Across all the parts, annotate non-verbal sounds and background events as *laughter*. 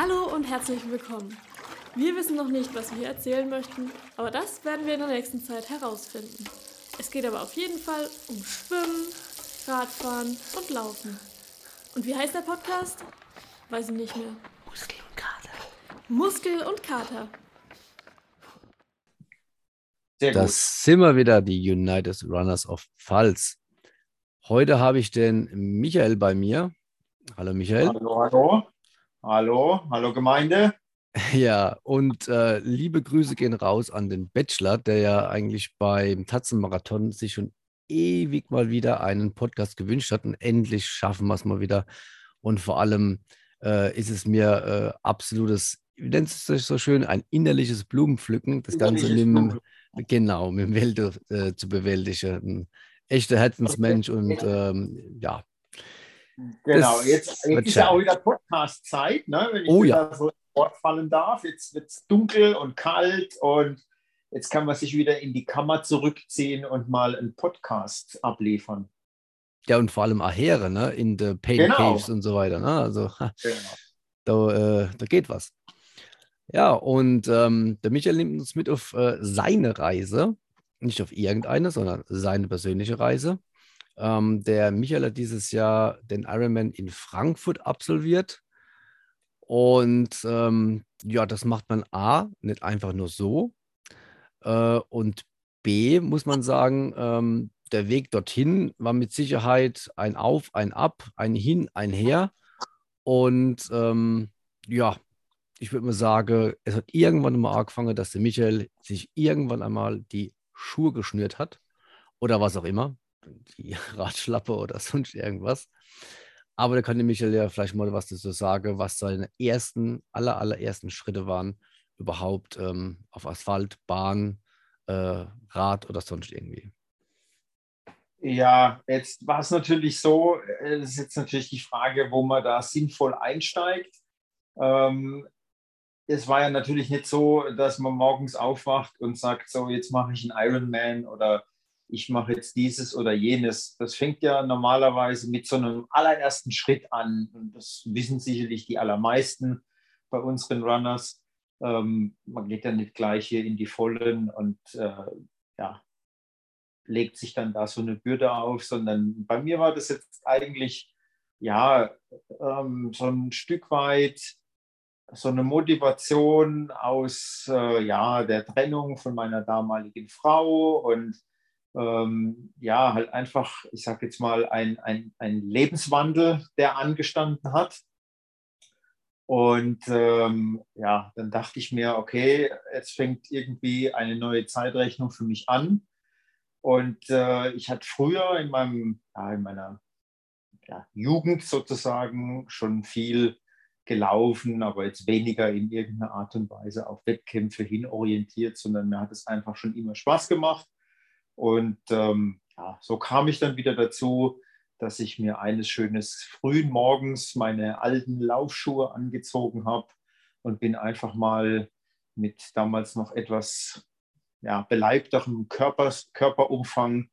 Hallo und herzlich willkommen. Wir wissen noch nicht, was wir erzählen möchten, aber das werden wir in der nächsten Zeit herausfinden. Es geht aber auf jeden Fall um Schwimmen, Radfahren und Laufen. Und wie heißt der Podcast? Weiß ich nicht mehr. Muskel und Kater. Muskel und Kater. Sehr gut. Das sind wir wieder, die United Runners of Pfalz. Heute habe ich den Michael bei mir. Hallo Michael. Hallo, hallo. Hallo, hallo Gemeinde. *laughs* Ja, und äh, liebe Grüße gehen raus an den Bachelor, der ja eigentlich beim Tatzenmarathon sich schon ewig mal wieder einen Podcast gewünscht hat und endlich schaffen wir es mal wieder. Und vor allem äh, ist es mir äh, absolutes, wie nennt es sich so schön, ein innerliches Blumenpflücken, das Ganze mit, dem- genau, mit dem Welt äh, zu bewältigen. Ein echter Herzensmensch und ähm, ja, Genau, jetzt, jetzt ist ja auch wieder Podcast-Zeit, ne? wenn ich Oh wieder so ins Wort fallen darf. Jetzt wird es dunkel und kalt und jetzt kann man sich wieder in die Kammer zurückziehen und mal einen Podcast abliefern. ja, und vor allem Ahere, ne, in der Pain Genau. Caves und so weiter. Ne? Also, Genau. da, äh, da geht was. Ja, und ähm, der Michael nimmt uns mit auf äh, seine Reise, nicht auf irgendeine, sondern seine persönliche Reise. Ähm, der Michael hat dieses Jahr den Ironman in Frankfurt absolviert. Und ähm, ja, das macht man A, nicht einfach nur so. Äh, und B, muss man sagen, ähm, der Weg dorthin war mit Sicherheit ein Auf, ein Ab, ein Hin, ein Her. Und ähm, ja, ich würde mal sagen, es hat irgendwann mal angefangen, dass der Michael sich irgendwann einmal die Schuhe geschnürt hat oder was auch immer, die *laughs* Radschlappe oder sonst irgendwas. Aber da kann der Michael ja vielleicht mal was dazu sagen, was seine ersten, aller, allerersten Schritte waren, überhaupt ähm, auf Asphalt, Bahn, äh, Rad oder sonst irgendwie. Ja, jetzt war es natürlich so, äh, es ist jetzt natürlich die Frage, wo man da sinnvoll einsteigt. Ähm, es war ja natürlich nicht so, dass man morgens aufwacht und sagt, so jetzt mache ich einen Ironman oder ich mache jetzt dieses oder jenes. Das fängt ja normalerweise mit so einem allerersten Schritt an. Und das wissen sicherlich die allermeisten bei unseren Runners. Ähm, man geht ja nicht gleich hier in die Vollen und äh, ja, legt sich dann da so eine Bürde auf, sondern bei mir war das jetzt eigentlich ja ähm, so ein Stück weit so eine Motivation aus äh, ja, der Trennung von meiner damaligen Frau und ähm, ja, halt einfach, ich sage jetzt mal, ein, ein, ein Lebenswandel, der angestanden hat. Und ähm, ja, dann dachte ich mir, okay, jetzt fängt irgendwie eine neue Zeitrechnung für mich an. Und äh, ich hatte früher in, meinem, ja, in meiner ja, Jugend sozusagen schon viel gelaufen, aber jetzt weniger in irgendeiner Art und Weise auf Wettkämpfe hin orientiert, sondern mir hat es einfach schon immer Spaß gemacht. Und ähm, ja, so kam ich dann wieder dazu, dass ich mir eines schönes frühen Morgens meine alten Laufschuhe angezogen habe und bin einfach mal mit damals noch etwas ja, beleibterem Körper, Körperumfang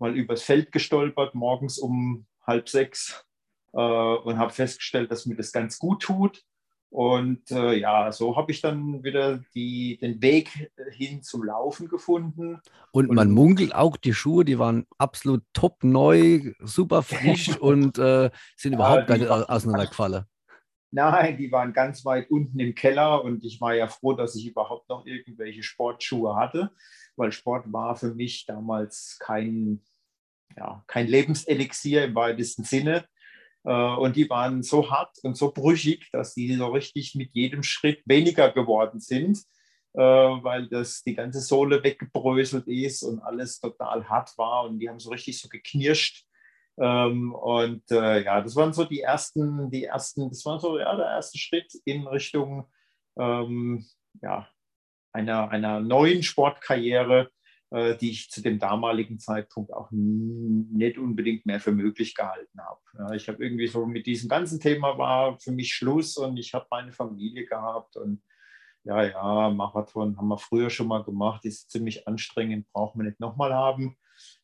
mal übers Feld gestolpert, morgens um halb sechs äh, und habe festgestellt, dass mir das ganz gut tut. Und äh, ja, so habe ich dann wieder die, den Weg hin zum Laufen gefunden. Und man Und- munkelt auch, die Schuhe, die waren absolut top neu, super frisch *laughs* und äh, sind Ja, überhaupt gar die nicht auseinandergefallen. Nein, die waren ganz weit unten im Keller und ich war ja froh, dass ich überhaupt noch irgendwelche Sportschuhe hatte, weil Sport war für mich damals kein, ja, kein Lebenselixier im weitesten Sinne. Äh, Und die waren so hart und so brüchig, dass die so richtig mit jedem Schritt weniger geworden sind, äh, weil das die ganze Sohle weggebröselt ist und alles total hart war und die haben so richtig so geknirscht. Ähm, und äh, ja, das waren so die ersten, die ersten, das war so ja, der erste Schritt in Richtung ähm, ja, einer, einer neuen Sportkarriere, die ich zu dem damaligen Zeitpunkt auch nicht unbedingt mehr für möglich gehalten habe. Ja, ich habe irgendwie so mit diesem ganzen Thema war für mich Schluss und ich habe meine Familie gehabt und ja, ja, Marathon haben wir früher schon mal gemacht, ist ziemlich anstrengend, braucht man nicht nochmal haben.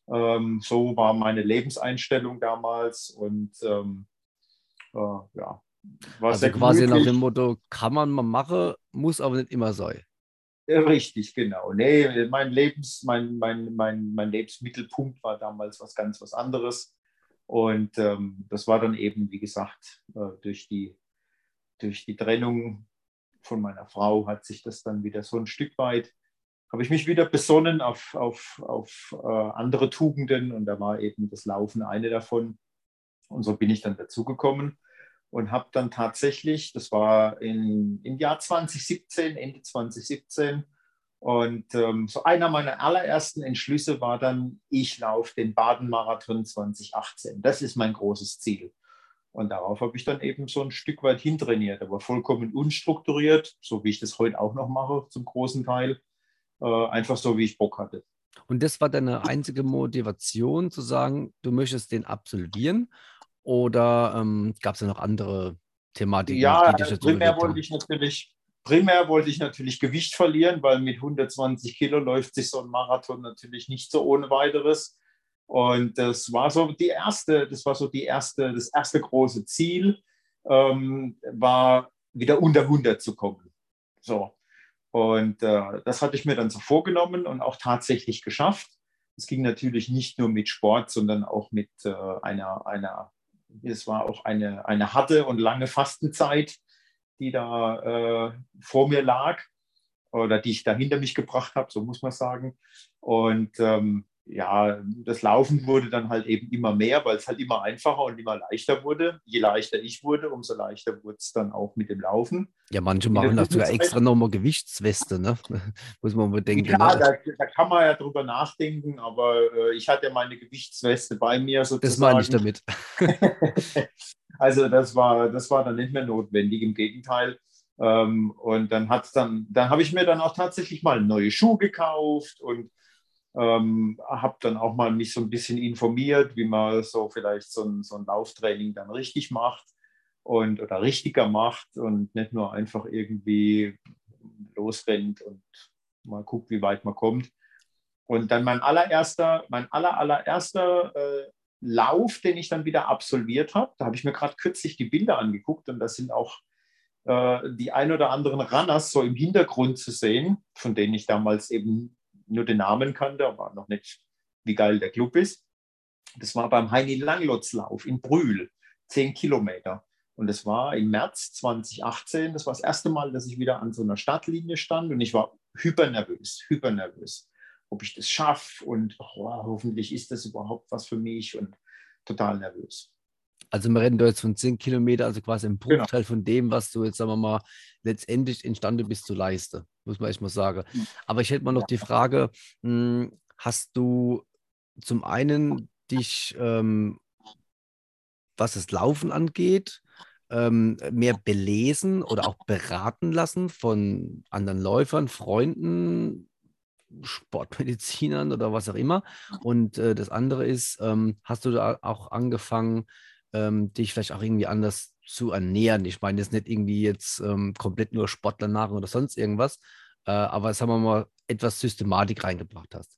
Ähm, so war meine Lebenseinstellung damals und ähm, äh, ja, War Also quasi nach gemütlich. dem Motto, kann man mal machen, muss aber nicht immer sein. Richtig, genau. Nee, mein, Lebens, mein, mein, mein, mein Lebensmittelpunkt war damals was ganz was anderes. Und ähm, das war dann eben, wie gesagt, äh, durch, die, durch die Trennung von meiner Frau hat sich das dann wieder so ein Stück weit, habe ich mich wieder besonnen auf, auf, auf äh, andere Tugenden und da war eben das Laufen eine davon. Und so bin ich dann dazugekommen und habe dann tatsächlich, das war in, im Jahr 2017, Ende 2017, und ähm, so einer meiner allerersten Entschlüsse war dann, ich laufe den Baden-Marathon 2018. Das ist mein großes Ziel. Und darauf habe ich dann eben so ein Stück weit hintrainiert, aber vollkommen unstrukturiert, so wie ich das heute auch noch mache, zum großen Teil. Äh, einfach so, wie ich Bock hatte. Und das war deine einzige Motivation zu sagen, du möchtest den absolvieren? Oder ähm, gab es da noch andere Thematiken, Ja, die primär wollte ich natürlich, primär wollte ich natürlich Gewicht verlieren, weil mit 120 Kilo läuft sich so ein Marathon natürlich nicht so ohne weiteres. Und das war so die erste, das war so die erste, das erste große Ziel, ähm, war wieder unter 100 zu kommen. So. Und äh, das hatte ich mir dann so vorgenommen und auch tatsächlich geschafft. Es ging natürlich nicht nur mit Sport, sondern auch mit äh, einer, einer, es war auch eine, eine harte und lange Fastenzeit, die da äh, vor mir lag oder die ich da hinter mich gebracht habe, so muss man sagen. Und ähm, ja, das Laufen wurde dann halt eben immer mehr, weil es halt immer einfacher und immer leichter wurde. Je leichter ich wurde, umso leichter wurde es dann auch mit dem Laufen. Ja, manche machen das sogar extra nochmal Gewichtsweste, ne? *laughs* Muss man bedenken. Ja, ne? da, da kann man ja drüber nachdenken, aber äh, ich hatte ja meine Gewichtsweste bei mir sozusagen. Das meine ich damit. *laughs* also das war, das war dann nicht mehr notwendig, im Gegenteil. Ähm, und dann hat's dann, dann habe ich mir dann auch tatsächlich mal neue Schuhe gekauft und ähm, habe dann auch mal mich so ein bisschen informiert, wie man so vielleicht so ein, so ein Lauftraining dann richtig macht und oder richtiger macht und nicht nur einfach irgendwie losrennt und mal guckt, wie weit man kommt. Und dann mein allererster, mein aller, allererster äh, Lauf, den ich dann wieder absolviert habe, da habe ich mir gerade kürzlich die Bilder angeguckt und da sind auch äh, die ein oder anderen Runners so im Hintergrund zu sehen, von denen ich damals eben nur den Namen kannte, aber noch nicht, wie geil der Club ist. Das war beim Heini Langlotzlauf in Brühl, 10 Kilometer. Und das war im März 2018. Das war das erste Mal, dass ich wieder an so einer Stadtlinie stand und ich war hypernervös, hypernervös, ob ich das schaffe und oh, hoffentlich ist das überhaupt was für mich und total nervös. Also wir reden da jetzt von 10 Kilometer, also quasi ein Genau. Bruchteil von dem, was du jetzt, sagen wir mal, letztendlich imstande bist zu leisten, muss man echt mal sagen. Mhm. Aber ich hätte mal noch die Frage, mh, hast du zum einen dich, ähm, was das Laufen angeht, ähm, mehr belesen oder auch beraten lassen von anderen Läufern, Freunden, Sportmedizinern oder was auch immer? Und äh, das andere ist, ähm, hast du da auch angefangen, ähm, dich vielleicht auch irgendwie anders zu ernähren? Ich meine jetzt nicht irgendwie jetzt ähm, komplett nur Sportlernahrung oder sonst irgendwas, äh, aber sagen wir mal, etwas Systematik reingebracht hast.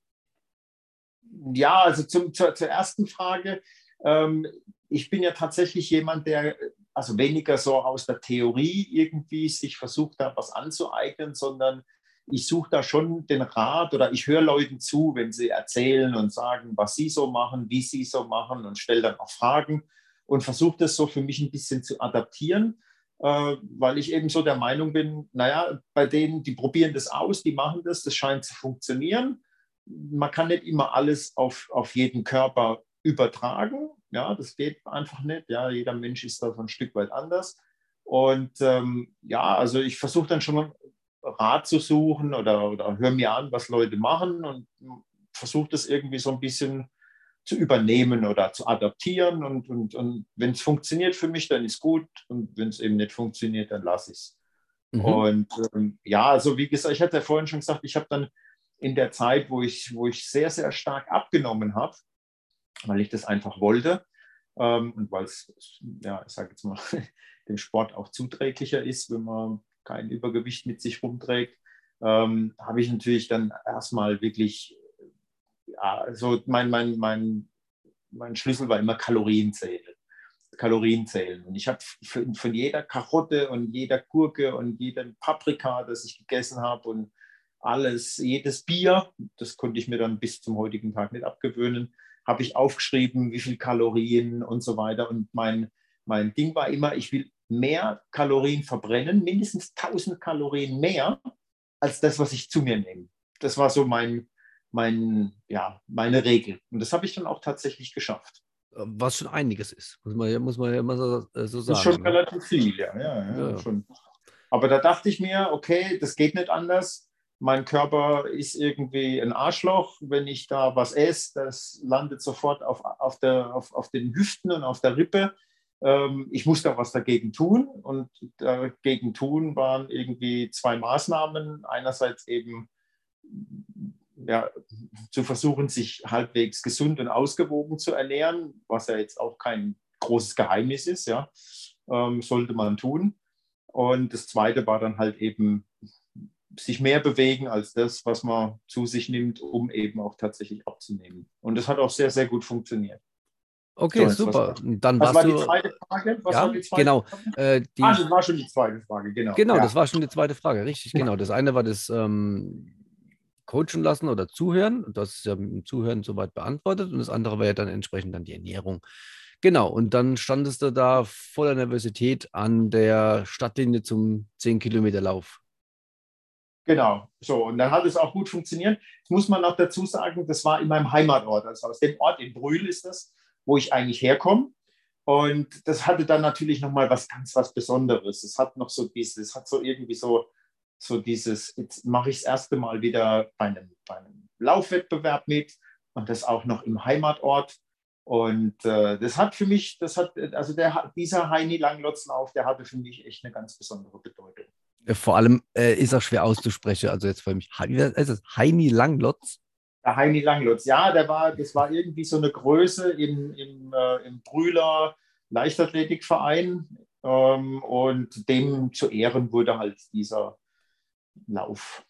Ja, also zum, zur, zur ersten Frage. Ähm, ich bin ja tatsächlich jemand, der also weniger so aus der Theorie irgendwie sich versucht, da was anzueignen, sondern ich suche da schon den Rat oder ich höre Leuten zu, wenn sie erzählen und sagen, was sie so machen, wie sie so machen und stelle dann auch Fragen und versuche das so für mich ein bisschen zu adaptieren, äh, weil ich eben so der Meinung bin, naja, bei denen, die probieren das aus, die machen das, das scheint zu funktionieren. Man kann nicht immer alles auf, auf jeden Körper übertragen. Ja, das geht einfach nicht. Ja, jeder Mensch ist da so ein Stück weit anders. Und ähm, ja, also ich versuche dann schon Rat zu suchen oder, oder höre mir an, was Leute machen und versuche das irgendwie so ein bisschen zu übernehmen oder zu adaptieren. Und, und, und wenn es funktioniert für mich, dann ist gut. Und wenn es eben nicht funktioniert, dann lasse ich es. Mhm. Und ähm, ja, also wie gesagt, ich hatte ja vorhin schon gesagt, ich habe dann in der Zeit, wo ich, wo ich sehr, sehr stark abgenommen habe, weil ich das einfach wollte ähm, und weil es, ja, ich sage jetzt mal, *laughs* dem Sport auch zuträglicher ist, wenn man kein Übergewicht mit sich rumträgt, ähm, habe ich natürlich dann erstmal wirklich, ja, so mein, mein, mein, mein Schlüssel war immer Kalorienzählen. Kalorien zählen. Und ich habe von jeder Karotte und jeder Gurke und jedem Paprika, das ich gegessen habe und alles, jedes Bier, das konnte ich mir dann bis zum heutigen Tag nicht abgewöhnen, habe ich aufgeschrieben, wie viel Kalorien und so weiter. Und mein, mein Ding war immer, ich will mehr Kalorien verbrennen, mindestens 1000 Kalorien mehr, als das, was ich zu mir nehme. Das war so mein, mein, ja, meine Regel. Und das habe ich dann auch tatsächlich geschafft. Was schon einiges ist, muss man, muss man ja immer so, äh, so sagen. Das ist schon ne? relativ viel, ja. ja, ja, ja. Schon. Aber da dachte ich mir, okay, das geht nicht anders. Mein Körper ist irgendwie ein Arschloch. Wenn ich da was esse, das landet sofort auf, auf, der, auf, auf den Hüften und auf der Rippe. Ähm, ich muss da was dagegen tun. Und dagegen tun waren irgendwie zwei Maßnahmen. Einerseits eben ja, zu versuchen, sich halbwegs gesund und ausgewogen zu ernähren, was ja jetzt auch kein großes Geheimnis ist, ja, ähm, sollte man tun. Und das Zweite war dann halt eben sich mehr bewegen als das, was man zu sich nimmt, um eben auch tatsächlich abzunehmen. Und das hat auch sehr, sehr gut funktioniert. Okay, so, super. Dann was war die zweite Frage? Was ja, war die zweite genau. Äh, die, ah, das war schon die zweite Frage, genau. Genau, ja. das war schon die zweite Frage, richtig, genau. Das eine war das ähm, coachen lassen oder zuhören. Das ist ja mit dem Zuhören soweit beantwortet. Und das andere war ja dann entsprechend dann die Ernährung. Genau, und dann standest du da voller Nervosität an der Stadtlinie zum 10-Kilometer-Lauf. Genau, so. Und dann hat es auch gut funktioniert. Jetzt muss man noch dazu sagen, das war in meinem Heimatort. Also aus dem Ort in Brühl ist das, wo ich eigentlich herkomme. Und das hatte dann natürlich nochmal was ganz was Besonderes. Es hat noch so dieses, es hat so irgendwie so so dieses, jetzt mache ich das erste Mal wieder bei einem, bei einem Laufwettbewerb mit und das auch noch im Heimatort. Und äh, das hat für mich, das hat, also der, dieser Heini Langlotzlauf, der hatte für mich echt eine ganz besondere Bedeutung. Vor allem äh, ist er schwer auszusprechen. Also jetzt für mich, wie ist es? Heini Langlotz? Der Heini Langlotz, ja, der war, das war irgendwie so eine Größe im, im, äh, im Brühler Leichtathletikverein. Ähm, und dem zu Ehren wurde halt dieser, Lauf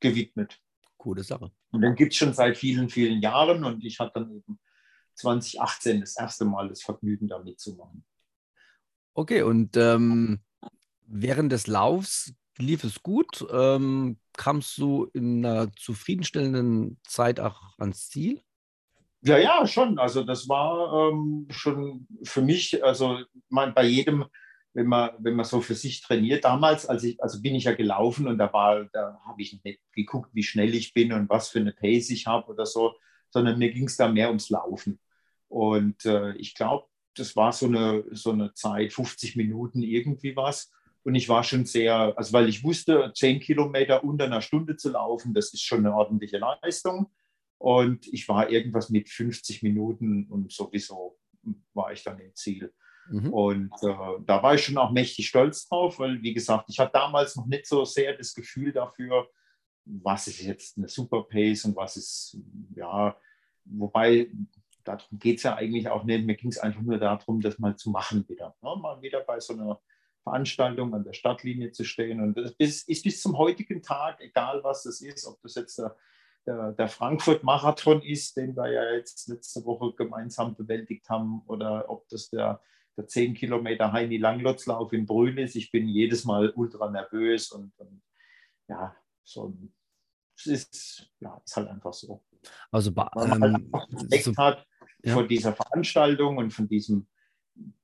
gewidmet. Coole Sache. Und den gibt es schon seit vielen, vielen Jahren und ich hatte dann eben 2018 das erste Mal das Vergnügen, da mitzumachen. Okay, und ähm, während des Laufs lief es gut? Ähm, kamst du in einer zufriedenstellenden Zeit auch ans Ziel? Ja, ja, schon. Also das war ähm, schon für mich, also man, bei jedem wenn man, wenn man so für sich trainiert. Damals, als ich, also bin ich ja gelaufen und da war, da habe ich nicht geguckt, wie schnell ich bin und was für eine Pace ich habe oder so, sondern mir ging es da mehr ums Laufen. Und äh, ich glaube, das war so eine, so eine Zeit, 50 Minuten irgendwie was. Und ich war schon sehr, also weil ich wusste, 10 Kilometer unter einer Stunde zu laufen, das ist schon eine ordentliche Leistung. Und ich war irgendwas mit 50 Minuten und sowieso war ich dann im Ziel. Mhm. Und äh, da war ich schon auch mächtig stolz drauf, weil, wie gesagt, ich hatte damals noch nicht so sehr das Gefühl dafür, was ist jetzt eine Super Pace und was ist, ja, wobei darum geht es ja eigentlich auch nicht. Mir ging es einfach nur darum, das mal zu machen wieder. Ne? Mal wieder bei so einer Veranstaltung an der Stadtlinie zu stehen. Und das ist, ist bis zum heutigen Tag, egal was das ist, ob das jetzt der, der, der Frankfurt-Marathon ist, den wir ja jetzt letzte Woche gemeinsam bewältigt haben, oder ob das der der 10 Kilometer Heini Langlotzlauf in Brünn ist. Ich bin jedes Mal ultra nervös und, und ja, so es ist, ja, ist halt einfach so. Also man halt ähm, Respekt so, hat ja. vor dieser Veranstaltung und von diesem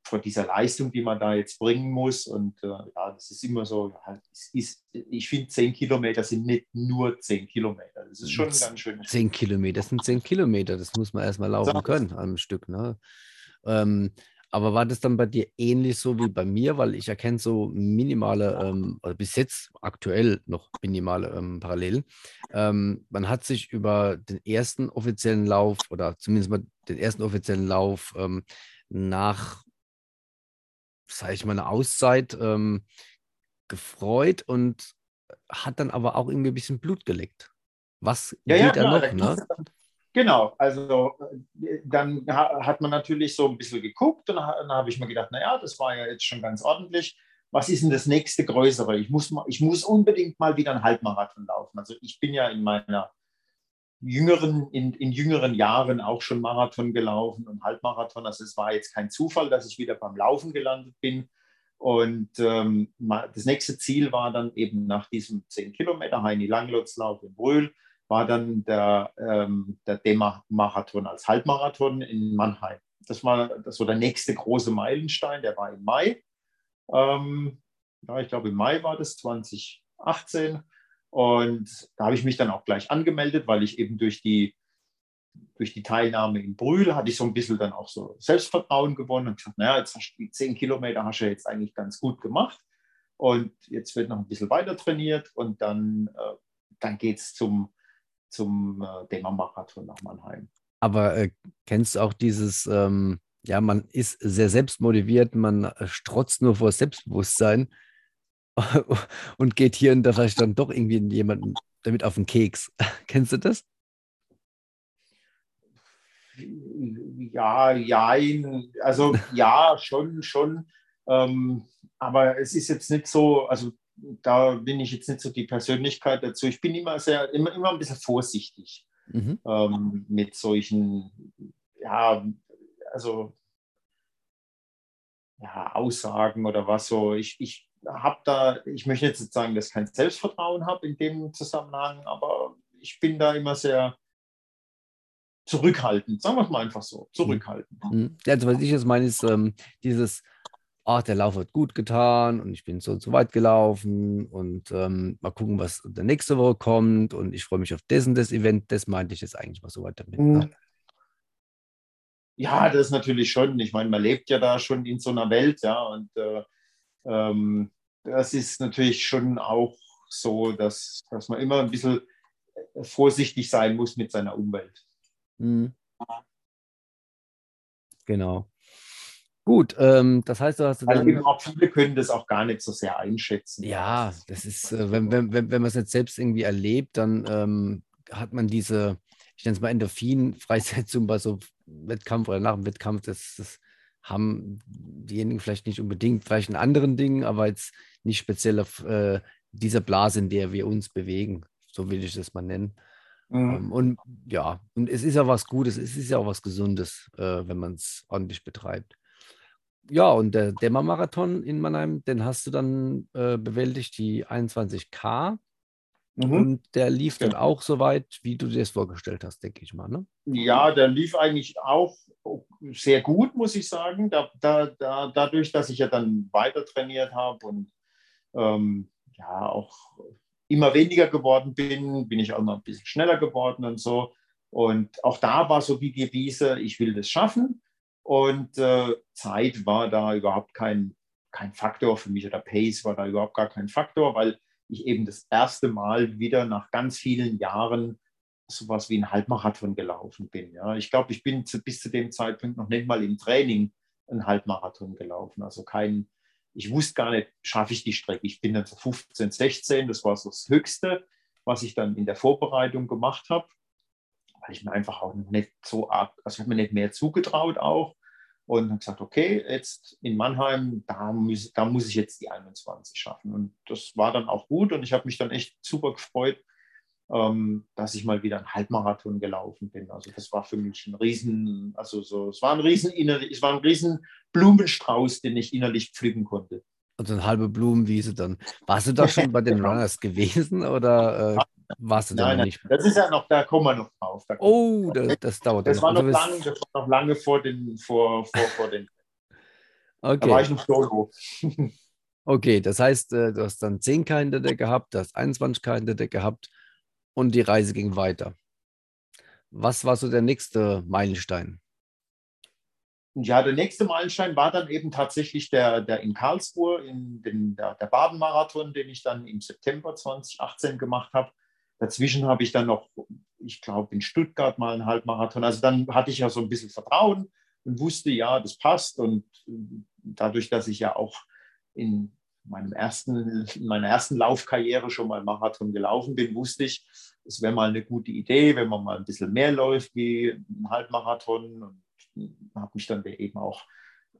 vor dieser Leistung, die man da jetzt bringen muss. Und äh, ja, das ist immer so, ja, ist, ich finde, 10 Kilometer sind nicht nur 10 Kilometer. Das ist schon ganz schön. 10 Kilometer sind 10 Kilometer, das muss man erstmal laufen können am Stück. Ne? Ähm, aber war das dann bei dir ähnlich so wie bei mir? Weil ich erkenne so minimale, ähm, oder bis jetzt aktuell noch minimale ähm, Parallelen. Ähm, man hat sich über den ersten offiziellen Lauf oder zumindest mal den ersten offiziellen Lauf ähm, nach, sage ich mal, einer Auszeit ähm, gefreut und hat dann aber auch irgendwie ein bisschen Blut geleckt. Was ja, geht ja, da noch? Ne? Genau, also äh, dann hat man natürlich so ein bisschen geguckt und dann habe ich mir gedacht, naja, das war ja jetzt schon ganz ordentlich. Was ist denn das nächste Größere? Ich muss, ich muss unbedingt mal wieder einen Halbmarathon laufen. Also ich bin ja in meiner jüngeren, in, in jüngeren Jahren auch schon Marathon gelaufen und Halbmarathon. Also es war jetzt kein Zufall, dass ich wieder beim Laufen gelandet bin. Und ähm, das nächste Ziel war dann eben nach diesem 10 Kilometer Heini-Langlotzlauf in Brühl, war dann der, ähm, der D-Marathon als Halbmarathon in Mannheim. Das war, das war der nächste große Meilenstein, der war im Mai. Ähm, ja, ich glaube, im Mai war das 2018. Und da habe ich mich dann auch gleich angemeldet, weil ich eben durch die, durch die Teilnahme in Brühl hatte ich so ein bisschen dann auch so Selbstvertrauen gewonnen und gesagt, naja, jetzt hast du die zehn Kilometer hast du jetzt eigentlich ganz gut gemacht. Und jetzt wird noch ein bisschen weiter trainiert und dann, äh, dann geht es zum, zum äh, Dämmermarathon nach Mannheim. Aber äh, kennst du auch dieses, ähm, ja, man ist sehr selbstmotiviert, man äh, strotzt nur vor Selbstbewusstsein *laughs* und geht hier und da vielleicht dann doch irgendwie jemanden damit auf den Keks. *laughs* Kennst du das? Ja, ja, also ja, schon, schon. Ähm, aber es ist jetzt nicht so, also da bin ich jetzt nicht so die Persönlichkeit dazu. Ich bin immer sehr, immer, immer ein bisschen vorsichtig mhm. ähm, mit solchen, ja, also ja, Aussagen oder was so. Ich, ich habe da, ich möchte jetzt nicht sagen, dass ich kein Selbstvertrauen habe in dem Zusammenhang, aber ich bin da immer sehr zurückhaltend, sagen wir es mal einfach so, zurückhaltend. Mhm. Also was ich jetzt meine, ist ähm, dieses, ach, der Lauf hat gut getan und ich bin so und so weit gelaufen und ähm, mal gucken, was der nächste Woche kommt und ich freue mich auf das und das Event, das meinte ich jetzt eigentlich mal so weit damit. Ne? Ja, das ist natürlich schon, ich meine, man lebt ja da schon in so einer Welt, ja, und äh, ähm, das ist natürlich schon auch so, dass, dass man immer ein bisschen vorsichtig sein muss mit seiner Umwelt. Mhm. Genau. Gut, ähm, das heißt, du hast also dann, auch viele können das auch gar nicht so sehr einschätzen. Ja, das ist, äh, wenn, wenn, wenn, wenn man es jetzt selbst irgendwie erlebt, dann ähm, hat man diese, ich nenne es mal Endorphin-Freisetzung *laughs* bei so Wettkampf oder nach dem Wettkampf, das, das haben diejenigen vielleicht nicht unbedingt, vielleicht in anderen Dingen, aber jetzt nicht speziell auf äh, dieser Blase, in der wir uns bewegen. So will ich das mal nennen. Mhm. Ähm, und ja, und es ist ja was Gutes, es ist ja auch was Gesundes, äh, wenn man es ordentlich betreibt. Ja, und der Dämmermarathon in Mannheim, den hast du dann äh, bewältigt, die 21K. Mhm. Und der lief ja. dann auch so weit, wie du dir das vorgestellt hast, denke ich mal. Ne? Ja, der lief eigentlich auch sehr gut, muss ich sagen. Da, da, da, dadurch, dass ich ja dann weiter trainiert habe und ähm, ja auch immer weniger geworden bin, bin ich auch noch ein bisschen schneller geworden und so. Und auch da war so die Devise, ich will das schaffen. Und äh, Zeit war da überhaupt kein, kein Faktor für mich oder Pace war da überhaupt gar kein Faktor, weil ich eben das erste Mal wieder nach ganz vielen Jahren sowas wie ein Halbmarathon gelaufen bin. Ja. Ich glaube, ich bin zu, bis zu dem Zeitpunkt noch nicht mal im Training ein Halbmarathon gelaufen. Also kein, ich wusste gar nicht, schaffe ich die Strecke. Ich bin dann so 15, 16, das war so das Höchste, was ich dann in der Vorbereitung gemacht habe, weil ich mir einfach auch nicht so arg, also ich habe mir nicht mehr zugetraut auch und habe gesagt, okay, jetzt in Mannheim, da muss, da muss ich jetzt die 21 schaffen. Und das war dann auch gut und ich habe mich dann echt super gefreut, ähm, dass ich mal wieder einen Halbmarathon gelaufen bin. Also das war für mich ein Riesen, also so, es war ein Riesen, es war ein Riesen Blumenstrauß, den ich innerlich pflücken konnte. Also eine halbe Blumenwiese dann. Warst du da schon *laughs* bei den Runners gewesen oder äh, warst du da nein, nicht? Das ist ja noch, da kommen wir noch drauf. oh, das, das, dauert das war noch. noch lang, das war noch lange vor den, vor, vor, vor den. Okay. Da war ich noch solo. okay, das heißt, äh, du hast dann 10K hinter dir gehabt, du hast 21K hinter dir gehabt und die Reise ging weiter. Was war so der nächste Meilenstein? Ja, der nächste Meilenstein war dann eben tatsächlich der, der in Karlsruhe, in den, der, der Baden-Marathon, den ich dann im September 2018 gemacht habe. Dazwischen habe ich dann noch, ich glaube, in Stuttgart mal einen Halbmarathon. Also dann hatte ich ja so ein bisschen Vertrauen und wusste, ja, das passt. Und dadurch, dass ich ja auch in, meinem ersten, in meiner ersten Laufkarriere schon mal Marathon gelaufen bin, wusste ich, es wäre mal eine gute Idee, wenn man mal ein bisschen mehr läuft wie ein Halbmarathon. Und habe mich dann eben auch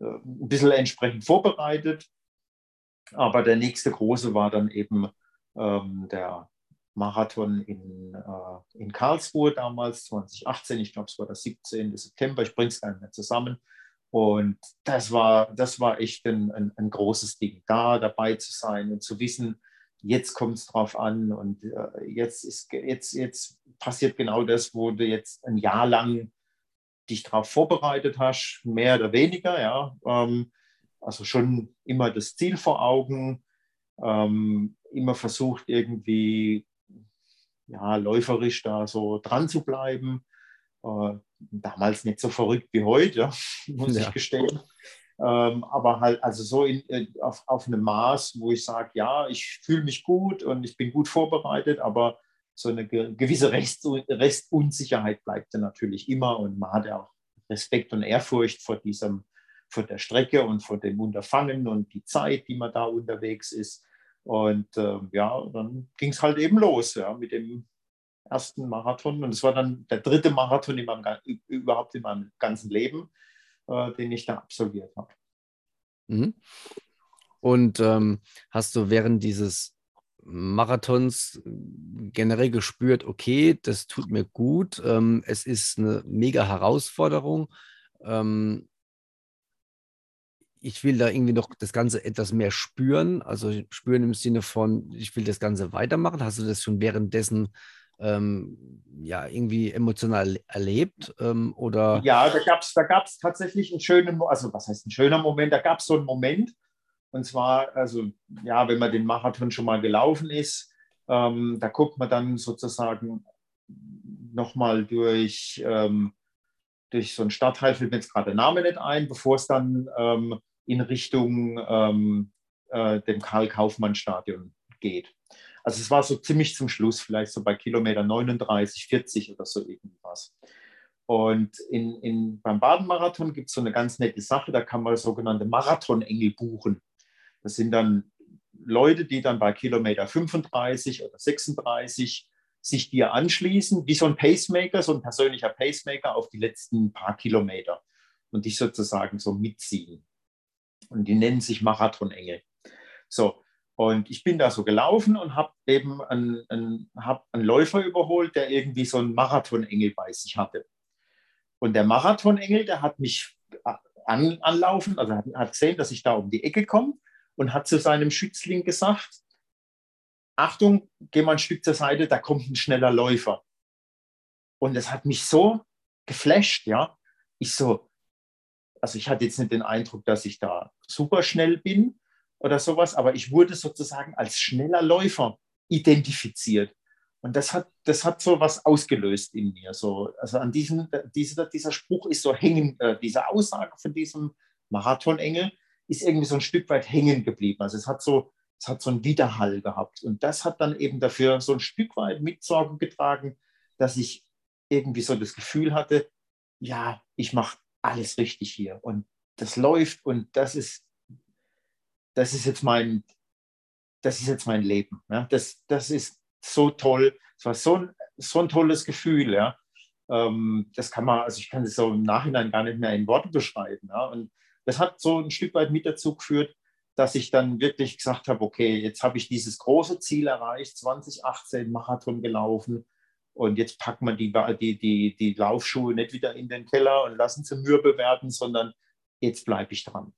äh, ein bisschen entsprechend vorbereitet. Aber der nächste große war dann eben ähm, der Marathon in, äh, in Karlsruhe damals, 2018, ich glaube, es war der 17. September, ich bringe es gar nicht mehr zusammen. Und das war, das war echt ein, ein, ein, großes Ding, da dabei zu sein und zu wissen, jetzt kommt es drauf an und äh, jetzt, ist, jetzt, jetzt passiert genau das, wo du jetzt ein Jahr lang dich darauf vorbereitet hast, mehr oder weniger, ja. Ähm, also schon immer das Ziel vor Augen, ähm, immer versucht irgendwie ja, läuferisch da so dran zu bleiben. Äh, damals nicht so verrückt wie heute, ja, *laughs* muss ja. ich gestehen. Ähm, aber halt, also so in, äh, auf, auf einem Maß, wo ich sage, ja, ich fühle mich gut und ich bin gut vorbereitet, aber so eine gewisse Rest, Restunsicherheit bleibt ja natürlich immer und man hat ja auch Respekt und Ehrfurcht vor diesem, vor der Strecke und vor dem Unterfangen und die Zeit, die man da unterwegs ist. Und äh, ja, dann ging es halt eben los ja, mit dem ersten Marathon. Und es war dann der dritte Marathon in meinem, überhaupt in meinem ganzen Leben, äh, den ich da absolviert habe. Mhm. Und ähm, hast du während dieses Marathons generell gespürt, okay, das tut mir gut, ähm, es ist eine mega Herausforderung. Ähm, ich will da irgendwie noch das Ganze etwas mehr spüren, also spüren im Sinne von, ich will das Ganze weitermachen. Hast du das schon währenddessen ähm, ja irgendwie emotional erlebt? Ähm, oder? Ja, da gab es da gab's tatsächlich einen schönen, also was heißt ein schöner Moment? Da gab es so einen Moment, und zwar, also ja, wenn man den Marathon schon mal gelaufen ist, ähm, da guckt man dann sozusagen nochmal durch, ähm, durch so einen Stadtteil, fällt mir jetzt gerade der Name nicht ein, bevor es dann ähm, in Richtung ähm, äh, dem Karl-Kaufmann-Stadion geht. Also es war so ziemlich zum Schluss, vielleicht so bei Kilometer 39, 40 oder so irgendwas. Und in, in, beim Baden-Marathon gibt es so eine ganz nette Sache, da kann man sogenannte Marathonengel buchen. Das sind dann Leute, die dann bei Kilometer 35 oder 36 sich dir anschließen, wie so ein Pacemaker, so ein persönlicher Pacemaker auf die letzten paar Kilometer und dich sozusagen so mitziehen und die nennen sich Marathonengel. So, und ich bin da so gelaufen und habe eben einen, einen, hab einen Läufer überholt, der irgendwie so einen Marathonengel bei sich hatte. Und der Marathonengel, der hat mich an, anlaufen, also hat, hat gesehen, dass ich da um die Ecke komme und hat zu seinem Schützling gesagt, Achtung, geh mal ein Stück zur Seite, da kommt ein schneller Läufer. Und es hat mich so geflasht, ja. Ich so, also ich hatte jetzt nicht den Eindruck, dass ich da super schnell bin oder sowas, aber ich wurde sozusagen als schneller Läufer identifiziert. Und das hat, das hat so was ausgelöst in mir. So, also an diesem, dieser, dieser Spruch ist so hängen, äh, diese Aussage von diesem Marathonengel ist irgendwie so ein Stück weit hängen geblieben. Also es hat so, es hat so einen Widerhall gehabt. Und das hat dann eben dafür so ein Stück weit Mitsorge getragen, dass ich irgendwie so das Gefühl hatte, ja, ich mache alles richtig hier und das läuft und das ist, das ist jetzt mein, das ist jetzt mein Leben. Ja? Das, das ist so toll. Es war so ein, so ein tolles Gefühl. Ja? Ähm, das kann man, also ich kann das so im Nachhinein gar nicht mehr in Worte beschreiben. Ja? Und das hat so ein Stück weit mit dazu geführt, dass ich dann wirklich gesagt habe, okay, jetzt habe ich dieses große Ziel erreicht, 2018 Marathon gelaufen, und jetzt packt man die, die, die, die Laufschuhe nicht wieder in den Keller und lassen sie mürbe werden, sondern jetzt bleibe ich dran.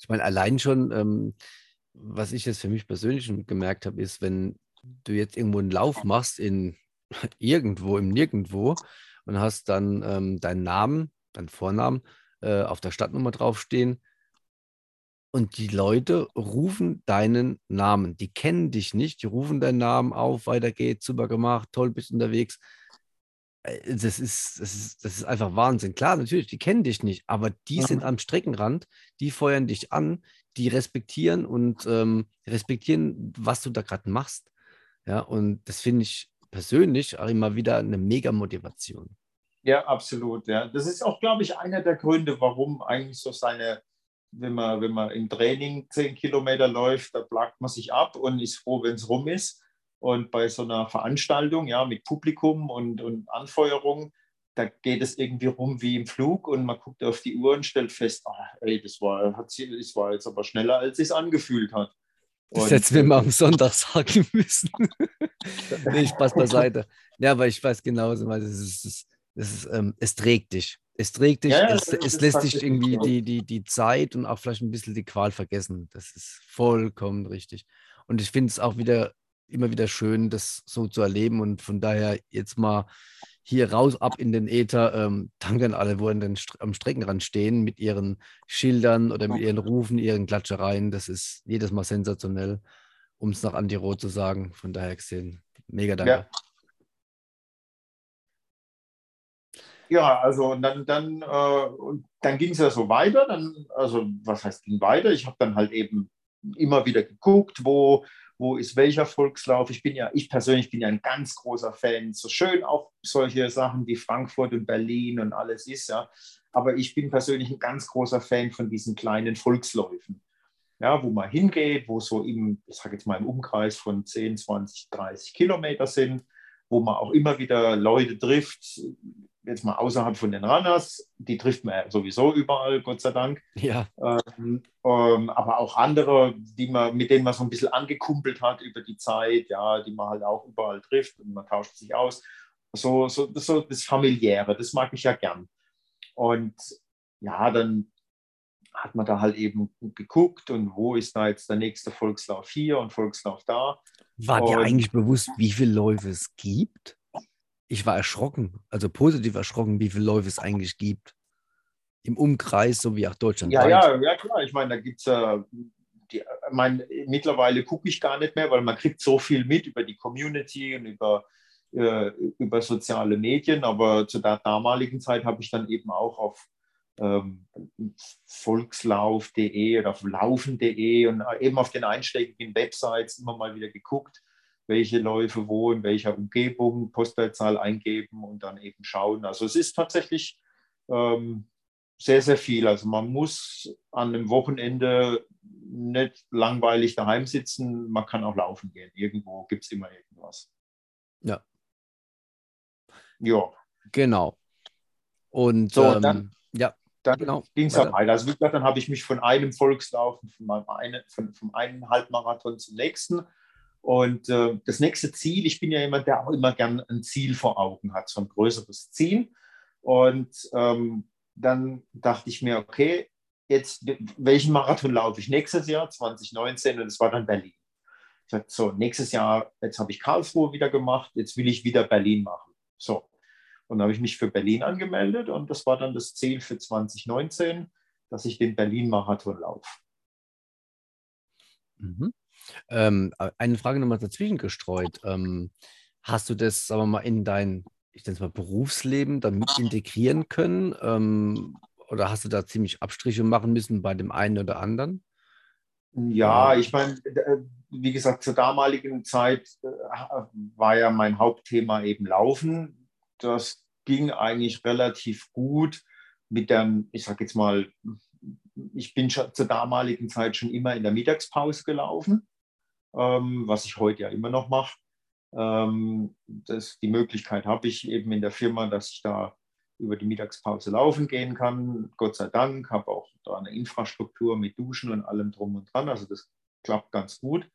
Ich meine, allein schon, ähm, was ich jetzt für mich persönlich gemerkt habe, ist, wenn du jetzt irgendwo einen Lauf machst in *laughs* irgendwo, im Nirgendwo und hast dann ähm, deinen Namen, deinen Vornamen äh, auf der Stadtnummer draufstehen, und die Leute rufen deinen Namen. Die kennen dich nicht, die rufen deinen Namen auf, weiter geht's, super gemacht, toll, bist unterwegs. Äh, das ist, das, ist, das ist einfach Wahnsinn. Klar, natürlich, die kennen dich nicht, aber die mhm. sind am Streckenrand, die feuern dich an, die respektieren und ähm, respektieren, was du da gerade machst. Ja, und das finde ich persönlich auch immer wieder eine mega Motivation. Ja, absolut. Ja. Das ist auch, glaube ich, einer der Gründe, warum eigentlich so seine wenn man, wenn man im Training zehn Kilometer läuft, da plagt man sich ab und ist froh, wenn es rum ist. Und bei so einer Veranstaltung, ja, mit Publikum und, und Anfeuerung, da geht es irgendwie rum wie im Flug und man guckt auf die Uhr und stellt fest, ah, ey, das war, hat, das war jetzt aber schneller, als es angefühlt hat. Das hättest du mir mal am Sonntag sagen müssen. *laughs* nee, Spaß beiseite. Ja, aber ich weiß genauso, weil es, ist, es, ist, ähm, es trägt dich. Es trägt dich, ja, es, es lässt dich irgendwie die, die, die Zeit und auch vielleicht ein bisschen die Qual vergessen. Das ist vollkommen richtig. Und ich finde es auch wieder immer wieder schön, das so zu erleben. Und von daher jetzt mal hier raus ab in den Äther. Ähm, danke an alle, wo an den, am Streckenrand stehen mit ihren Schildern oder mit ihren Rufen, ihren Klatschereien. Das ist jedes Mal sensationell, um es nach Andi Roth zu sagen. Von daher gesehen, mega danke. Ja. Ja, also dann, dann, äh, dann ging es ja so weiter. Dann, also was heißt ging weiter? Ich habe dann halt eben immer wieder geguckt, wo, wo ist welcher Volkslauf. Ich bin ja, ich persönlich bin ja ein ganz großer Fan. So schön auch solche Sachen wie Frankfurt und Berlin und alles ist, ja. Aber ich bin persönlich ein ganz großer Fan von diesen kleinen Volksläufen. Ja, wo man hingeht, wo so im, ich sage jetzt mal im Umkreis von 10, 20, 30 Kilometer sind, wo man auch immer wieder Leute trifft, jetzt mal außerhalb von den Runners, die trifft man ja sowieso überall, Gott sei Dank. Ja. Ähm, ähm, aber auch andere, die man, mit denen man so ein bisschen angekumpelt hat über die Zeit, ja, die man halt auch überall trifft und man tauscht sich aus. So, so, so das Familiäre, das mag ich ja gern. Und ja, dann hat man da halt eben geguckt und wo ist da jetzt der nächste Volkslauf hier und Volkslauf da. War dir eigentlich bewusst, wie viele Läufe es gibt? Ich war erschrocken, also positiv erschrocken, wie viele Läufe es eigentlich gibt. Im Umkreis, so wie auch Deutschland. Ja, ja, ja, klar. Ich meine, da gibt es äh, die, mein, mittlerweile gucke ich gar nicht mehr, weil man kriegt so viel mit über die Community und über, äh, über soziale Medien. Aber zu der damaligen Zeit habe ich dann eben auch auf ähm, volkslauf.de oder auf laufen.de und eben auf den einschlägigen Websites immer mal wieder geguckt, welche Läufe wo, in welcher Umgebung, Postleitzahl eingeben und dann eben schauen. Also es ist tatsächlich ähm, sehr, sehr viel. Also man muss an einem Wochenende nicht langweilig daheim sitzen, man kann auch laufen gehen. Irgendwo gibt es immer irgendwas. Ja. Ja. Genau. Und so, ähm, dann, ja, dann genau. ging es auch weiter. Also wie gesagt, dann habe ich mich von einem Volkslauf, von, meinem eine, von, vom einen Halbmarathon zum nächsten und äh, das nächste Ziel, ich bin ja jemand, der auch immer gern ein Ziel vor Augen hat, so ein größeres Ziel. Und ähm, dann dachte ich mir, okay, jetzt welchen Marathon laufe ich nächstes Jahr, 2019, und es war dann Berlin. Ich sagte, so, nächstes Jahr, jetzt habe ich Karlsruhe wieder gemacht, jetzt will ich wieder Berlin machen. So. Und dann habe ich mich für Berlin angemeldet und das war dann das Ziel für 2019, dass ich den Berlin-Marathon laufe. Mhm. Ähm, eine Frage nochmal dazwischen gestreut. Ähm, hast du das, sagen wir mal, in dein, ich nenne es mal, Berufsleben dann mit integrieren können? Ähm, oder hast du da ziemlich Abstriche machen müssen bei dem einen oder anderen? Ja, ich meine, äh, wie gesagt, zur damaligen Zeit äh, war ja mein Hauptthema eben Laufen. Das ging eigentlich relativ gut mit dem, ich sage jetzt mal, ich bin schon zur damaligen Zeit schon immer in der Mittagspause gelaufen ähm, was ich heute ja immer noch mache. Ähm, die Möglichkeit habe ich eben in der Firma, dass ich da über die Mittagspause laufen gehen kann. Gott sei Dank, habe auch da eine Infrastruktur mit Duschen und allem drum und dran. Also das klappt ganz gut.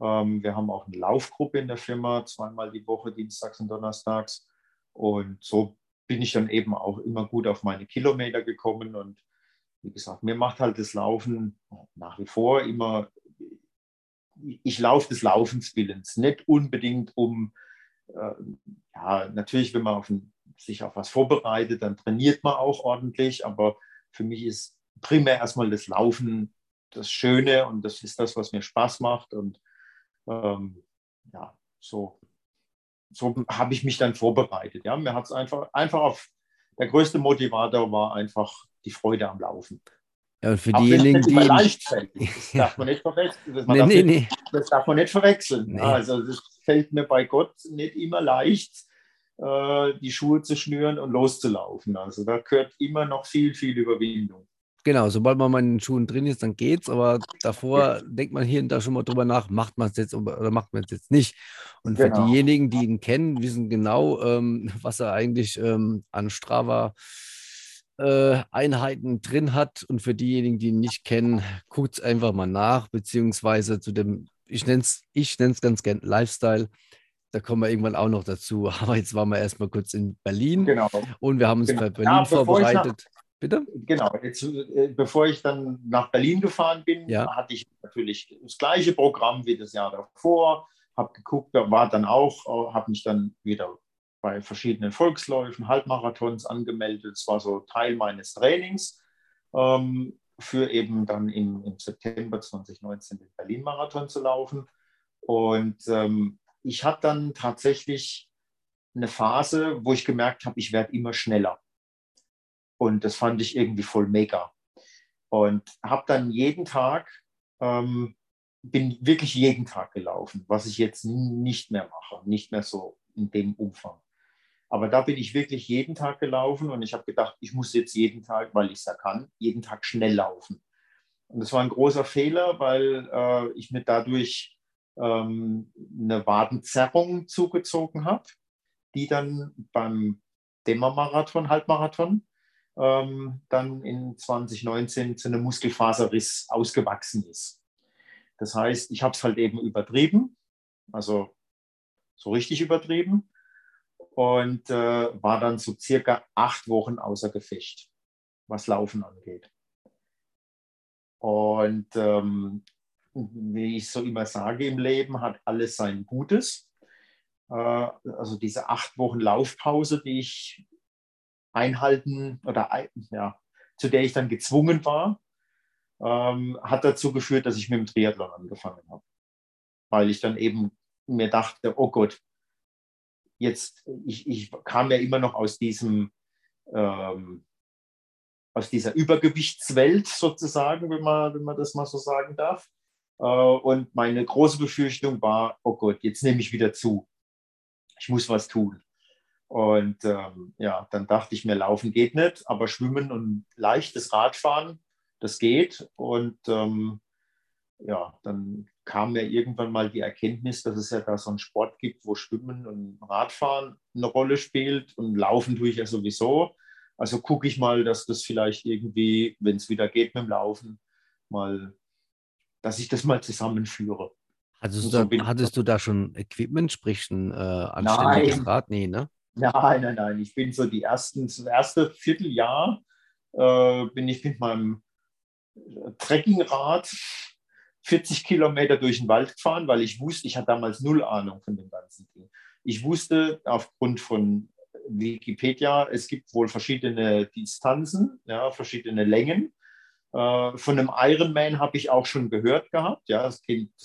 Ähm, wir haben auch eine Laufgruppe in der Firma, zweimal die Woche, dienstags und donnerstags. Und so bin ich dann eben auch immer gut auf meine Kilometer gekommen. Und wie gesagt, mir macht halt das Laufen nach wie vor immer ich laufe des Laufens willens, nicht unbedingt um, äh, ja, natürlich, wenn man auf ein, sich auf was vorbereitet, dann trainiert man auch ordentlich, aber für mich ist primär erstmal das Laufen das Schöne und das ist das, was mir Spaß macht und ähm, ja, so, so habe ich mich dann vorbereitet. Ja, mir hat es einfach, einfach auf, der größte Motivator war einfach die Freude am Laufen. Ja, und für Auch diejenigen, die. Leicht fällt. Das *laughs* darf man nicht verwechseln. Das, nee, nee, nee. das darf man nicht verwechseln. Also, das fällt mir bei Gott nicht immer leicht, äh, die Schuhe zu schnüren und loszulaufen. Also, da gehört immer noch viel, viel Überwindung. Genau, sobald man mal in den Schuhen drin ist, dann geht's. Aber davor denkt man hier und da schon mal drüber nach, macht man es jetzt oder macht man es jetzt nicht. Und genau. für diejenigen, die ihn kennen, wissen genau, ähm, was er eigentlich ähm, an Strava äh, Einheiten drin hat. Und für diejenigen, die ihn nicht kennen, guckt einfach mal nach, beziehungsweise zu dem, ich nenne es ich nenn's ganz gern Lifestyle. Da kommen wir irgendwann auch noch dazu. *laughs* Aber jetzt waren wir erstmal kurz in Berlin. Genau. Und wir haben uns Genau. bei Berlin Ja, vorbereitet. Bitte? Genau, jetzt, äh, bevor ich dann nach Berlin gefahren bin, Ja. hatte ich natürlich das gleiche Programm wie das Jahr davor, habe geguckt, da war dann auch, habe mich dann wieder bei verschiedenen Volksläufen, Halbmarathons angemeldet. Es war so Teil meines Trainings ähm, für eben dann im, im September 2019 den Berlin-Marathon zu laufen. Und ähm, ich hatte dann tatsächlich eine Phase, wo ich gemerkt habe, ich werde immer schneller. Und das fand ich irgendwie voll mega. Und habe dann jeden Tag, ähm, bin wirklich jeden Tag gelaufen, was ich jetzt nicht mehr mache, nicht mehr so in dem Umfang. Aber da bin ich wirklich jeden Tag gelaufen und ich habe gedacht, ich muss jetzt jeden Tag, weil ich es ja kann, jeden Tag schnell laufen. Und das war ein großer Fehler, weil äh, ich mir dadurch ähm, eine Wadenzerrung zugezogen habe, die dann beim Dämmermarathon, Halbmarathon, ähm, dann in 2019 zu einem Muskelfaserriss ausgewachsen ist. Das heißt, ich habe es halt eben übertrieben, also so richtig übertrieben und äh, war dann so circa acht Wochen außer Gefecht, was Laufen angeht. Und ähm, wie ich so immer sage im Leben, hat alles sein Gutes. Äh, also diese acht Wochen Laufpause, die ich einhalten oder ja, zu der ich dann gezwungen war, ähm, hat dazu geführt, dass ich mit dem Triathlon angefangen habe. Weil ich dann eben mir dachte, oh Gott, jetzt, ich, ich kam ja immer noch aus diesem, ähm, aus dieser Übergewichtswelt sozusagen, wenn man, wenn man das mal so sagen darf. Äh, und meine große Befürchtung war, oh Gott, jetzt nehme ich wieder zu. Ich muss was tun. Und ähm, ja, dann dachte ich mir, laufen geht nicht, aber schwimmen und leichtes Radfahren, das geht. Und ähm, ja, dann kam mir irgendwann mal die Erkenntnis, dass es ja da so einen Sport gibt, wo Schwimmen und Radfahren eine Rolle spielt und Laufen tue ich ja sowieso. Also gucke ich mal, dass das vielleicht irgendwie, wenn es wieder geht mit dem Laufen, mal, dass ich das mal zusammenführe. Hattest, du, so da, bin ich- hattest du da schon Equipment, sprich ein äh, anständiges Nein. Rad? Nee, ne? Nein, nein, nein. Ich bin so die ersten, das erste Vierteljahr äh, bin ich mit meinem Trekkingrad 40 Kilometer durch den Wald gefahren, weil ich wusste, ich hatte damals null Ahnung von dem ganzen Ding. Ich wusste aufgrund von Wikipedia, es gibt wohl verschiedene Distanzen, ja, verschiedene Längen. Äh, von einem Ironman habe ich auch schon gehört gehabt. Ja, das,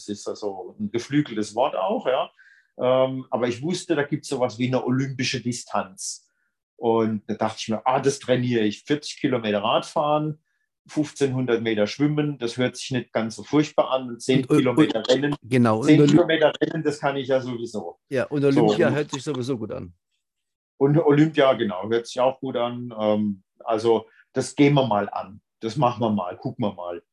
ist also ein geflügeltes Wort auch, ja. Ähm, aber ich wusste, da gibt es sowas wie eine olympische Distanz. Und da dachte ich mir, ah, das trainiere ich. 40 Kilometer Radfahren, 1500 Meter Schwimmen, das hört sich nicht ganz so furchtbar an. Und 10 Und- und- Kilometer Rennen, Genau. Und, 10 Olymp Kilometer Rennen, das kann ich ja sowieso. ja, und Olympia So. hört sich sowieso gut an. Und Olympia, genau, hört sich auch gut an. Ähm, also das gehen wir mal an. Das machen wir mal, gucken wir mal.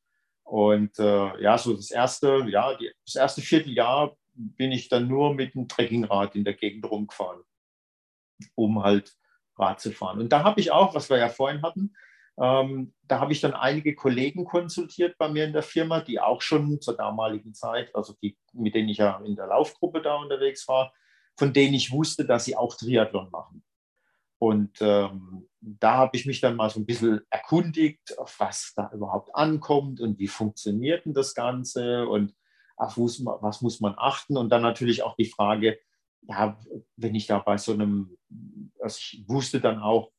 Und äh, ja, so das erste, ja, die, das erste Vierteljahr bin ich dann nur mit dem Trekkingrad in der Gegend rumgefahren, um halt Rad zu fahren. Und da habe ich auch, was wir ja vorhin hatten, ähm, da habe ich dann einige Kollegen konsultiert bei mir in der Firma, die auch schon zur damaligen Zeit, also die, mit denen ich ja in der Laufgruppe da unterwegs war, von denen ich wusste, dass sie auch Triathlon machen. Und ähm, da habe ich mich dann mal so ein bisschen erkundigt, auf was da überhaupt ankommt und wie funktioniert denn das Ganze und auf was, was muss man achten. Und dann natürlich auch die Frage, ja, wenn ich da bei so einem, also ich wusste dann auch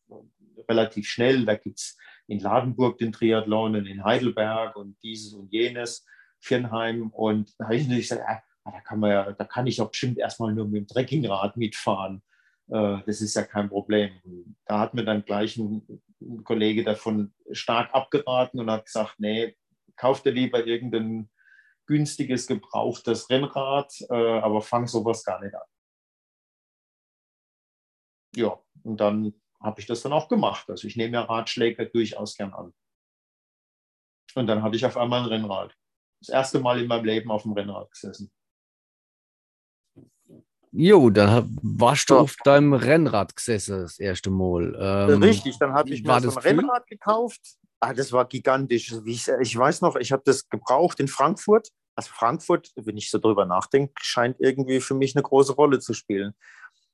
relativ schnell, da gibt es in Ladenburg den Triathlon und in Heidelberg und dieses und jenes, Firnheim. Und da habe ich natürlich gesagt, ja, da kann man ja, da kann ich doch bestimmt erstmal nur mit dem Trekkingrad mitfahren. Äh, Das ist ja kein Problem. Und Da hat mir dann gleich ein, ein Kollege davon stark abgeraten und hat gesagt, nee, kauf dir lieber irgendein günstiges, gebrauchtes Rennrad, äh, aber fang sowas gar nicht an. Ja, und dann habe ich das dann auch gemacht. Also ich nehme ja Ratschläge durchaus gern an. Und dann hatte ich auf einmal ein Rennrad. Das erste Mal in meinem Leben auf dem Rennrad gesessen. Jo, dann warst du auf deinem Rennrad gesessen das erste Mal. Ähm, Richtig, dann habe ich mir so ein? Rennrad gekauft. Ah, das war gigantisch. Ich weiß noch, ich habe das gebraucht in Frankfurt. Also Frankfurt, wenn ich so drüber nachdenke, scheint irgendwie für mich eine große Rolle zu spielen.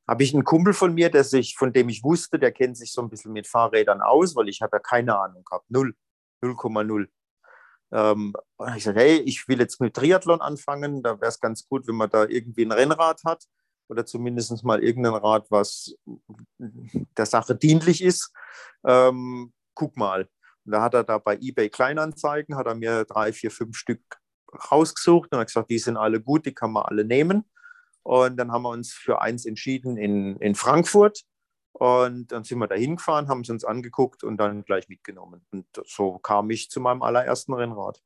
Habe ich einen Kumpel von mir, der sich, von dem ich wusste, der kennt sich so ein bisschen mit Fahrrädern aus, weil ich habe ja keine Ahnung gehabt. Null. 0,0. Ähm, ich gesagt, hey, ich will jetzt mit Triathlon anfangen. Da wäre es ganz gut, wenn man da irgendwie ein Rennrad hat oder zumindest mal irgendein Rad, was der Sache dienlich ist. Ähm, guck mal. Und da hat er da bei eBay Kleinanzeigen, hat er mir drei, vier, fünf Stück rausgesucht und hat gesagt, die sind alle gut, die kann man alle nehmen. Und dann haben wir uns für eins entschieden in, in Frankfurt. Und dann sind wir da hingefahren, haben es uns angeguckt und dann gleich mitgenommen. Und so kam ich zu meinem allerersten Rennrad.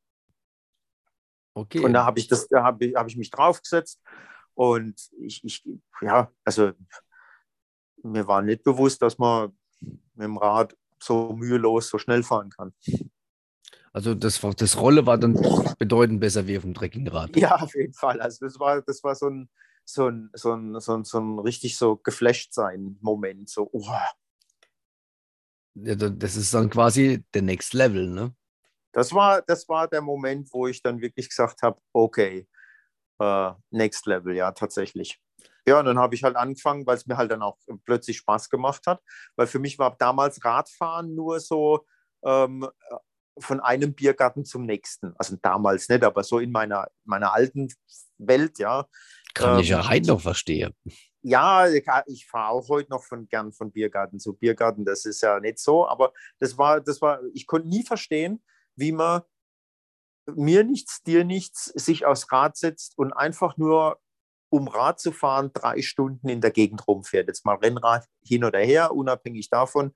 okay. Und da habe ich das, da habe ich, hab ich mich draufgesetzt und ich, ich, ja, also mir war nicht bewusst, dass man mit dem Rad so mühelos so schnell fahren kann. also das, das Rolle war dann bedeutend besser wie auf dem Trekkingrad. Ja, auf jeden Fall. Also das war, das war so ein, so ein, so ein, so ein, so ein richtig so geflasht sein Moment. So, oh, Ja, da- Das ist dann quasi der Next Level, ne? das war, das war der Moment, wo ich dann wirklich gesagt habe, okay, äh, next level, ja, tatsächlich. Ja, und dann habe ich halt angefangen, weil es mir halt dann auch plötzlich Spaß gemacht hat, weil für mich war damals Radfahren nur so ähm, von einem Biergarten zum nächsten. Also damals nicht, aber so in meiner, meiner alten Welt, ja. Kann ich ja Ähm, heute noch verstehen. Ja, ich, ich fahre auch heute noch von gern von Biergarten zu Biergarten. Das ist ja nicht so, aber das war, das war, ich konnte nie verstehen, wie man mir nichts, dir nichts, sich aufs Rad setzt und einfach nur, um Rad zu fahren, drei Stunden in der Gegend rumfährt. Jetzt mal Rennrad hin oder her, unabhängig davon.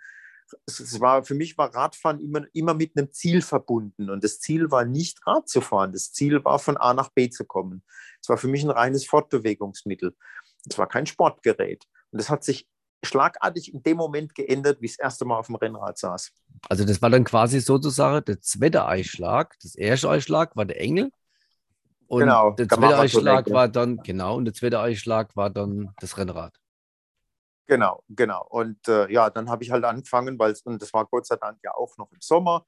Es- war, für mich war Radfahren immer, immer mit einem Ziel verbunden. Und das Ziel war nicht Rad zu fahren. Das Ziel war, von A nach B zu kommen. Es war für mich ein reines Fortbewegungsmittel. Es war kein Sportgerät. Und das hat sich schlagartig in dem Moment geändert, wie ich das erste Mal auf dem Rennrad saß. Also das war dann quasi sozusagen der zweite Einschlag. Das erste Einschlag war der Engel. Und Genau, der zweite Marathon-Engel. war dann, genau, und der zweite Einschlag war dann das Rennrad. Genau, genau. Und äh, ja, dann habe ich halt angefangen, weil und das war Gott sei Dank ja auch noch im Sommer,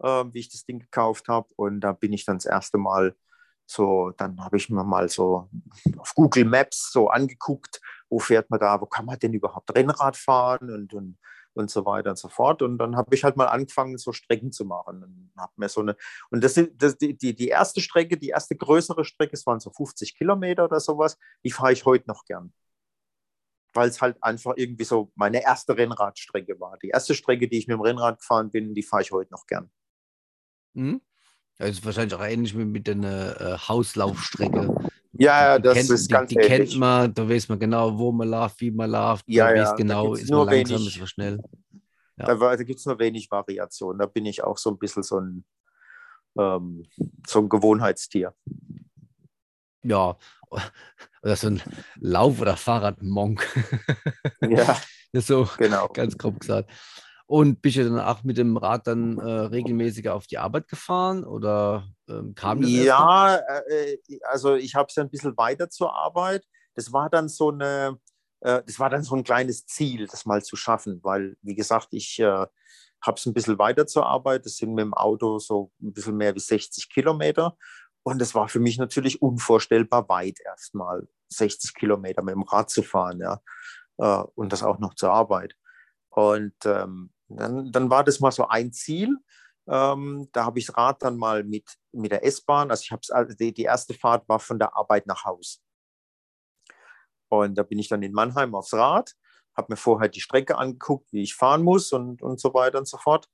äh, wie ich das Ding gekauft habe. Und da bin ich dann das erste Mal so, dann habe ich mir mal so auf Google Maps so angeguckt, wo fährt man da, wo kann man denn überhaupt Rennrad fahren und, und, und so weiter und so fort. Und dann habe ich halt mal angefangen, so Strecken zu machen. Und habe mir so eine, und das, das die, die erste Strecke, die erste größere Strecke, es waren so 50 Kilometer oder sowas, die fahre ich heute noch gern weil es halt einfach irgendwie so meine erste Rennradstrecke war. Die erste Strecke, die ich mit dem Rennrad gefahren bin, die fahre ich heute noch gern. Hm? Das ist wahrscheinlich auch ähnlich wie mit der äh, Hauslaufstrecke. Ja, ja, Die das kennt, ist die, ganz die kennt ähnlich. man, da weiß man genau, wo man läuft, wie man läuft, Ja, ja, genau, ist nur man langsam, wenig- ist man schnell. Ja. Da, da gibt es nur wenig Variationen. Da bin ich auch so ein bisschen so ein, ähm, so ein Gewohnheitstier. Ja, oder so ein Lauf- oder Fahrradmonk. Ja, Das *laughs* ist so genau. ganz grob gesagt. Und bist du dann auch mit dem Rad dann äh, regelmäßiger auf die Arbeit gefahren oder ähm, kam das? Ja, äh, also ich habe es ja ein bisschen weiter zur Arbeit. Das war dann so eine, äh, das war dann so ein kleines Ziel, das mal zu schaffen, weil, wie gesagt, ich äh, habe es ein bisschen weiter zur Arbeit. Das sind mit dem Auto so ein bisschen mehr wie 60 Kilometer. Und das war für mich natürlich unvorstellbar weit, erstmal 60 Kilometer mit dem Rad zu fahren, ja. Äh, und das auch noch zur Arbeit. Und ähm, dann, dann war das mal so ein Ziel. Ähm, da habe ich das Rad dann mal mit, mit der S-Bahn, also ich habe also die, die erste Fahrt war von der Arbeit nach Haus. Und da bin ich dann in Mannheim aufs Rad, habe mir vorher die Strecke angeguckt, wie ich fahren muss und, und so weiter und so fort.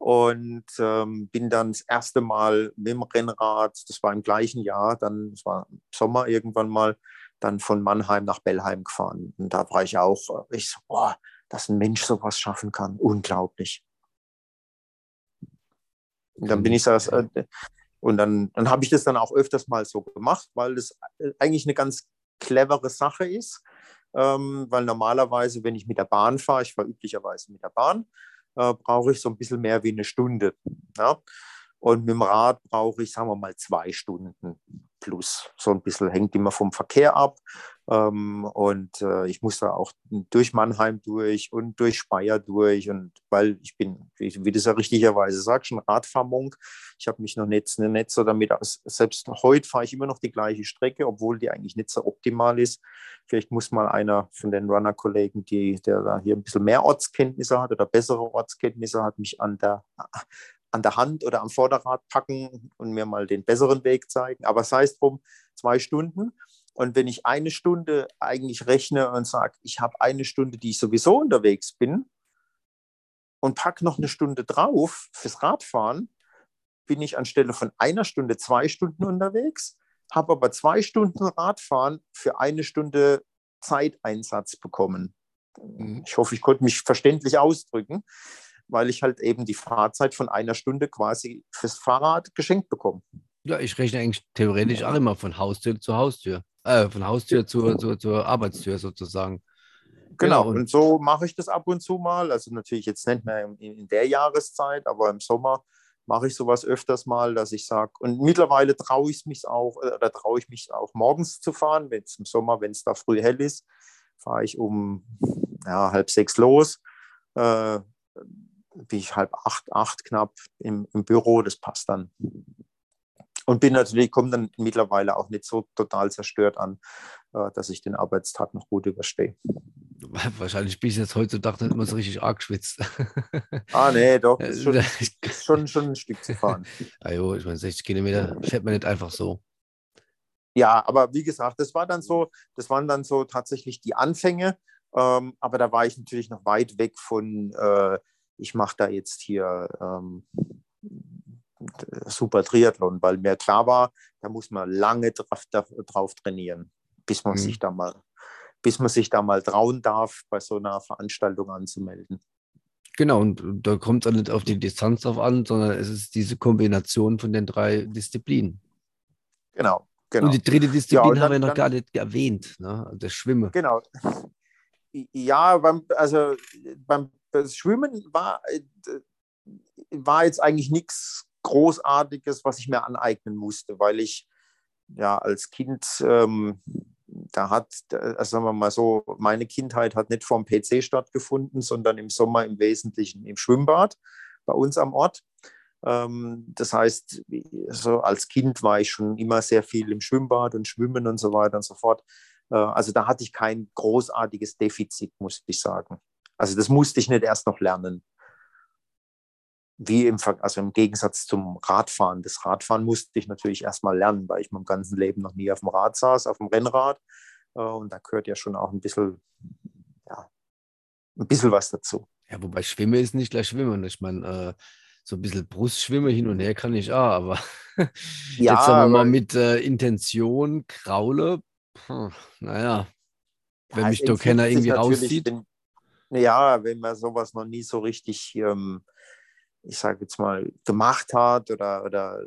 Und ähm, bin dann das erste Mal mit dem Rennrad, das war im gleichen Jahr, dann, das war im Sommer irgendwann mal, dann von Mannheim nach Bellheim gefahren. Und da war ich auch, äh, ich so, boah, dass ein Mensch sowas schaffen kann, unglaublich. Und dann bin ich das, äh, und dann, dann habe ich das dann auch öfters mal so gemacht, weil das äh, eigentlich eine ganz clevere Sache ist. Ähm, weil normalerweise, wenn ich mit der Bahn fahre, ich fahre üblicherweise mit der Bahn, äh, brauche ich so ein bisschen mehr wie eine Stunde. Ja? Und mit dem Rad brauche ich, sagen wir mal, zwei Stunden plus. So ein bisschen hängt immer vom Verkehr ab. Ähm, und äh, ich musste auch durch Mannheim durch und durch Speyer durch. Und weil ich bin, wie, du es ja richtigerweise sagst, schon Radfahrmonk. Ich habe mich noch nicht, nicht so damit aus. Selbst heute fahre ich immer noch die gleiche Strecke, obwohl die eigentlich nicht so optimal ist. Vielleicht muss mal einer von den Runner-Kollegen, der da hier ein bisschen mehr Ortskenntnisse hat oder bessere Ortskenntnisse hat, mich an der an der Hand oder am Vorderrad packen und mir mal den besseren Weg zeigen. Aber sei es drum, zwei Stunden. Und wenn ich eine Stunde eigentlich rechne und sage, ich habe eine Stunde, die ich sowieso unterwegs bin und packe noch eine Stunde drauf fürs Radfahren, bin ich anstelle von einer Stunde zwei Stunden unterwegs, habe aber zwei Stunden Radfahren für eine Stunde Zeiteinsatz bekommen. Mhm. Ich hoffe, ich konnte mich verständlich ausdrücken, weil ich halt eben die Fahrzeit von einer Stunde quasi fürs Fahrrad geschenkt bekomme. Ja, ich rechne eigentlich theoretisch auch immer von Haustür zu Haustür. Äh, von Haustür zur, zur, zur Arbeitstür sozusagen. Genau, genau. und, so mache ich das ab und zu mal. Also natürlich jetzt nicht mehr in, in der Jahreszeit, aber im Sommer mache ich sowas öfters mal, dass ich sage, und mittlerweile traue ich mich auch, äh, oder traue ich mich auch morgens zu fahren, wenn es im Sommer, wenn es da früh hell ist, fahre ich um ja, halb sechs los. Äh, bin ich halb acht, acht knapp im, im Büro, das passt dann. Und bin natürlich, komme dann mittlerweile auch nicht so total zerstört an, äh, dass ich den Arbeitstag noch gut überstehe. *laughs* Wahrscheinlich bin ich jetzt heutzutage nicht immer so richtig arg geschwitzt. Ah, nee, doch. *laughs* Ist schon, ist schon, schon ein Stück zu fahren. *laughs* Ah, jo, ich meine, 60 Kilometer fährt man nicht einfach so. Ja, aber wie gesagt, das war dann so, das waren dann so tatsächlich die Anfänge. Ähm, aber da war ich natürlich noch weit weg von, äh, ich mache da jetzt hier ähm, super Triathlon, weil mir klar war, da muss man lange drauf, drauf trainieren, bis man mhm. sich da mal, bis man sich da mal trauen darf, bei so einer Veranstaltung anzumelden. Genau, und da kommt es nicht auf die Distanz drauf an, sondern es ist diese Kombination von den drei Disziplinen. Genau, genau. Und die dritte Disziplin ja, haben wir noch dann, gar nicht erwähnt, ne? das Schwimmen. Genau. Ja, beim, also beim Schwimmen war, äh, war jetzt eigentlich nichts Großartiges, was ich mir aneignen musste, weil ich ja als Kind, ähm, da hat, also sagen wir mal so, meine Kindheit hat nicht vom PC stattgefunden, sondern im Sommer im Wesentlichen im Schwimmbad bei uns am Ort. Ähm, das heißt, so als Kind war ich schon immer sehr viel im Schwimmbad und Schwimmen und so weiter und so fort. Äh, also da hatte ich kein großartiges Defizit, muss ich sagen. Also das musste ich nicht erst noch lernen wie im, also im Gegensatz zum Radfahren. Das Radfahren musste ich natürlich erstmal lernen, weil ich mein ganzes Leben noch nie auf dem Rad saß, auf dem Rennrad. Äh, und da gehört ja schon auch ein bisschen, ja, ein bisschen was dazu. Ja, wobei Schwimmen ist nicht gleich Schwimmen. Ich meine, äh, so ein bisschen Brustschwimmen hin und her kann ich auch, aber *laughs* ja, jetzt sagen wir mal mit äh, Intention, Kraule, naja, wenn ja, mich doch keiner irgendwie rauszieht. Wenn, ja, wenn man sowas noch nie so richtig ähm, ich sage jetzt mal, gemacht hat oder, oder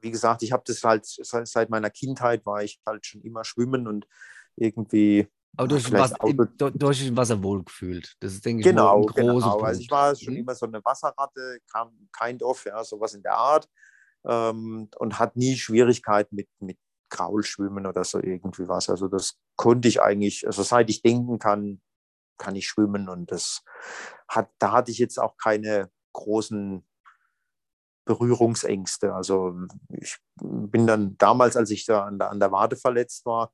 wie gesagt, ich habe das halt seit meiner Kindheit war ich halt schon immer schwimmen und irgendwie. Aber durch, was, im, durch das Wasser wohlgefühlt. Das ist, denke ich, genau, ein großes genau. Punkt. Also ich war schon mhm. immer so eine Wasserratte, kam kein Dorf, ja, sowas in der Art. Ähm, und hat nie Schwierigkeiten mit, mit Kraulschwimmen oder so irgendwie was. Also das konnte ich eigentlich, also seit ich denken kann, kann ich schwimmen und das hat, da hatte ich jetzt auch keine großen Berührungsängste. Also ich bin dann damals, als ich da an der, an der Wade verletzt war,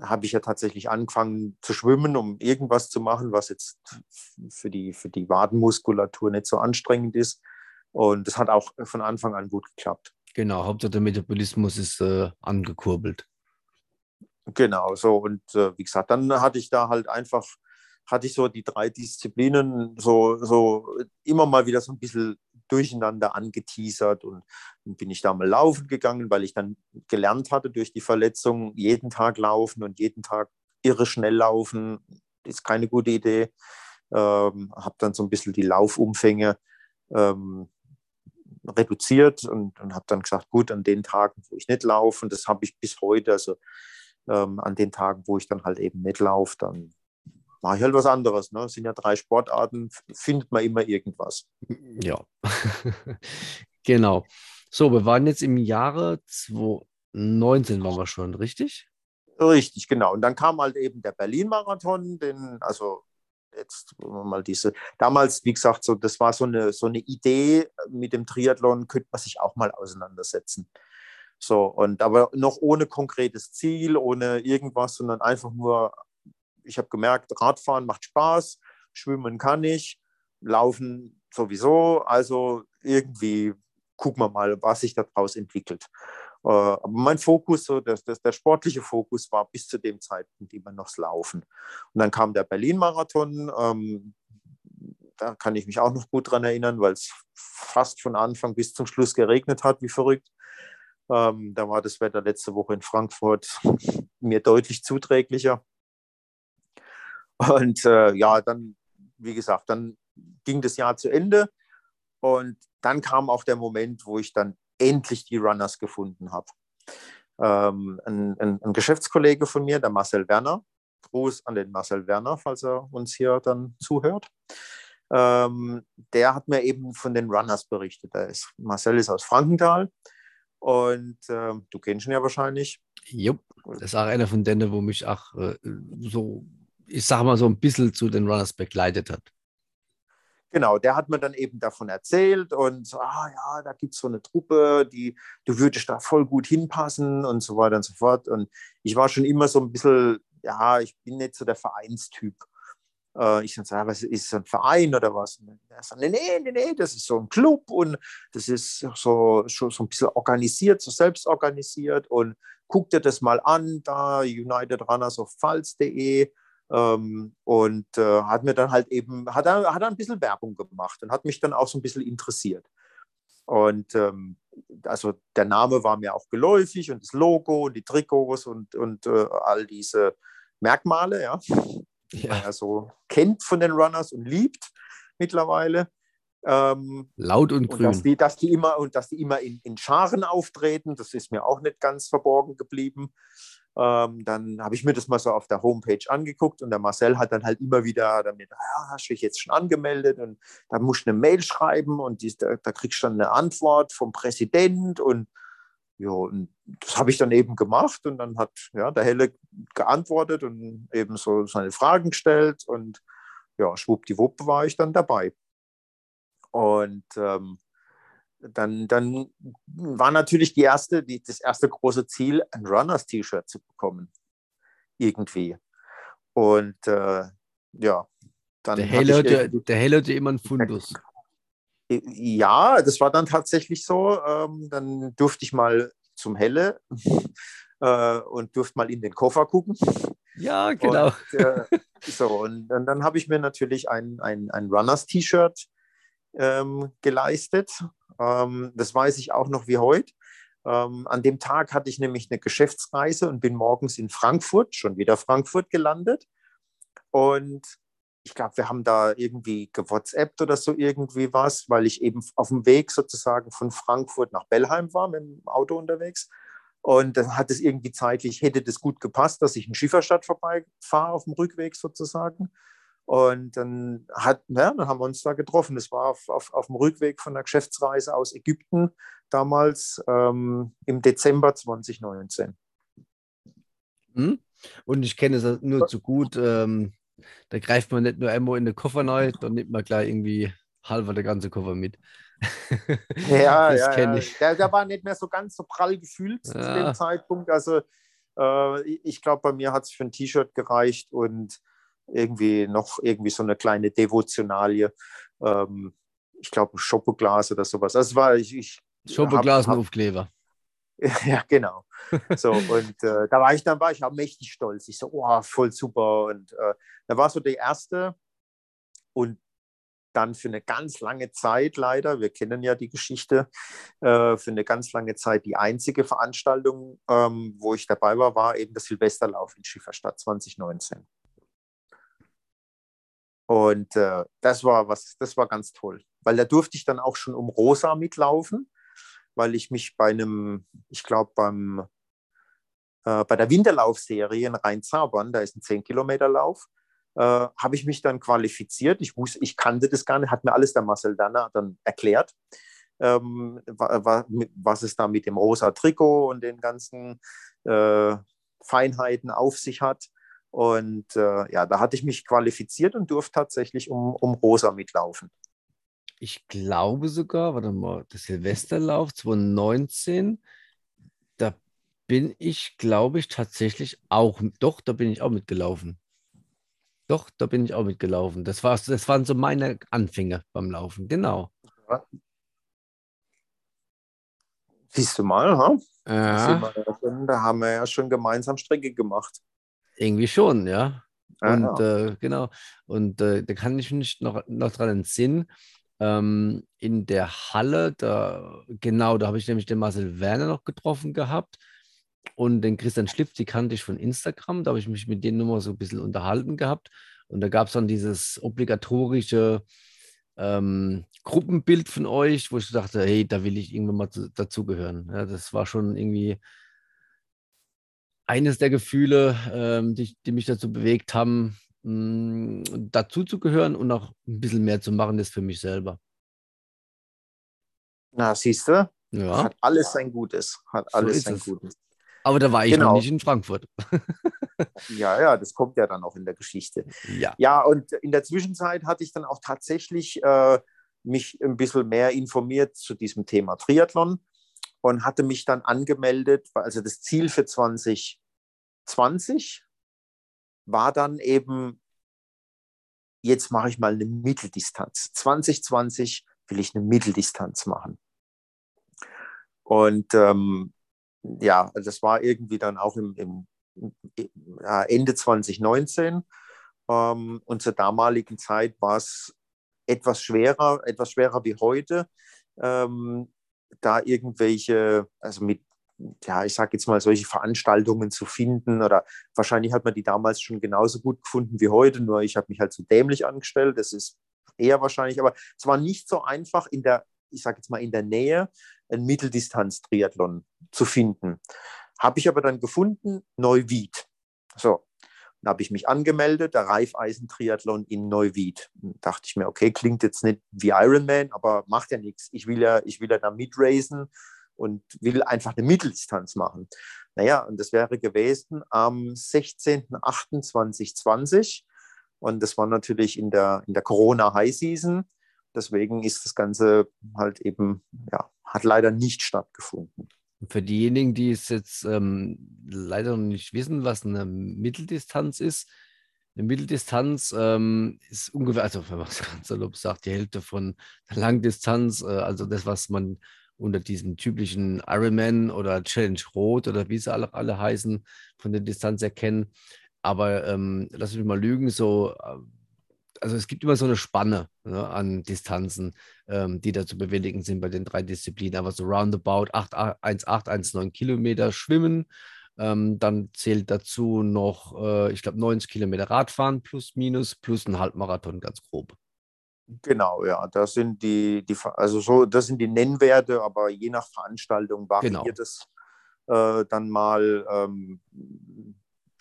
habe ich ja tatsächlich angefangen zu schwimmen, um irgendwas zu machen, was jetzt für die, für die Wadenmuskulatur nicht so anstrengend ist. Und das hat auch von Anfang an gut geklappt. Genau, Hauptsache der Metabolismus ist äh, angekurbelt. Genau, so. Und äh, wie gesagt, dann hatte ich da halt einfach hatte ich so die drei Disziplinen so, so immer mal wieder so ein bisschen durcheinander angeteasert und bin ich da mal laufen gegangen, weil ich dann gelernt hatte durch die Verletzung, jeden Tag laufen und jeden Tag irre schnell laufen, ist keine gute Idee. Ähm, habe dann so ein bisschen die Laufumfänge ähm, reduziert und, und habe dann gesagt, gut, an den Tagen, wo ich nicht laufe, und das habe ich bis heute, also ähm, an den Tagen, wo ich dann halt eben nicht laufe, dann mache ich halt was anderes. Ne? Das sind ja drei Sportarten, findet man immer irgendwas. Ja, *laughs* genau. So, wir waren jetzt im Jahre 2019, waren wir schon, richtig? Richtig, genau. Und dann kam halt eben der Berlin-Marathon, den, also jetzt mal diese, damals, wie gesagt, so, das war so eine, so eine Idee mit dem Triathlon, könnte man sich auch mal auseinandersetzen. So, und aber noch ohne konkretes Ziel, ohne irgendwas, sondern einfach nur, ich habe gemerkt, Radfahren macht Spaß, schwimmen kann ich, laufen sowieso, also irgendwie gucken wir mal, was sich daraus entwickelt. Äh, aber mein Fokus, so das, das, der sportliche Fokus war bis zu dem Zeitpunkt immer noch das Laufen. Und dann kam der Berlin-Marathon. Ähm, da kann ich mich auch noch gut dran erinnern, weil es fast von Anfang bis zum Schluss geregnet hat, wie verrückt. Ähm, da war das Wetter letzte Woche in Frankfurt *laughs* mir deutlich zuträglicher. Und äh, ja, dann, wie gesagt, dann ging das Jahr zu Ende. Und dann kam auch der Moment, wo ich dann endlich die Runners gefunden habe. Ähm, ein, ein, ein, Geschäftskollege von mir, der Marcel Werner, Gruß an den Marcel Werner, falls er uns hier dann zuhört. Ähm, der hat mir eben von den Runners berichtet. Ist, Marcel ist aus Frankenthal und äh, du kennst ihn ja wahrscheinlich. Jupp, das ist auch einer von denen, wo mich auch äh, so, ich sag mal so ein bisschen zu den Runners begleitet hat. Genau, der hat mir dann eben davon erzählt und so, ah ja, da gibt es so eine Truppe, die, du würdest da voll gut hinpassen und so weiter und so fort. Und ich war schon immer so ein bisschen, ja, ich bin nicht so der Vereinstyp. Äh, ich sage, was ist das ein Verein oder was? Er sagt, nee, nee, nee, das ist so ein Club und das ist so, so, so ein bisschen organisiert, so selbst organisiert und guck dir das mal an, da United Runners of Pfalz.de ähm, und äh, hat mir dann halt eben, hat er, hat er ein bisschen Werbung gemacht und hat mich dann auch so ein bisschen interessiert. Und ähm, also der Name war mir auch geläufig und das Logo und die Trikots und, und äh, all diese Merkmale, ja, die man ja so kennt von den Runners und liebt mittlerweile. Ähm, Laut und grün. Und dass die, dass die immer, und dass die immer in, in Scharen auftreten, das ist mir auch nicht ganz verborgen geblieben. Ähm, dann habe ich mir das mal so auf der Homepage angeguckt und der Marcel hat dann halt immer wieder damit, ja, hast du dich jetzt schon angemeldet und da musst du eine Mail schreiben und die, da, da, kriegst du dann eine Antwort vom Präsident und ja, und das habe ich dann eben gemacht und dann hat ja, der Helle geantwortet und eben so seine Fragen gestellt und ja, schwuppdiwupp war ich dann dabei. Und ähm, dann, dann war natürlich die erste, die, das erste große Ziel, ein Runners-T-Shirt zu bekommen. Irgendwie. Und äh, ja, dann. Der Helle, hatte, der Helle hatte immer einen Fundus. Ja, das war dann tatsächlich so. Ähm, dann durfte ich mal zum Helle *laughs* äh, und durfte mal in den Koffer gucken. Ja, genau. Und, äh, so, und, und dann habe ich mir natürlich ein, ein, ein Runners-T-Shirt ähm, geleistet ähm, das weiß ich auch noch wie heute. Ähm, an dem Tag hatte ich nämlich eine Geschäftsreise und bin morgens in Frankfurt, schon wieder Frankfurt gelandet. Und ich glaube, wir haben da irgendwie gewhatsappt oder so irgendwie was, weil ich eben auf dem Weg sozusagen von Frankfurt nach Bellheim war mit dem Auto unterwegs. Und dann hat es irgendwie zeitlich, hätte das gut gepasst, dass ich in Schieferstadt vorbeifahre auf dem Rückweg sozusagen. Und dann, hat, ja, dann haben wir uns da getroffen. Das war auf, auf, auf dem Rückweg von der Geschäftsreise aus Ägypten damals ähm, im Dezember 2019. Hm? Und ich kenne es nur zu gut. Ähm, da greift man nicht nur einmal in den Koffer neu, dann nimmt man gleich irgendwie halber der ganze Koffer mit. ja, *laughs* das ja, ja. Ich. Der, der, war nicht mehr so ganz so prall gefühlt ja. zu dem Zeitpunkt. Also äh, ich glaube, bei mir hat es für ein T-Shirt gereicht und irgendwie noch irgendwie so eine kleine Devotionalie. Ähm, ich glaube, ein Schopoglas oder sowas. Das war ich. ich Schopoglas und Aufkleber. *laughs* Ja, genau. So, und äh, da war ich dann war ich auch mächtig stolz. Ich so, oh, voll super. Und äh, da war so die erste und dann für eine ganz lange Zeit leider, wir kennen ja die Geschichte, äh, für eine ganz lange Zeit die einzige Veranstaltung, ähm, wo ich dabei war, war eben der Silvesterlauf in Schifferstadt 2019. Und äh, das war was, das war ganz toll, weil da durfte ich dann auch schon um Rosa mitlaufen, weil ich mich bei einem, ich glaube beim äh, bei der Winterlaufserie in Rhein-Zabern, da ist ein 10-Kilometer-Lauf, äh, habe ich mich dann qualifiziert. Ich wusste, ich kannte das gar nicht, hat mir alles der Marcel Danner dann erklärt, ähm, was es da mit dem rosa Trikot und den ganzen äh, Feinheiten auf sich hat. Und äh, ja, da hatte ich mich qualifiziert und durfte tatsächlich um, um Rosa mitlaufen. Ich glaube sogar, warte mal, der Silvesterlauf 2019, da bin ich, glaube ich, tatsächlich auch, doch, da bin ich auch mitgelaufen. Doch, da bin ich auch mitgelaufen. Das, war, das waren so meine Anfänge beim Laufen, genau. Ja. Siehst du mal, ha? Ja. Da haben wir ja schon gemeinsam Strecke gemacht. Irgendwie schon, ja. Ja, Und Äh, genau. Und äh, da kann ich mich noch, noch dran entsinnen. Ähm, in der Halle, da, genau, da habe ich nämlich den Marcel Werner noch getroffen gehabt. Und den Christian Schliff, die kannte ich von Instagram. Da habe ich mich mit denen nochmal so ein bisschen unterhalten gehabt. Und da gab es dann dieses obligatorische ähm, Gruppenbild von euch, wo ich dachte, hey, da will ich irgendwann mal zu, dazugehören. Ja, das war schon irgendwie eines der Gefühle, ähm, die, die, mich dazu bewegt haben, mh, dazu zu gehören und auch ein bisschen mehr zu machen, das für mich selber. Na, siehst du? Ja. Hat alles sein Gutes. Hat alles ist sein es. Gutes. Aber da war ich Genau. noch nicht in Frankfurt. *laughs* Ja, ja, das kommt ja dann auch in der Geschichte. ja. Ja, und in der Zwischenzeit hatte ich dann auch tatsächlich äh, mich ein bisschen mehr informiert zu diesem Thema Triathlon und hatte mich dann angemeldet, also das Ziel für 2020 war dann eben, jetzt mache ich mal eine Mitteldistanz. 2020 will ich eine Mitteldistanz machen. Und ähm, ja, das war irgendwie dann auch im, im, ja, Ende 2019. Ähm, und zur damaligen Zeit war es etwas schwerer, etwas schwerer wie heute, ähm, da irgendwelche, also mit, ja, ich sage jetzt mal, solche Veranstaltungen zu finden. Oder wahrscheinlich hat man die damals schon genauso gut gefunden wie heute, nur ich habe mich halt so dämlich angestellt. Das ist eher wahrscheinlich, aber es war nicht so einfach in der, ich sage jetzt mal, in der Nähe einen Mitteldistanz-Triathlon zu finden. Habe ich aber dann gefunden, Neuwied. So, dann habe ich mich angemeldet, der Reifeisen-Triathlon in Neuwied. Dann dachte ich mir, okay, klingt jetzt nicht wie Ironman, aber macht ja nichts. Ich will ja, ich will ja da mitracen und will einfach eine Mitteldistanz machen. Naja, und das wäre gewesen am 16.08.2020. Und das war natürlich in der, in der Corona-High-Season. Deswegen ist das Ganze halt eben, ja, hat leider nicht stattgefunden. Für diejenigen, die es jetzt ähm, leider noch nicht wissen, was eine Mitteldistanz ist, eine Mitteldistanz ähm, ist ungefähr, also wenn man es *laughs* ganz salopp sagt, die Hälfte von der Langdistanz, äh, also das, was man unter diesem typischen Ironman oder Challenge Rot oder wie sie alle, alle heißen, von der Distanz erkennen. Aber ähm, lass mich mal lügen, so, äh, also es gibt immer so eine Spanne ne, an Distanzen, ähm, die da zu bewältigen sind bei den drei Disziplinen. Aber so roundabout 1,8, 1,9 Kilometer Schwimmen. Ähm, dann zählt dazu noch, äh, ich glaube, 90 Kilometer Radfahren plus minus, plus ein Halbmarathon ganz grob. Genau, ja, das sind die, die also so, das sind die Nennwerte, aber je nach Veranstaltung variiert Genau. es äh, dann mal. Ähm,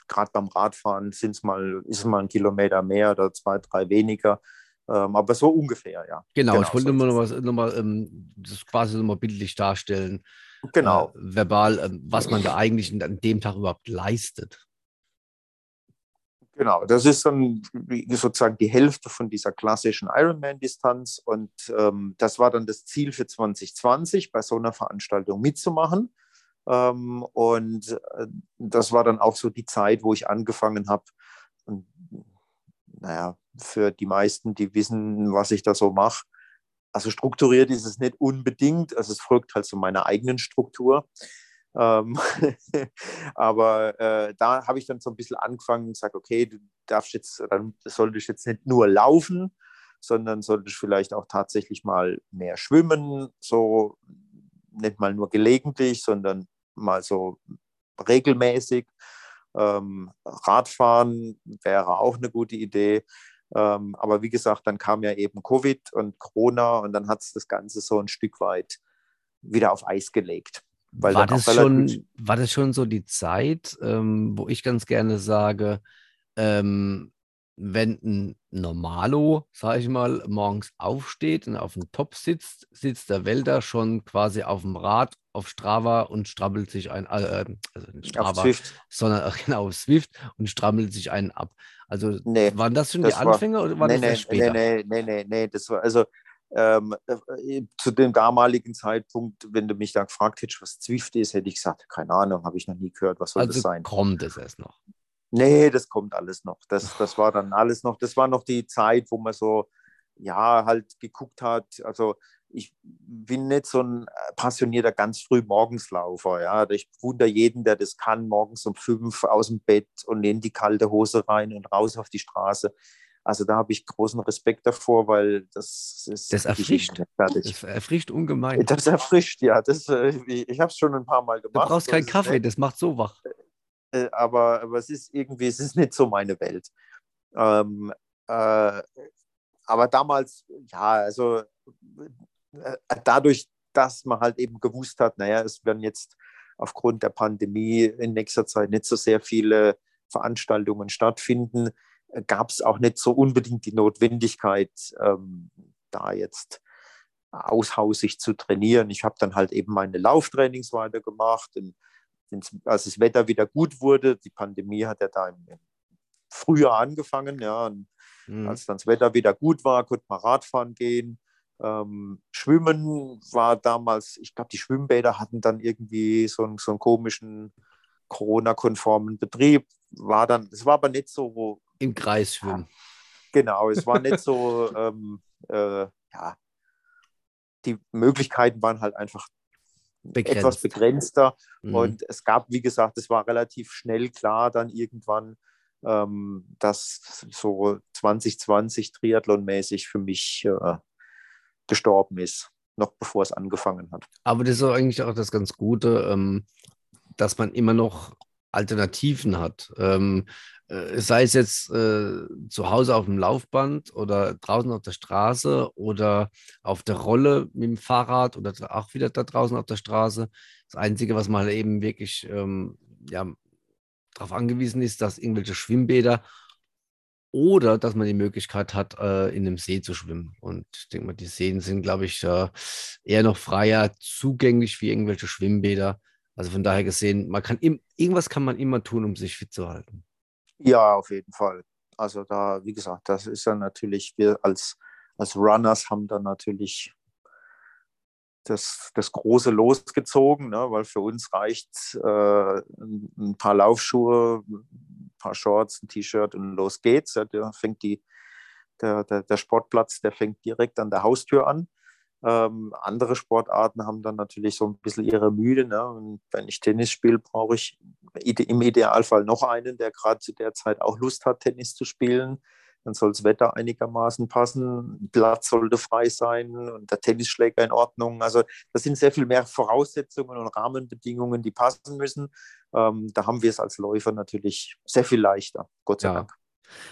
Gerade beim Radfahren sind's mal, ist es mal ein Kilometer mehr oder zwei, drei weniger. Ähm, aber so ungefähr, ja. Genau, Genau, ich wollte so nur was, noch mal, ähm, das quasi nochmal bildlich darstellen, Genau. äh, verbal, äh, was man da eigentlich an dem Tag überhaupt leistet. Genau, das ist dann sozusagen die Hälfte von dieser klassischen Ironman-Distanz und ähm, das war dann das Ziel für 2020, bei so einer Veranstaltung mitzumachen. Ähm, und äh, das war dann auch so die Zeit, wo ich angefangen habe. Und naja, für die meisten, die wissen, was ich da so mache, also strukturiert ist es nicht unbedingt, also es folgt halt so meiner eigenen Struktur. Ähm, *laughs* aber äh, da habe ich dann so ein bisschen angefangen und gesagt, okay, du darfst jetzt, dann solltest jetzt nicht nur laufen, sondern solltest vielleicht auch tatsächlich mal mehr schwimmen, so nicht mal nur gelegentlich, sondern mal so regelmäßig. Ähm, Radfahren wäre auch eine gute Idee. Ähm, aber wie gesagt, dann kam ja eben Covid und Corona und dann hat es das Ganze so ein Stück weit wieder auf Eis gelegt. Weil war, das schon, war das schon so die Zeit, ähm, wo ich ganz gerne sage, ähm, wenn ein Normalo, sage ich mal, morgens aufsteht und auf dem Top sitzt, sitzt der Wälder schon quasi auf dem Rad auf Strava und strammelt sich ein, äh, also nicht Strava, sondern äh, genau auf Swift und strammelt sich einen ab. Also nee, waren das schon die Anfänger oder war nee, das nee, später? Nee, nee, nee, nee, das war also ähm, äh, zu dem damaligen Zeitpunkt, wenn du mich da gefragt hättest, was Zwift ist, hätte ich gesagt, keine Ahnung, habe ich noch nie gehört, was soll also das sein? kommt es erst noch. Nee, das kommt alles noch. Das, das war dann alles noch, das war noch die Zeit, wo man so, ja, halt geguckt hat. Also ich bin nicht so ein passionierter ganz früh Morgenslaufer. Ja. Ich wundere jeden, der das kann, morgens um fünf aus dem Bett und in die kalte Hose rein und raus auf die Straße. Also da habe ich großen Respekt davor, weil das ist. Das erfrischt. Das erfrischt ungemein. Das erfrischt, ja. Das, äh, ich habe es schon ein paar Mal gemacht. Du brauchst keinen Kaffee, das macht so wach. Äh, aber, aber es ist irgendwie, es ist nicht so meine Welt. Ähm, äh, aber damals, ja, also äh, dadurch, dass man halt eben gewusst hat, naja, es werden jetzt aufgrund der Pandemie in nächster Zeit nicht so sehr viele Veranstaltungen stattfinden, äh, gab es auch nicht so unbedingt die Notwendigkeit, ähm, da jetzt aushausig zu trainieren. Ich habe dann halt eben meine Lauftrainings weitergemacht. Und als das Wetter wieder gut wurde, die Pandemie hat ja da im Frühjahr angefangen, ja, mhm. als dann das Wetter wieder gut war, konnte man Radfahren gehen. Ähm, Schwimmen war damals, ich glaube, die Schwimmbäder hatten dann irgendwie so einen, so einen komischen Corona-konformen Betrieb. War dann, es war aber nicht so. Im Kreis schwimmen. Genau, es war nicht *laughs* so, ähm, äh, ja, die Möglichkeiten waren halt einfach Begrenzt. etwas begrenzter. Mhm. Und es gab, wie gesagt, es war relativ schnell klar dann irgendwann, ähm, dass so 2020 Triathlon-mäßig für mich äh, gestorben ist, noch bevor es angefangen hat. Aber das ist eigentlich auch das ganz Gute, ähm, dass man immer noch Alternativen hat. Ähm, äh, sei es jetzt äh, zu Hause auf dem Laufband oder draußen auf der Straße oder auf der Rolle mit dem Fahrrad oder auch wieder da draußen auf der Straße. Das Einzige, was man eben wirklich ähm, ja, darauf angewiesen ist, dass irgendwelche Schwimmbäder oder dass man die Möglichkeit hat, äh, in einem See zu schwimmen. Und ich denke mal, die Seen sind, glaube ich, äh, eher noch freier zugänglich wie irgendwelche Schwimmbäder. Also von daher gesehen, man kann im, irgendwas kann man immer tun, um sich fit zu halten. Ja, auf jeden Fall. Also da, wie gesagt, das ist dann natürlich, wir als, als Runners haben dann natürlich das, das große losgezogen, ne? weil für uns reicht äh, ein paar Laufschuhe, ein paar Shorts, ein T-Shirt und los geht's. Ja, der fängt die, der, der, der Sportplatz, der fängt direkt an der Haustür an. Ähm, andere Sportarten haben dann natürlich so ein bisschen ihre Mühe. Ne? Und wenn ich Tennis spiele, brauche ich im Idealfall noch einen, der gerade zu der Zeit auch Lust hat, Tennis zu spielen. Dann soll das Wetter einigermaßen passen, Platz sollte frei sein und der Tennisschläger in Ordnung. Also das sind sehr viel mehr Voraussetzungen und Rahmenbedingungen, die passen müssen. Ähm, da haben wir es als Läufer natürlich sehr viel leichter, Gott sei ja. Dank.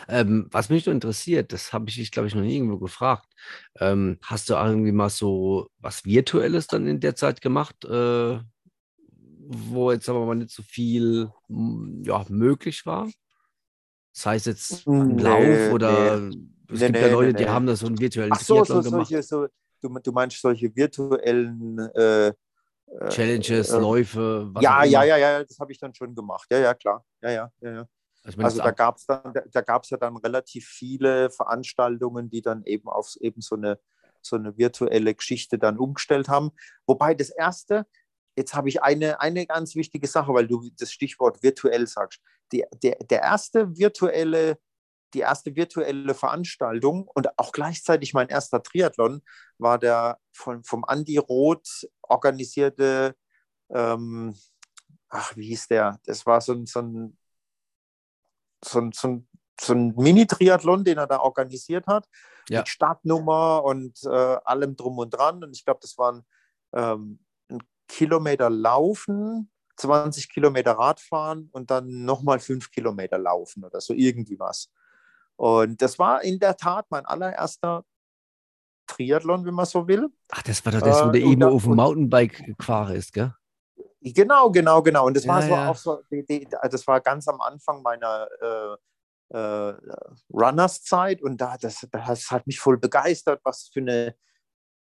Ähm, was mich so interessiert, das habe ich dich, glaube ich, noch nie irgendwo gefragt. Ähm, hast du irgendwie mal so was Virtuelles dann in der Zeit gemacht, äh, wo jetzt aber mal nicht so viel ja, möglich war? Sei es jetzt ein nee, Lauf oder nee. es nee, gibt ja Leute, die haben das so einen virtuellen Ach so, so, gemacht. Solche, so, du, du meinst solche virtuellen äh, äh Challenges, äh, Läufe? ja, ja, ja, ja, das habe ich dann schon gemacht. Ja, ja, klar. Ja, ja, ja, ja. Also, also da gab es dann, da gab es ja dann relativ viele Veranstaltungen, die dann eben auf eben so eine, so eine virtuelle Geschichte dann umgestellt haben. Wobei das erste, jetzt habe ich eine, eine ganz wichtige Sache, weil du das Stichwort virtuell sagst. Die, der, der erste virtuelle, die erste virtuelle Veranstaltung und auch gleichzeitig mein erster Triathlon war der von, vom Andi Roth organisierte, ähm, ach, wie hieß der? Das war so ein, so ein so ein, so ein, so ein Mini-Triathlon, den er da organisiert hat, ja. mit Startnummer und äh, allem drum und dran. Und ich glaube, das waren ähm, ein Kilometer Laufen, 20 Kilometer Radfahren und dann nochmal fünf Kilometer Laufen oder so irgendwie was. Und das war in der Tat mein allererster Triathlon, wenn man so will. Ach, das war doch das, wo der äh, eben auf dem Mountainbike gefahren ist, gell? Genau, genau, genau. Und das ja, war so ja. auch so, das war ganz am Anfang meiner, äh, äh, Runners-Zeit und da, das, das hat mich voll begeistert, was für eine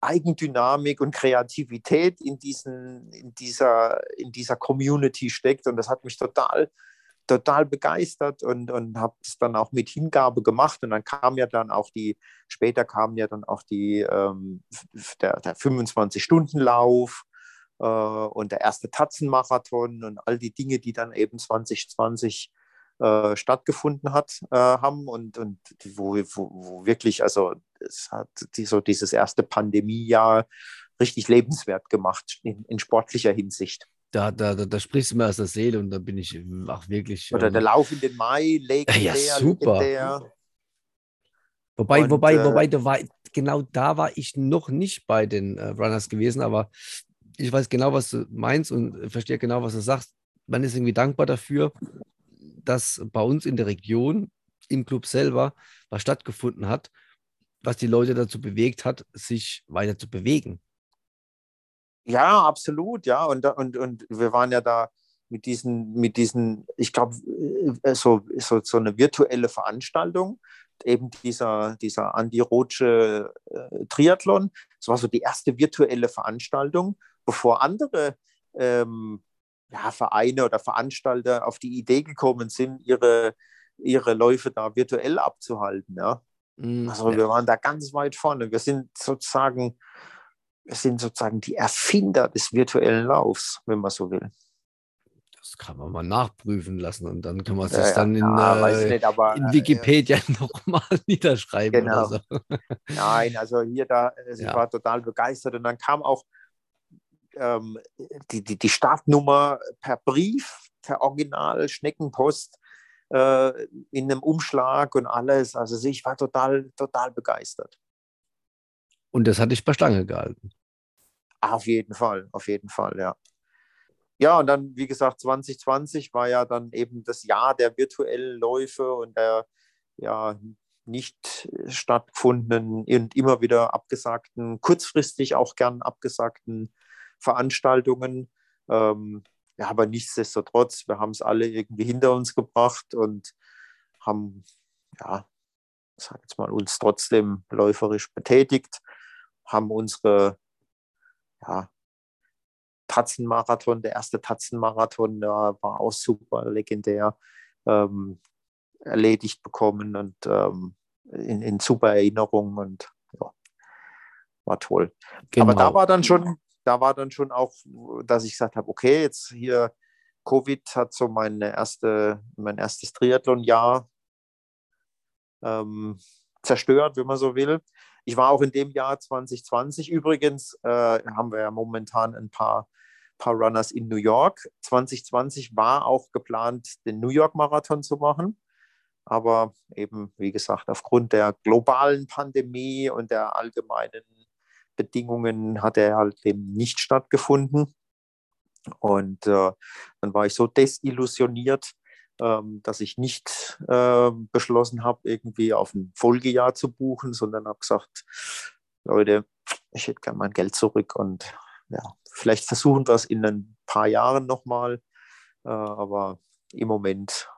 Eigendynamik und Kreativität in, diesen, in, dieser, in dieser Community steckt. Und das hat mich total, total begeistert und, und habe es dann auch mit Hingabe gemacht. Und dann kam ja dann auch die, später kam ja dann auch die, ähm, der, der 25-Stunden-Lauf äh, und der erste Tatzenmarathon und all die Dinge, die dann eben 2020 äh, stattgefunden hat, äh, haben und, und wo, wo, wo, wirklich, also es hat die, so dieses erste Pandemiejahr richtig lebenswert gemacht in, in sportlicher Hinsicht. Da, da, da, da, sprichst du mir aus der Seele und da bin ich auch wirklich. Oder ähm, der Lauf in den Mai, legendär, ja, super. Legendär. Wobei, und, wobei, äh, wobei, da war, genau da war ich noch nicht bei den äh, Runners gewesen, aber ich weiß genau, was du meinst und verstehe genau, was du sagst. Man ist irgendwie dankbar dafür, dass bei uns in der Region, im Club selber, was stattgefunden hat, was die Leute dazu bewegt hat, sich weiter zu bewegen. Ja, absolut, ja. Und, und, und wir waren ja da mit diesen, mit diesen ich glaube, äh, so, so, so eine virtuelle Veranstaltung, eben dieser, dieser Andi Rotsche äh, Triathlon. Das war so die erste virtuelle Veranstaltung, bevor andere ähm, ja, Vereine oder Veranstalter auf die Idee gekommen sind, ihre, ihre Läufe da virtuell abzuhalten. Ja. Mhm. Also wir waren da ganz weit vorne. Wir sind sozusagen, wir sind sozusagen die Erfinder des virtuellen Laufs, wenn man so will. Das kann man mal nachprüfen lassen und dann kann man es ja, dann in, ja, äh, nicht, aber, in äh, Wikipedia äh, *laughs* nochmal niederschreiben. Genau. So. Nein, also hier da, also ich war total begeistert und dann kam auch ähm, die, die, die Startnummer per Brief, per Original, Schneckenpost äh, in einem Umschlag und alles. Also ich war total, total begeistert. Und das hatte ich bei Stange gehalten. Auf jeden Fall, auf jeden Fall, ja. Ja, und dann, wie gesagt, 2020 war ja dann eben das Jahr der virtuellen Läufe und der ja nicht stattgefundenen und immer wieder abgesagten, kurzfristig auch gern abgesagten Veranstaltungen. Ähm, ja, aber nichtsdestotrotz, wir haben es alle irgendwie hinter uns gebracht und haben, ja, sag jetzt mal, uns trotzdem läuferisch betätigt, haben unsere, ja, Tatzenmarathon, der erste Tatzenmarathon, der war auch super legendär, ähm, erledigt bekommen und ähm, in, in, super Erinnerung und ja, war toll. Genau. Aber da war dann schon, da war dann schon auch, dass ich gesagt habe, okay, jetzt hier Covid hat so meine erste, mein erstes Triathlon-Jahr ähm, zerstört, wenn man so will. Ich war auch in dem Jahr 2020 übrigens, äh, haben wir ja momentan ein paar, paar Runners in New York. 2020 war auch geplant, den New York Marathon zu machen. Aber eben, wie gesagt, aufgrund der globalen Pandemie und der allgemeinen Bedingungen hat er halt eben nicht stattgefunden. Und äh, dann war ich so desillusioniert, ähm, dass ich nicht äh, beschlossen habe, irgendwie auf ein Folgejahr zu buchen, sondern habe gesagt, Leute, ich hätte gerne mein Geld zurück und ja, vielleicht versuchen wir es in ein paar Jahren nochmal, äh, aber im Moment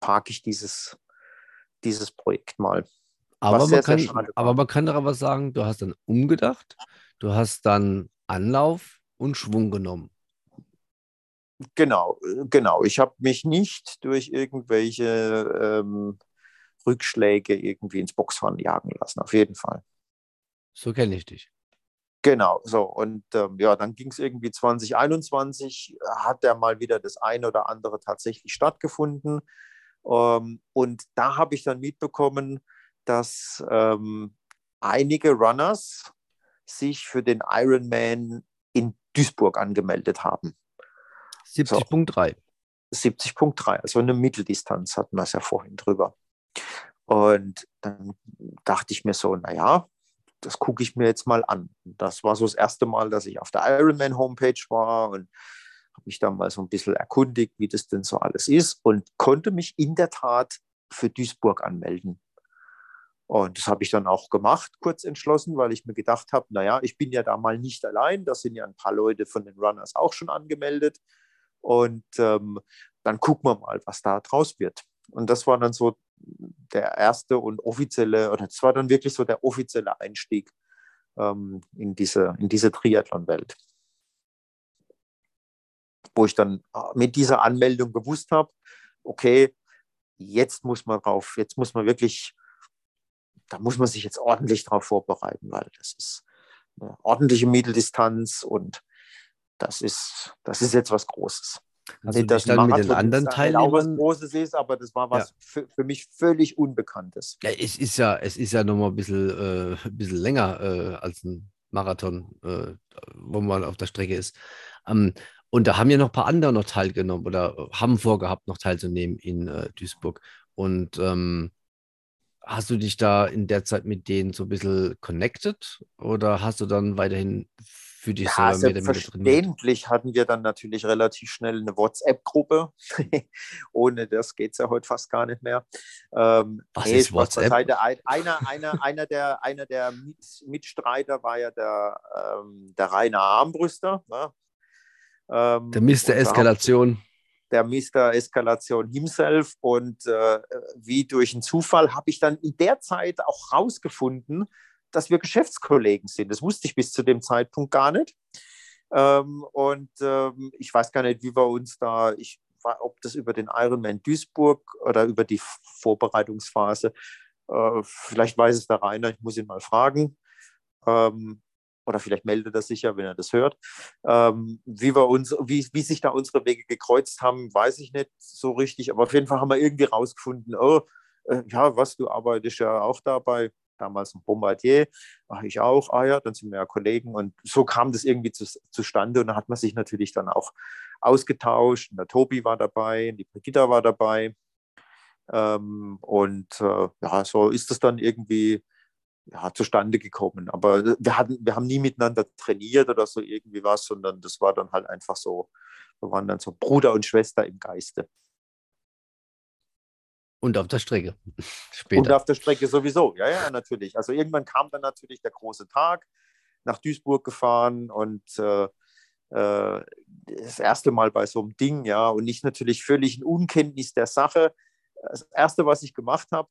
parke ich dieses, dieses Projekt mal. Aber man, sehr, kann, sehr aber man kann doch aber sagen, du hast dann umgedacht, du hast dann Anlauf und Schwung genommen. Genau, äh, genau. Ich habe mich nicht durch irgendwelche ähm, Rückschläge irgendwie ins Boxfahren jagen lassen, auf jeden Fall. So kenne ich dich. Genau, so. Und ähm, ja, dann ging es irgendwie 2021, hat er mal wieder das eine oder andere tatsächlich stattgefunden. Ähm, und da habe ich dann mitbekommen, dass ähm, einige Runners sich für den Ironman in Duisburg angemeldet haben. 70.3. So. 70.3, also eine Mitteldistanz hatten wir es ja vorhin drüber. Und dann dachte ich mir so, naja, das gucke ich mir jetzt mal an. Das war so das erste Mal, dass ich auf der Ironman Homepage war und habe mich dann mal so ein bisschen erkundigt, wie das denn so alles ist und konnte mich in der Tat für Duisburg anmelden. Und das habe ich dann auch gemacht, kurz entschlossen, weil ich mir gedacht habe, naja, ich bin ja da mal nicht allein, da sind ja ein paar Leute von den Runners auch schon angemeldet. Und ähm, dann gucken wir mal, was da draus wird. Und das war dann so der erste und offizielle, oder es war dann wirklich so der offizielle Einstieg ähm, in diese, in diese Triathlon-Welt. Wo ich dann äh, mit dieser Anmeldung gewusst habe, okay, jetzt muss man drauf, jetzt muss man wirklich, da muss man sich jetzt ordentlich drauf vorbereiten, weil das ist eine ordentliche Mitteldistanz und das ist, das ist jetzt was Großes. Also nicht, das dann mit den anderen Teilnehmern. Genau was Großes ist, aber das war was ja. für, für, mich völlig Unbekanntes. Ja, es ist ja, es ist ja nochmal ein bisschen, äh, ein bisschen länger äh, als ein Marathon, äh, wo man auf der Strecke ist. Ähm, und da haben ja noch ein paar andere noch teilgenommen oder haben vorgehabt, noch teilzunehmen in äh, Duisburg. Und ähm, hast du dich da in der Zeit mit denen so ein bisschen connected oder hast du dann weiterhin für dich ja, selber Selbstverständlich hatten wir dann natürlich relativ schnell eine WhatsApp-Gruppe. *laughs* Ohne das geht es ja heute fast gar nicht mehr. Ähm, Was nee, ist WhatsApp? Einer, einer, einer, einer der, einer der Mit Mitstreiter war ja der, ähm, der Rainer Armbrüster. Ne? Ähm, der Mr. Eskalation. Der Mr. Eskalation himself. Und äh, wie durch einen Zufall habe ich dann in der Zeit auch rausgefunden, dass wir Geschäftskollegen sind. Das wusste ich bis zu dem Zeitpunkt gar nicht. Ähm, und ähm, ich weiß gar nicht, wie wir uns da, ich, ob das über den Ironman Duisburg oder über die Vorbereitungsphase, äh, vielleicht weiß es der Rainer, ich muss ihn mal fragen. Ähm, oder vielleicht meldet er sich ja, wenn er das hört. Ähm, wie, wir uns, wie, wie sich da unsere Wege gekreuzt haben, weiß ich nicht so richtig. Aber auf jeden Fall haben wir irgendwie rausgefunden, oh, äh, ja, was, du arbeitest ja auch dabei damals ein Bombardier, mache ich auch, ah ja, dann sind wir ja Kollegen und so kam das irgendwie zu, zustande und da hat man sich natürlich dann auch ausgetauscht. Und der Tobi war dabei, die Brigitta war dabei ähm, und äh, ja, so ist es dann irgendwie ja, zustande gekommen. Aber wir, hatten, wir haben nie miteinander trainiert oder so irgendwie was, sondern das war dann halt einfach so, wir waren dann so Bruder und Schwester im Geiste. Und auf der Strecke. *laughs* Später. Und auf der Strecke sowieso, ja, ja, natürlich. Also irgendwann kam dann natürlich der große Tag, nach Duisburg gefahren und äh, äh, das erste Mal bei so einem Ding, ja, und ich natürlich völlig in Unkenntnis der Sache. Das erste, was ich gemacht habe,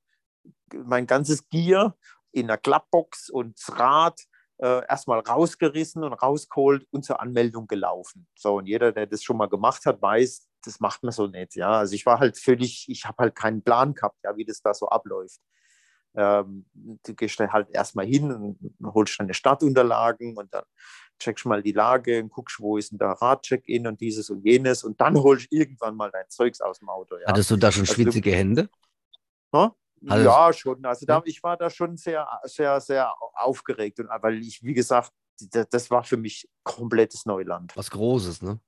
mein ganzes Gear in einer Klappbox und das Rad äh, erstmal rausgerissen und rausgeholt und zur Anmeldung gelaufen. So, und jeder, der das schon mal gemacht hat, weiß, das macht man so nicht. Ja, also ich war halt völlig, ich habe halt keinen Plan gehabt, ja, wie das da so abläuft. Ähm, du gehst dann halt erstmal hin und holst deine Startunterlagen und dann checkst mal die Lage und guckst, wo ist denn da Radcheck-In und dieses und jenes und dann holst du irgendwann mal dein Zeugs aus dem Auto. Ja. Hattest du da schon also schwitzige du, Hände? No? ja, schon. Also da, ich war da schon sehr, sehr, sehr aufgeregt, und, weil ich, wie gesagt, das, das war für mich komplettes Neuland. Was Großes, ne?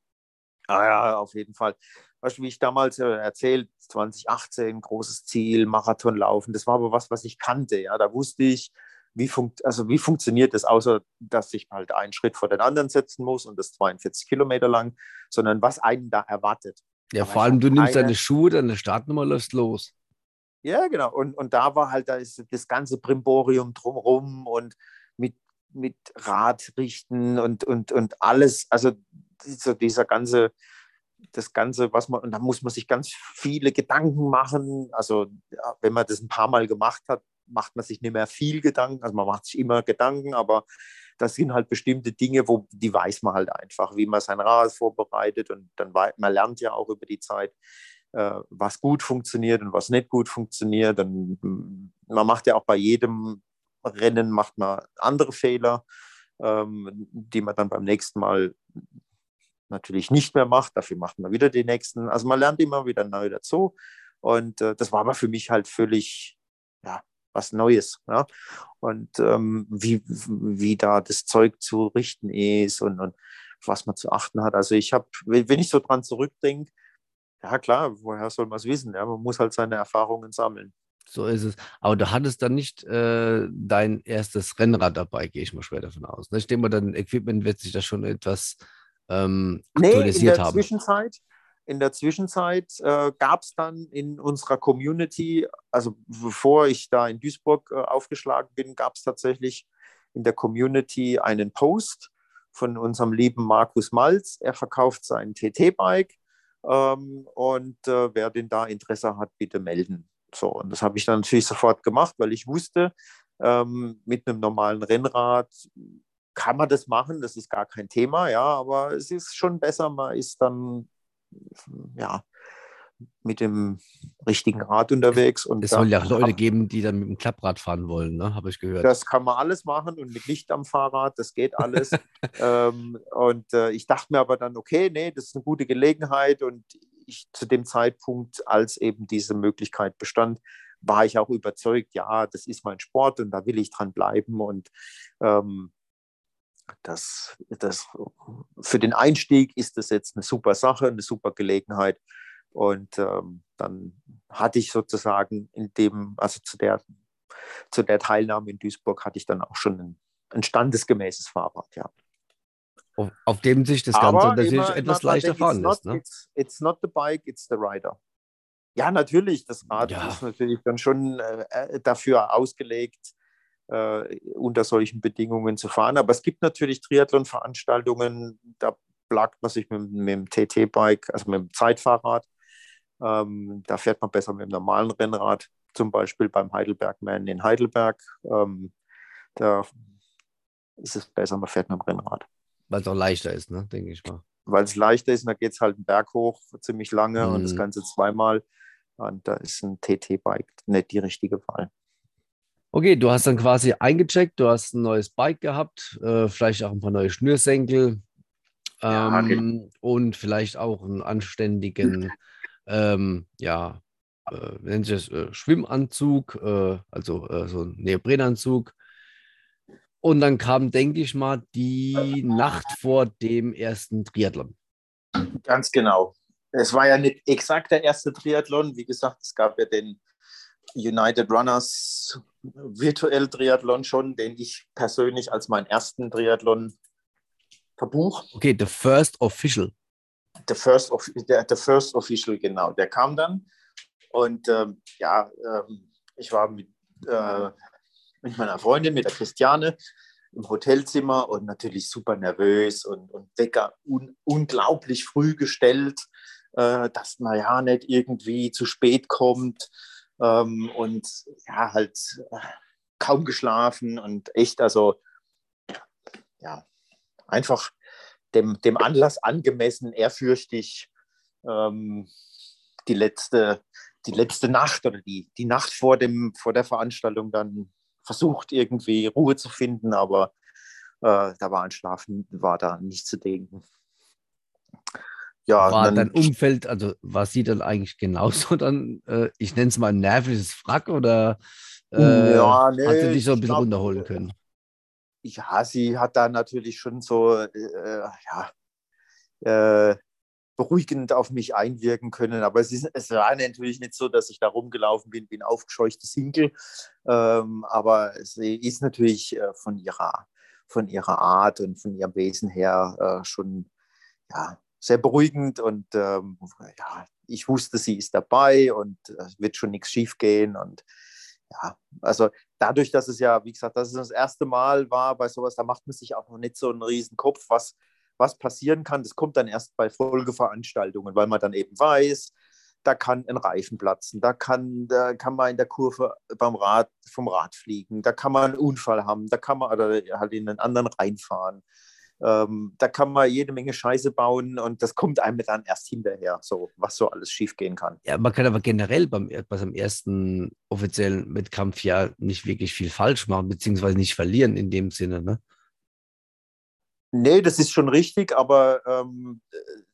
Ah ja, auf jeden Fall. Weißt du, wie ich damals äh, erzählt, 2018, großes Ziel, Marathon laufen, das war aber was, was ich kannte. Ja, da wusste ich, wie, funkt, also wie funktioniert das, außer dass ich halt einen Schritt vor den anderen setzen muss und das 42 Kilometer lang, sondern was einen da erwartet. Ja, aber vor allem, du nimmst deine Schuhe, deine Startnummer läufst los. Ja, genau. Und, und da war halt da das ganze Brimborium drumherum und mit, mit Radrichten und, und, und alles. Also dieser, dieser ganze, das Ganze, was man, und da muss man sich ganz viele Gedanken machen. Also, ja, wenn man das ein paar Mal gemacht hat, macht man sich nicht mehr viel Gedanken. Also, man macht sich immer Gedanken, aber das sind halt bestimmte Dinge, wo die weiß man halt einfach, wie man sein Rad vorbereitet und dann man lernt ja auch über die Zeit, was gut funktioniert und was nicht gut funktioniert. Und man macht ja auch bei jedem Rennen macht man andere Fehler, ähm, die man dann beim nächsten Mal natürlich nicht mehr macht. Dafür macht man wieder die nächsten. Also man lernt immer wieder neu dazu. Und äh, das war aber für mich halt völlig ja, was Neues. Ja? Und ähm, wie, wie da das Zeug zu richten ist und, und was man zu achten hat. Also ich habe, wenn ich so dran zurückdenke, ja klar, woher soll man es wissen? Ja? Man muss halt seine Erfahrungen sammeln. So ist es. Aber du hattest dann nicht äh, dein erstes Rennrad dabei, gehe ich mal schwer davon aus. Ne? Ich denke mal, dein Equipment wird sich da schon etwas ähm, aktualisiert nee, in der haben. Zwischenzeit, in der Zwischenzeit äh, gab es dann in unserer Community, also bevor ich da in Duisburg äh, aufgeschlagen bin, gab es tatsächlich in der Community einen Post von unserem lieben Markus Malz. Er verkauft sein TT-Bike ähm, und äh, wer den da Interesse hat, bitte melden. So, und das habe ich dann natürlich sofort gemacht, weil ich wusste, ähm, mit einem normalen Rennrad kann man das machen, das ist gar kein Thema, ja, aber es ist schon besser, man ist dann ja mit dem richtigen Rad unterwegs. Und es soll ja Leute geben, die dann mit dem Klapprad fahren wollen, ne? habe ich gehört. Das kann man alles machen und mit Licht am Fahrrad, das geht alles. *laughs* ähm, und äh, ich dachte mir aber dann, okay, nee, das ist eine gute Gelegenheit und ich zu dem Zeitpunkt, als eben diese Möglichkeit bestand, war ich auch überzeugt, ja, das ist mein Sport und da will ich dran bleiben und ähm, das, das, für den Einstieg ist das jetzt eine super Sache, eine super Gelegenheit. Und ähm, dann hatte ich sozusagen in dem, also zu der, zu der Teilnahme in Duisburg hatte ich dann auch schon ein, ein standesgemäßes Fahrrad, ja. Auf, auf dem sich das Ganze Aber natürlich immer, etwas leichter fahren lässt. Ne? It's, it's, not the bike, it's the rider. Ja, natürlich, das Rad ja. ist natürlich dann schon äh, äh dafür ausgelegt, äh, unter solchen Bedingungen zu fahren. Aber es gibt natürlich Triathlon-Veranstaltungen, da plagt man sich mit, mit dem TT-Bike, also mit dem Zeitfahrrad. Ähm, da fährt man besser mit dem normalen Rennrad, zum Beispiel beim Heidelbergman in Heidelberg. Ähm, da ist es besser, man fährt mit dem Rennrad. Weil es auch leichter ist, ne? denke ich mal. Weil es leichter ist, da geht es halt einen Berg hoch, ziemlich lange mhm. und das mhm. Ganze zweimal. Und da ist ein TT-Bike nicht die richtige Wahl. Okay, du hast dann quasi eingecheckt, du hast ein neues Bike gehabt, äh, vielleicht auch ein paar neue Schnürsenkel ja, ähm, und vielleicht auch einen anständigen, *laughs* ähm, ja, äh, nennen Sie es äh, Schwimmanzug, äh, also äh, so ein Neoprenanzug. Und dann kam, denke ich mal, die Nacht vor dem ersten Triathlon. Ganz genau. Es war ja nicht exakt der erste Triathlon. Wie gesagt, es gab ja den United Runners virtuell Triathlon schon, den ich persönlich als meinen ersten Triathlon verbucht. Okay, the first official. The first, the, the first official, genau. Der kam dann und ähm, ja, ähm, ich war mit, äh, mit meiner Freundin, mit der Christiane, im Hotelzimmer und natürlich super nervös und, und Wecker un, unglaublich früh gestellt, äh, dass man ja nicht irgendwie zu spät kommt ähm, und ja, halt äh, kaum geschlafen und echt, also ja, einfach dem, dem Anlass angemessen, ehrfürchtig ähm, die, letzte, die letzte Nacht oder die, die Nacht vor, dem, vor der Veranstaltung dann versucht, irgendwie Ruhe zu finden, aber äh, da war ein Schlafen, war da nicht zu denken ja, war dann, dein Umfeld, also war sie dann eigentlich genauso dann, äh, ich nenne es mal ein nerviges Frack oder äh, ja, nee, hat sie dich so ein bisschen glaub, runterholen können? Ja, sie hat da natürlich schon so, äh, ja, äh, beruhigend auf mich einwirken können. Aber es, ist, es war natürlich nicht so, dass ich da rumgelaufen bin wie ein aufgescheuchtes Hinkel. Ähm, aber sie ist natürlich äh, von, ihrer, von ihrer Art und von ihrem Wesen her äh, schon ja, sehr beruhigend und ähm, ja, ich wusste, sie ist dabei und es äh, wird schon nichts schief gehen und ja, also dadurch, dass es ja, wie gesagt, dass es das erste Mal war bei sowas, da macht man sich auch noch nicht so einen riesen Kopf, was, was passieren kann. Das kommt dann erst bei Folgeveranstaltungen, weil man dann eben weiß, da kann ein Reifen platzen, da kann, da kann man in der Kurve beim Rad, vom Rad fliegen, da kann man einen Unfall haben, da kann man oder halt in einen anderen reinfahren. Ähm, da kann man jede Menge Scheiße bauen und das kommt einem dann erst hinterher, so was so alles schiefgehen kann. Ja, man kann aber generell beim, beim ersten offiziellen Wettkampf ja nicht wirklich viel falsch machen, beziehungsweise nicht verlieren in dem Sinne, ne? Nee, das ist schon richtig, aber ähm,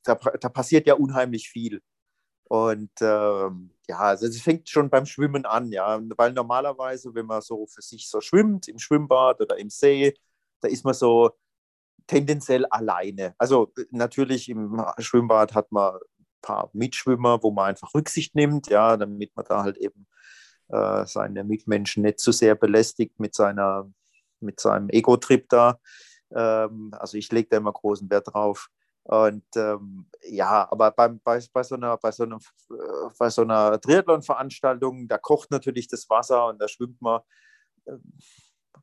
da, da, passiert ja unheimlich viel. Und ähm, ja, also es fängt schon beim Schwimmen an, ja, weil normalerweise, wenn man so für sich so schwimmt, im Schwimmbad oder im See, da ist man so, tendenziell alleine. Also äh, natürlich im Schwimmbad hat man ein paar Mitschwimmer, wo man einfach Rücksicht nimmt, ja, damit man da halt eben äh, seine Mitmenschen nicht zu sehr belästigt mit, seiner, mit seinem Ego-Trip da. Ähm, also ich lege da immer großen Wert drauf. Und ähm, ja, aber beim, bei, bei, so einer, bei so einer, äh, so einer Triathlon-Veranstaltung, da kocht natürlich das Wasser und da schwimmt man äh,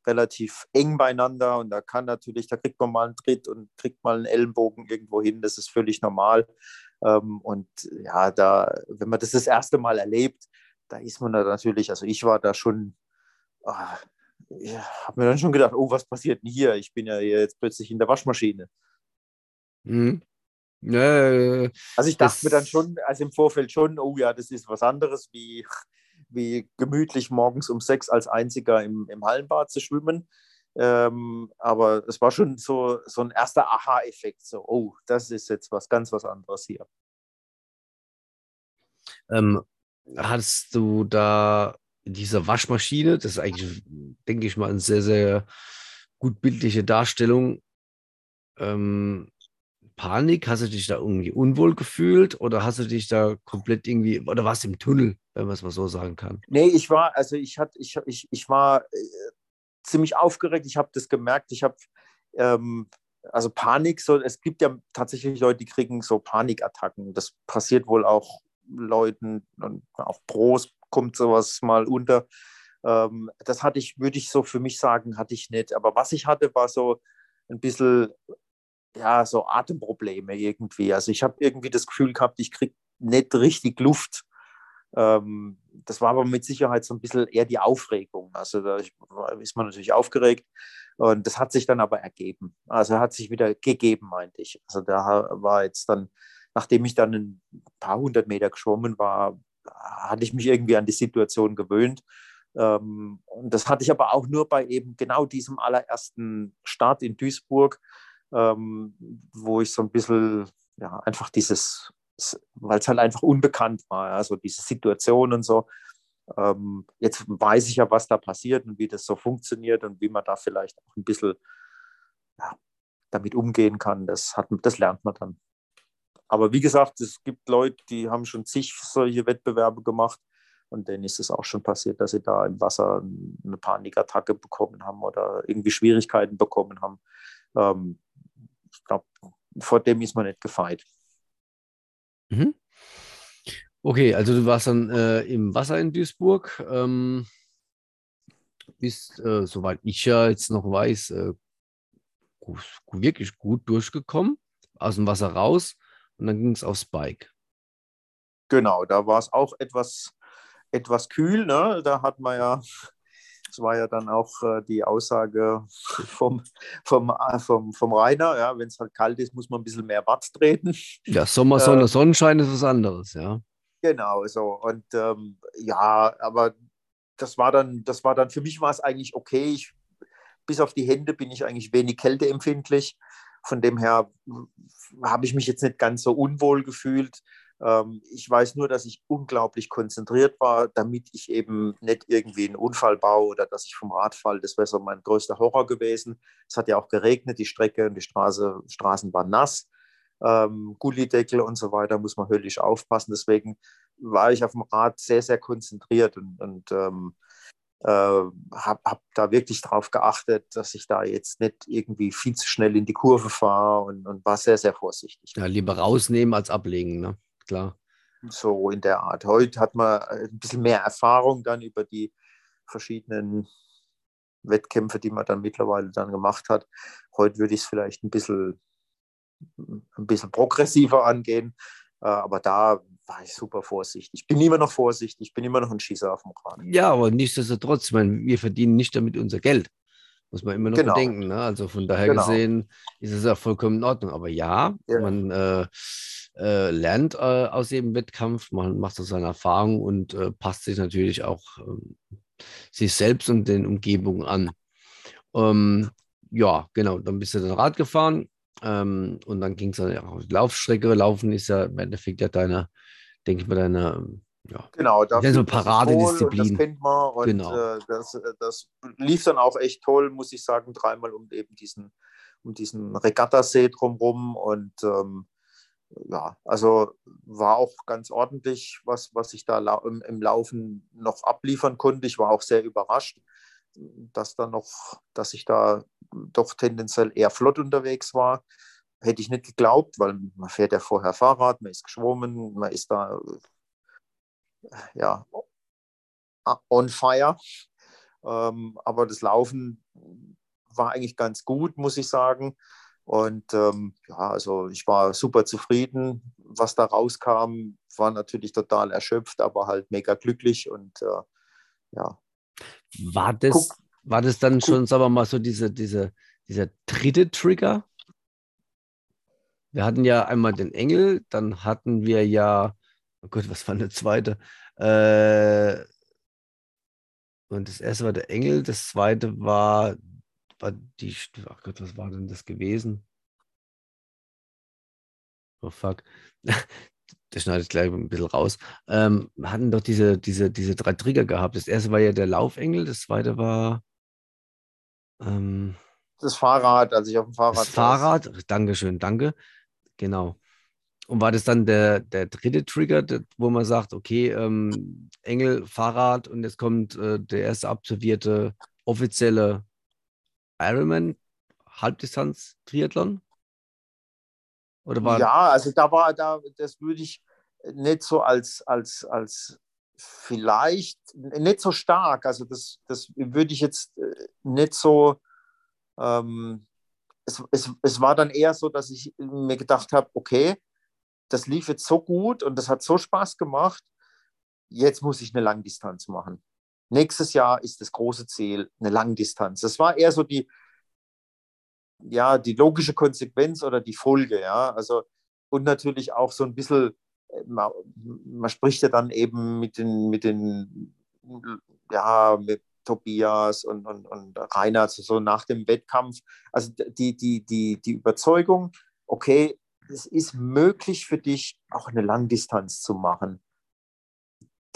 relativ eng beieinander und da kann natürlich, da kriegt man mal einen Tritt und kriegt mal einen Ellenbogen irgendwo hin, das ist völlig normal. Ähm, und ja, da, wenn man das das erste Mal erlebt, da ist man da natürlich, also ich war da schon, ah, ja, habe mir dann schon gedacht, oh, was passiert denn hier? Ich bin ja jetzt plötzlich in der Waschmaschine. Mhm. Äh, also ich dachte mir dann schon, also im Vorfeld schon, oh ja, das ist was anderes, wie, wie gemütlich morgens um sechs als einziger im, im Hallenbad zu schwimmen. Ähm, aber es war schon so, so ein erster Aha-Effekt, so, oh, das ist jetzt was ganz was anderes hier. Ähm, hast du da diese Waschmaschine, das ist eigentlich, denke ich mal, eine sehr, sehr gut bildliche Darstellung. Ähm, Panik? Hast du dich da irgendwie unwohl gefühlt oder hast du dich da komplett irgendwie, oder warst du im Tunnel, wenn man es mal so sagen kann? Nee, ich war, also ich hatte, ich, ich, ich war äh, ziemlich aufgeregt. Ich habe das gemerkt. Ich habe, ähm, also Panik, so, es gibt ja tatsächlich Leute, die kriegen so Panikattacken. Das passiert wohl auch Leuten und auch Pros kommt sowas mal unter. Ähm, das hatte ich, würde ich so für mich sagen, hatte ich nicht. Aber was ich hatte, war so ein bisschen, ja, so Atemprobleme irgendwie. Also ich habe irgendwie das Gefühl gehabt, ich kriege nicht richtig Luft. Ähm, das war aber mit Sicherheit so ein bisschen eher die Aufregung. Also da ist man natürlich aufgeregt und das hat sich dann aber ergeben. Also hat sich wieder gegeben, meinte ich. Also da war jetzt dann, nachdem ich dann ein paar hundert Meter geschwommen war, hatte ich mich irgendwie an die Situation gewöhnt. Ähm, und das hatte ich aber auch nur bei eben genau diesem allerersten Start in Duisburg, ähm, wo ich so ein bisschen, ja, einfach dieses, weil es halt einfach unbekannt war, also diese Situation und so. Ähm, jetzt weiß ich ja, was da passiert und wie das so funktioniert und wie man da vielleicht auch ein bisschen ja, damit umgehen kann. Das, hat, das lernt man dann. Aber wie gesagt, es gibt Leute, die haben schon zig solche Wettbewerbe gemacht und denen ist es auch schon passiert, dass sie da im Wasser eine Panikattacke bekommen haben oder irgendwie Schwierigkeiten bekommen haben. Ähm, ich glaube, vor dem ist man nicht gefeit. Mhm. Okay, also du warst dann äh, im Wasser in Duisburg. Ähm, bist, äh, soweit ich ja jetzt noch weiß, äh, wirklich gut durchgekommen, aus dem Wasser raus und dann ging es aufs Bike. Genau, da war es auch etwas, etwas kühl. Ne? Da hat man ja, das war ja dann auch äh, die Aussage *laughs* vom, vom, äh, vom, vom Rainer, ja, wenn es halt kalt ist, muss man ein bisschen mehr Watt treten. Ja, Sommer, Sonne, äh, Sonnenschein ist was anderes, ja. Genau, so. Und ähm, ja, aber das war dann, das war dann, für mich war es eigentlich okay. Ich, bis auf die Hände bin ich eigentlich wenig kälteempfindlich. Von dem her habe ich mich jetzt nicht ganz so unwohl gefühlt. Ähm, ich weiß nur, dass ich unglaublich konzentriert war, damit ich eben nicht irgendwie einen Unfall baue oder dass ich vom Rad falle. Das wäre so mein größter Horror gewesen. Es hat ja auch geregnet, die Strecke und die Straße, Straßen waren nass. Ähm, Gullideckel und so weiter muss man höllisch aufpassen. Deswegen war ich auf dem Rad sehr, sehr konzentriert und, und ähm, äh, habe hab da wirklich darauf geachtet, dass ich da jetzt nicht irgendwie viel zu schnell in die Kurve fahre und, und war sehr, sehr vorsichtig. Ja, lieber rausnehmen als ablegen, ne? Klar. So in der Art. Heute hat man ein bisschen mehr Erfahrung dann über die verschiedenen Wettkämpfe, die man dann mittlerweile dann gemacht hat. Heute würde ich es vielleicht ein bisschen, ein bisschen progressiver angehen, äh, aber da war ich super vorsichtig. Ich bin immer noch vorsichtig, ich bin immer noch ein Schießer auf dem Rad. Ja, aber nichtsdestotrotz, ich meine, wir verdienen nicht damit unser Geld. Muss man immer noch genau. bedenken. Ne? Also von daher genau. gesehen ist es ja vollkommen in Ordnung. Aber ja, ja. man äh, äh, lernt äh, aus jedem Wettkampf, man macht so seine Erfahrungen und äh, passt sich natürlich auch ähm, sich selbst und den Umgebungen an. Ähm, ja, genau, dann bist du dann Rad gefahren ähm, und dann ging es dann auch auf die Laufstrecke. Laufen ist ja im Endeffekt ja deine denke ich mal, deine ja. Genau, da so Paradedisziplin. Das kennt man und genau. äh, das, äh, das lief dann auch echt toll, muss ich sagen, dreimal um eben diesen, um diesen Regattasee drumherum und ähm, ja, also war auch ganz ordentlich, was, was ich da im, im, Laufen noch abliefern konnte. Ich war auch sehr überrascht, dass da noch, dass ich da doch tendenziell eher flott unterwegs war. Hätte ich nicht geglaubt, weil man fährt ja vorher Fahrrad, man ist geschwommen, man ist da ja on fire. Ähm, aber das Laufen war eigentlich ganz gut, muss ich sagen. Und ähm, ja, also ich war super zufrieden, was da rauskam. War natürlich total erschöpft, aber halt mega glücklich und äh, ja. War das, Guck, war das dann schon, sagen wir mal, so diese, diese, dieser dritte Trigger? Wir hatten ja einmal den Engel, dann hatten wir ja, oh Gott, was war der zweite? Äh, und das erste war der Engel, das zweite war, war die, ach Gott, was war denn das gewesen? Oh fuck. *laughs* Das schneidet gleich ein bisschen raus. Ähm, hatten doch diese, diese, diese drei Trigger gehabt. Das erste war ja der Laufengel, das zweite war. Ähm, das Fahrrad, als ich auf dem Fahrrad Das Fahrrad, saß. Dankeschön, danke. Genau. Und war das dann der, der dritte Trigger, der, wo man sagt, okay, ähm, Engel, Fahrrad und jetzt kommt äh, der erste absolvierte offizielle Ironman Halbdistanz Triathlon? Oder war ja, also da war da, das würde ich nicht so als, als, als vielleicht nicht so stark. Also das, das würde ich jetzt äh, nicht so ähm, es, es, es war dann eher so, dass ich mir gedacht habe, okay, das lief jetzt so gut und das hat so Spaß gemacht, jetzt muss ich eine Langdistanz machen. Nächstes Jahr ist das große Ziel eine Langdistanz. Das war eher so die, ja, die logische Konsequenz oder die Folge, ja. Also, und natürlich auch so ein bisschen, äh, man, man spricht ja dann eben mit den, mit den, ja, mit Tobias und, und, und Rainer, so nach dem Wettkampf. Also die, die, die, die Überzeugung, okay, es ist möglich für dich, auch eine Langdistanz zu machen.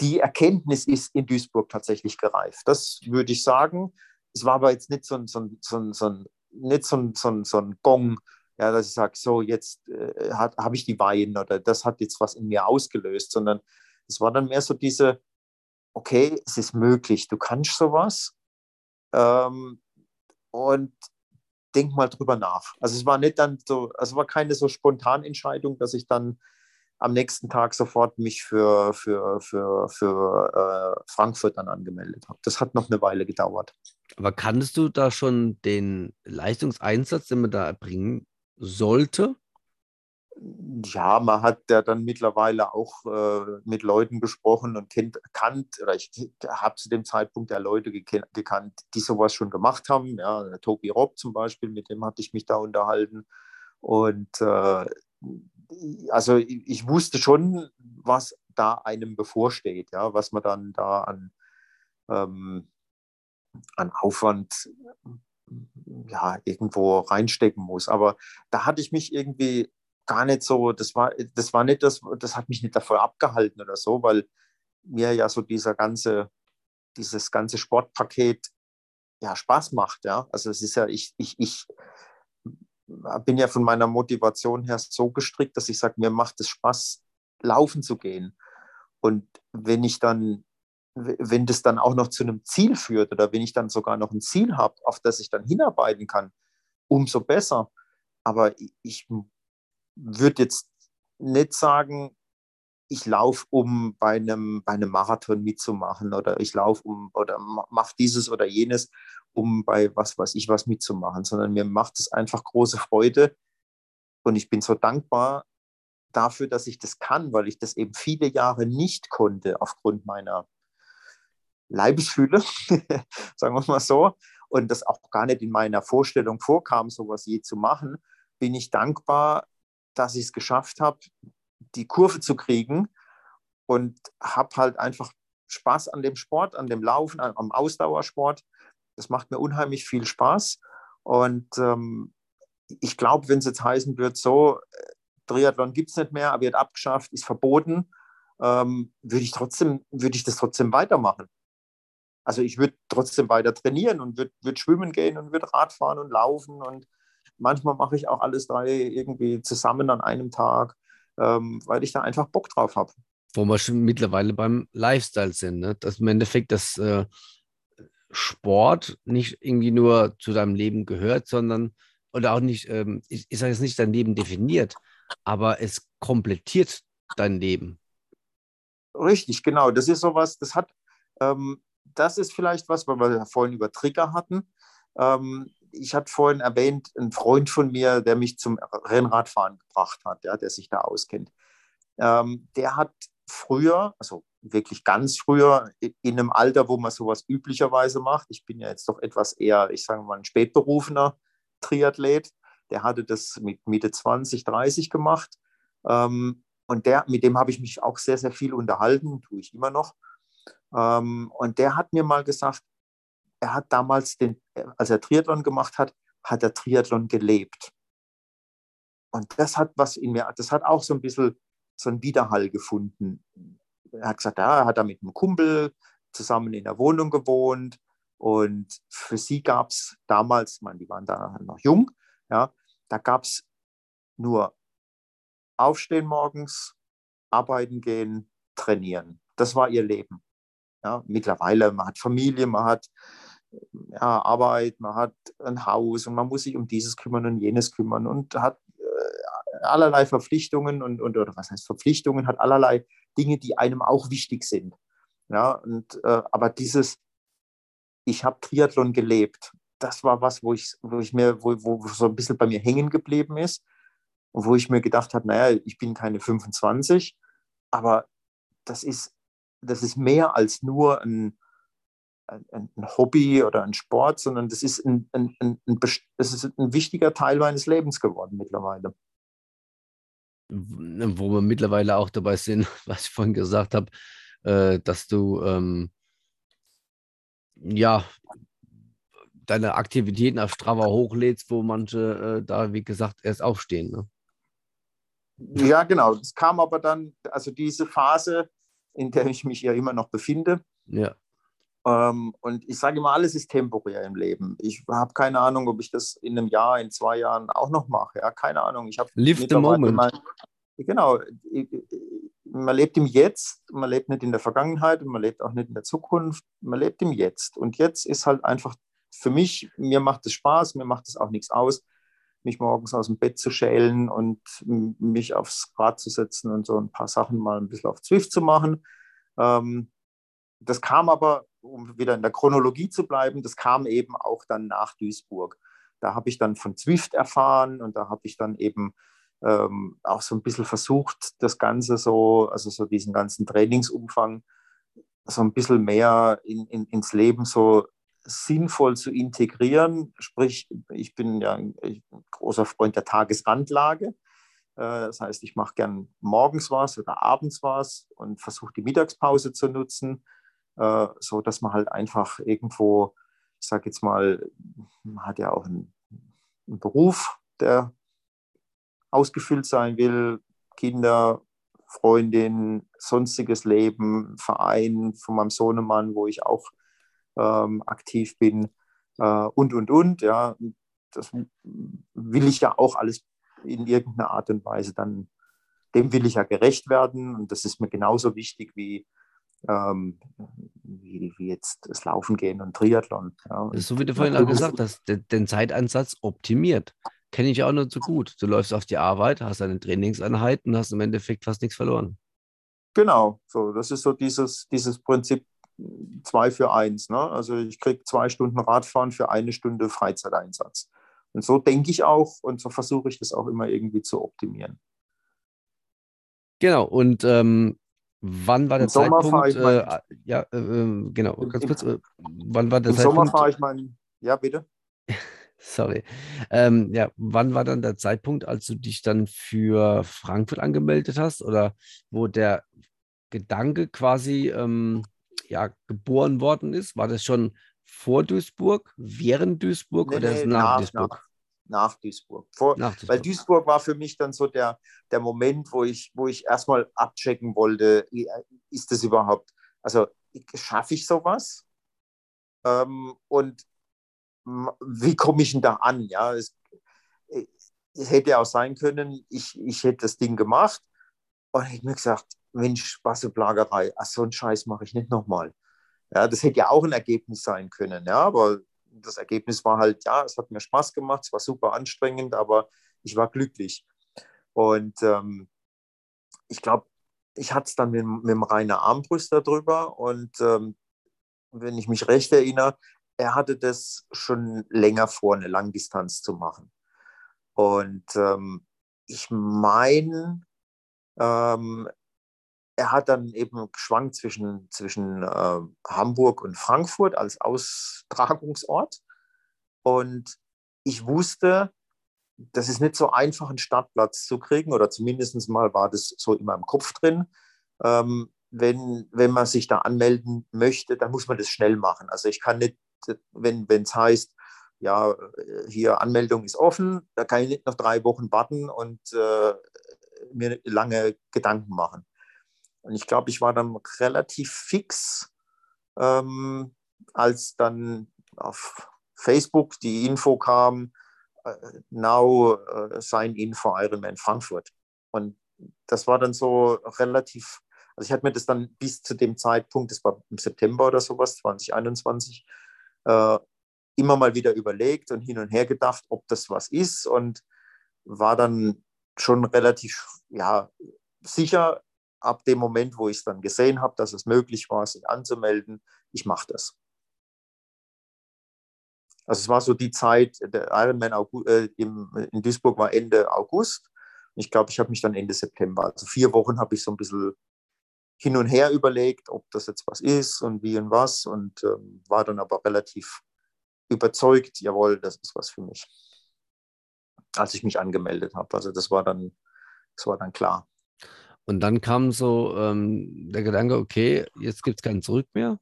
Die Erkenntnis ist in Duisburg tatsächlich gereift. Das würde ich sagen. Es war aber jetzt nicht so ein, so ein, so ein, so ein, nicht so ein, so ein, so ein Gong, ja, dass ich sage, so jetzt äh, habe ich die Weihen oder das hat jetzt was in mir ausgelöst, sondern es war dann mehr so diese, okay, es ist möglich, du kannst sowas. Ähm, und denk mal drüber nach. Also es war nicht dann so, also war keine so Spontanentscheidung, dass ich dann am nächsten Tag sofort mich für, für, für, für äh, Frankfurt dann angemeldet habe. Das hat noch eine Weile gedauert. Aber kanntest du da schon den Leistungseinsatz, den man da erbringen sollte? ja, man hat ja dann mittlerweile auch äh, mit Leuten gesprochen und kennt, kannt, oder ich habe zu dem Zeitpunkt ja Leute gekannt, die sowas schon gemacht haben. Ja, Tobi Robb zum Beispiel, mit dem hatte ich mich da unterhalten. Und äh, also ich, ich, wusste schon, was da einem bevorsteht, ja, was man dann da an, ähm, an Aufwand ja, irgendwo reinstecken muss. Aber da hatte ich mich irgendwie gar nicht so, das war, das war nicht das, das hat mich nicht davor abgehalten oder so, weil mir ja so dieser ganze, dieses ganze Sportpaket ja Spaß macht, ja. Also es ist ja, ich, ich, ich bin ja von meiner Motivation her so gestrickt, dass ich sage, mir macht es Spaß, laufen zu gehen. Und wenn ich dann, wenn das dann auch noch zu einem Ziel führt oder wenn ich dann sogar noch ein Ziel habe, auf das ich dann hinarbeiten kann, umso besser. Aber ich würde jetzt nicht sagen, ich laufe, um bei einem, bei einem Marathon mitzumachen oder ich laufe um oder mache dieses oder jenes, um bei was weiß ich was mitzumachen, sondern mir macht es einfach große Freude und ich bin so dankbar dafür, dass ich das kann, weil ich das eben viele Jahre nicht konnte aufgrund meiner Leibesfühle, *laughs* sagen wir mal so, und das auch gar nicht in meiner Vorstellung vorkam, sowas je zu machen, bin ich dankbar, dass ich es geschafft habe, die Kurve zu kriegen und habe halt einfach Spaß an dem Sport, an dem Laufen, am Ausdauersport. Das macht mir unheimlich viel Spaß. Und ähm, ich glaube, wenn es jetzt heißen wird, so, äh, Triathlon gibt es nicht mehr, wird abgeschafft, ist verboten, ähm, würde ich würde ich das trotzdem weitermachen. Also ich würde trotzdem weiter trainieren und würde würd schwimmen gehen und würde Radfahren und laufen und Manchmal mache ich auch alles drei irgendwie zusammen an einem Tag, ähm, weil ich da einfach Bock drauf habe. Wo wir schon mittlerweile beim Lifestyle sind, ne? dass im Endeffekt das äh, Sport nicht irgendwie nur zu deinem Leben gehört, sondern oder auch nicht, ähm, ich, ich sage jetzt nicht dein Leben definiert, aber es komplettiert dein Leben. Richtig, genau. Das ist sowas, das hat, ähm, das ist vielleicht was, weil wir vorhin über Trigger hatten. Ähm, ich hatte vorhin erwähnt, ein Freund von mir, der mich zum Rennradfahren gebracht hat, ja, der sich da auskennt. Ähm, der hat früher, also wirklich ganz früher, in einem Alter, wo man sowas üblicherweise macht, ich bin ja jetzt doch etwas eher, ich sage mal, ein spätberufener Triathlet, der hatte das mit Mitte 20, 30 gemacht. Ähm, und der, mit dem habe ich mich auch sehr, sehr viel unterhalten, tue ich immer noch. Ähm, und der hat mir mal gesagt, er hat damals, den, als er Triathlon gemacht hat, hat er Triathlon gelebt. Und das hat was in mir, das hat auch so ein bisschen so einen Widerhall gefunden. Er hat gesagt, ja, er hat da mit einem Kumpel zusammen in der Wohnung gewohnt. Und für sie gab es damals, meine, die waren da noch jung, ja, da gab es nur aufstehen morgens, arbeiten gehen, trainieren. Das war ihr Leben. Ja, mittlerweile, man hat Familie, man hat ja, Arbeit, man hat ein Haus und man muss sich um dieses kümmern und jenes kümmern und hat äh, allerlei Verpflichtungen und, und, oder was heißt Verpflichtungen, hat allerlei Dinge, die einem auch wichtig sind. Ja, und, äh, aber dieses, ich habe Triathlon gelebt, das war was, wo ich, wo ich mir, wo, wo so ein bisschen bei mir hängen geblieben ist und wo ich mir gedacht habe, naja, ich bin keine 25, aber das ist, das ist mehr als nur ein, ein, ein Hobby oder ein Sport, sondern das ist ein, ein, ein, das ist ein wichtiger Teil meines Lebens geworden mittlerweile. Wo wir mittlerweile auch dabei sind, *laughs* was ich vorhin gesagt habe, äh, dass du ähm, ja deine Aktivitäten auf Strava hochlädst, wo manche äh, da, wie gesagt, erst aufstehen. Ne? Ja, genau. Es kam aber dann, also diese Phase, in der ich mich ja immer noch befinde. Ja. Ähm, und ich sage immer, alles ist temporär im Leben. Ich habe keine Ahnung, ob ich das in einem Jahr, in zwei Jahren auch noch mache. Ja, keine Ahnung. Ich Live the moment. Mal, genau. Man lebt im Jetzt, man lebt nicht in der Vergangenheit und man lebt auch nicht in der Zukunft. Man lebt im Jetzt. Und jetzt ist halt einfach für mich, mir macht es Spaß, mir macht es auch nichts aus, mich morgens aus dem Bett zu schälen und mich aufs Rad zu setzen und so ein paar Sachen mal ein bisschen auf Zwift zu machen. Ähm, das kam aber, um wieder in der Chronologie zu bleiben, das kam eben auch dann nach Duisburg. Da habe ich dann von Zwift erfahren und da habe ich dann eben ähm, auch so ein bisschen versucht, das Ganze so, also so diesen ganzen Trainingsumfang so ein bisschen mehr in, in, ins Leben so sinnvoll zu integrieren. Sprich, ich bin ja ein großer Freund der Tagesrandlage. Äh, das heißt, ich mache gern morgens was oder abends was und versuche die Mittagspause zu nutzen, äh, so dass man halt einfach irgendwo, ich sage jetzt mal, man hat ja auch einen, einen Beruf, der ausgefüllt sein will, Kinder, Freundin, sonstiges Leben, Verein von meinem Sohnemann, wo ich auch ähm, aktiv bin äh, und, und, und. Ja, das will ich ja auch alles in irgendeiner Art und Weise dann, dem will ich ja gerecht werden und das ist mir genauso wichtig wie, ähm, wie, wie, jetzt das Laufen gehen und Triathlon. Ja. so wie du vorhin auch gesagt hast, den Zeiteinsatz optimiert. Kenne ich auch nur so gut. Du läufst auf die Arbeit, hast eine Trainingseinheit und hast im Endeffekt fast nichts verloren. Genau, so das ist so dieses, dieses Prinzip zwei für eins. Ne? Also ich kriege zwei Stunden Radfahren für eine Stunde Freizeiteinsatz. Und so denke ich auch und so versuche ich das auch immer irgendwie zu optimieren. Genau, und ähm, wann war der Im Zeitpunkt? Sommer ich mein, äh, ja, äh, ähm, genau, ganz kurz, äh, wann war der Im Zeitpunkt? Sommer fahre ich meinen, ja, bitte. *laughs* Sorry. Ähm, ja, wann war dann der Zeitpunkt, als du dich dann für Frankfurt angemeldet hast oder wo der Gedanke quasi ähm, ja, geboren worden ist? War das schon vor Duisburg, während Duisburg nee, oder nee, nach, nach, Duisburg? Nach, nach Duisburg. Vor, nach Duisburg. Weil Duisburg war für mich dann so der, der Moment, wo ich, wo ich erstmal abchecken wollte, ist das überhaupt, also schaffe ich sowas? Ähm, und wie komme ich denn da an? Ja, es, es hätte auch sein können, ich, ich hätte das Ding gemacht und hätte mir gesagt, Mensch, Spaß und Plagerei, ach, so einen Scheiß mache ich nicht nochmal. Ja, das hätte ja auch ein Ergebnis sein können, ja, aber das Ergebnis war halt, ja, es hat mir Spaß gemacht, es war super anstrengend, aber ich war glücklich. Und ähm, ich glaube, ich hatte es dann mit, mit dem Rainer Armbrüster drüber und ähm, wenn ich mich recht erinnere, er hatte das schon länger vor, eine Langdistanz zu machen. Und ähm, ich meine, ähm, er hat dann eben geschwankt zwischen, zwischen äh, Hamburg und Frankfurt als Austragungsort. Und ich wusste, das ist nicht so einfach, einen Startplatz zu kriegen, oder zumindest mal war das so in meinem Kopf drin. Ähm, wenn, wenn man sich da anmelden möchte, dann muss man das schnell machen. Also ich kann nicht, wenn es heißt, ja, hier Anmeldung ist offen, da kann ich nicht noch drei Wochen warten und äh, mir lange Gedanken machen. Und ich glaube, ich war dann relativ fix, ähm, als dann auf Facebook die Info kam, äh, now uh, sign in for Ironman Frankfurt. Und das war dann so relativ, also ich hatte mir das dann bis zu dem Zeitpunkt, das war im September oder sowas, 2021, äh, immer mal wieder überlegt und hin und her gedacht, ob das was ist und war dann schon relativ ja, sicher ab dem Moment, wo ich es dann gesehen habe, dass es möglich war, sich anzumelden, ich mache das. Also es war so die Zeit, der Ironman äh, im, in Duisburg war Ende August. Ich glaube, ich habe mich dann Ende September, also vier Wochen habe ich so ein bisschen hin und her überlegt, ob das jetzt was ist und wie und was und ähm, war dann aber relativ überzeugt, jawohl, das ist was für mich, als ich mich angemeldet habe. Also das war dann, das war dann klar. Und dann kam so ähm, der Gedanke, okay, jetzt gibt es kein Zurück mehr.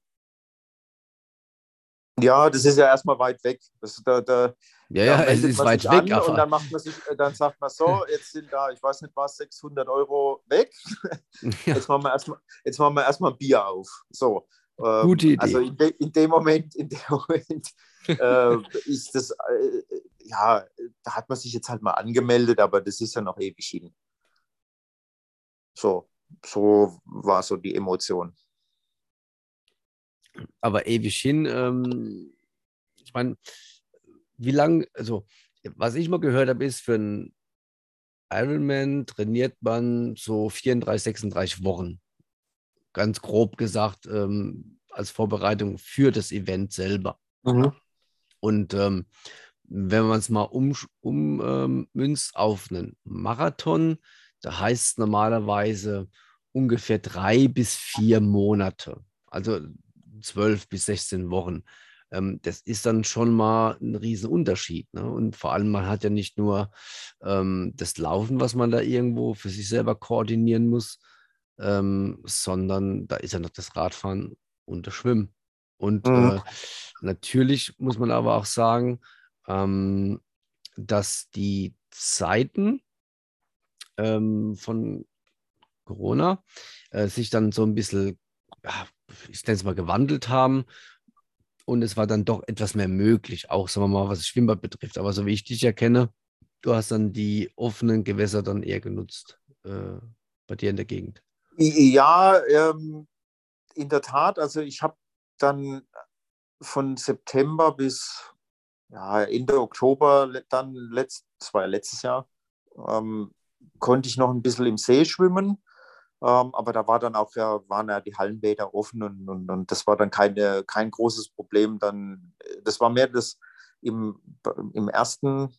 Ja, das ist ja erstmal weit weg. Das, da, da, ja, ja, es ist weit weg. Aber... Und dann, macht man sich, äh, dann sagt man so, *laughs* jetzt sind da, ich weiß nicht was, 600 Euro weg. *laughs* Ja. Jetzt machen wir erstmal, jetzt machen wir erstmal ein Bier auf. So. Ähm, Gute Idee. Also in, de, in, dem Moment, in dem Moment *laughs* äh, ist das, äh, ja, da hat man sich jetzt halt mal angemeldet, aber das ist ja noch ewig hin. So, so war so die Emotion. Aber ewig hin, ähm, ich meine, wie lange, also was ich mal gehört habe, ist, für einen Ironman trainiert man so 34, 36 Wochen ganz grob gesagt, ähm, als Vorbereitung für das Event selber. Mhm. Und ähm, wenn man es mal ummünzt um, ähm, auf einen Marathon, da heißt es normalerweise ungefähr drei bis vier Monate, also zwölf bis 16 Wochen. Ähm, das ist dann schon mal ein Riesenunterschied. Ne? Und vor allem, man hat ja nicht nur ähm, das Laufen, was man da irgendwo für sich selber koordinieren muss, ähm, sondern da ist ja noch das Radfahren und das Schwimmen. Und mhm. äh, natürlich muss man aber auch sagen, ähm, dass die Zeiten ähm, von Corona äh, sich dann so ein bisschen, ja, ich nenne es mal, gewandelt haben. Und es war dann doch etwas mehr möglich, auch sagen wir mal, was das Schwimmbad betrifft. Aber so wie ich dich erkenne, du hast dann die offenen Gewässer dann eher genutzt äh, bei dir in der Gegend. Ja, ähm, in der Tat. Also ich habe dann von September bis ja, Ende Oktober dann, letzt, das war ja letztes Jahr, ähm, konnte ich noch ein bisschen im See schwimmen. Ähm, aber da war dann auch ja, waren ja die Hallenbäder offen und, und, und das war dann keine, kein großes Problem. Dann, das war mehr das im, im ersten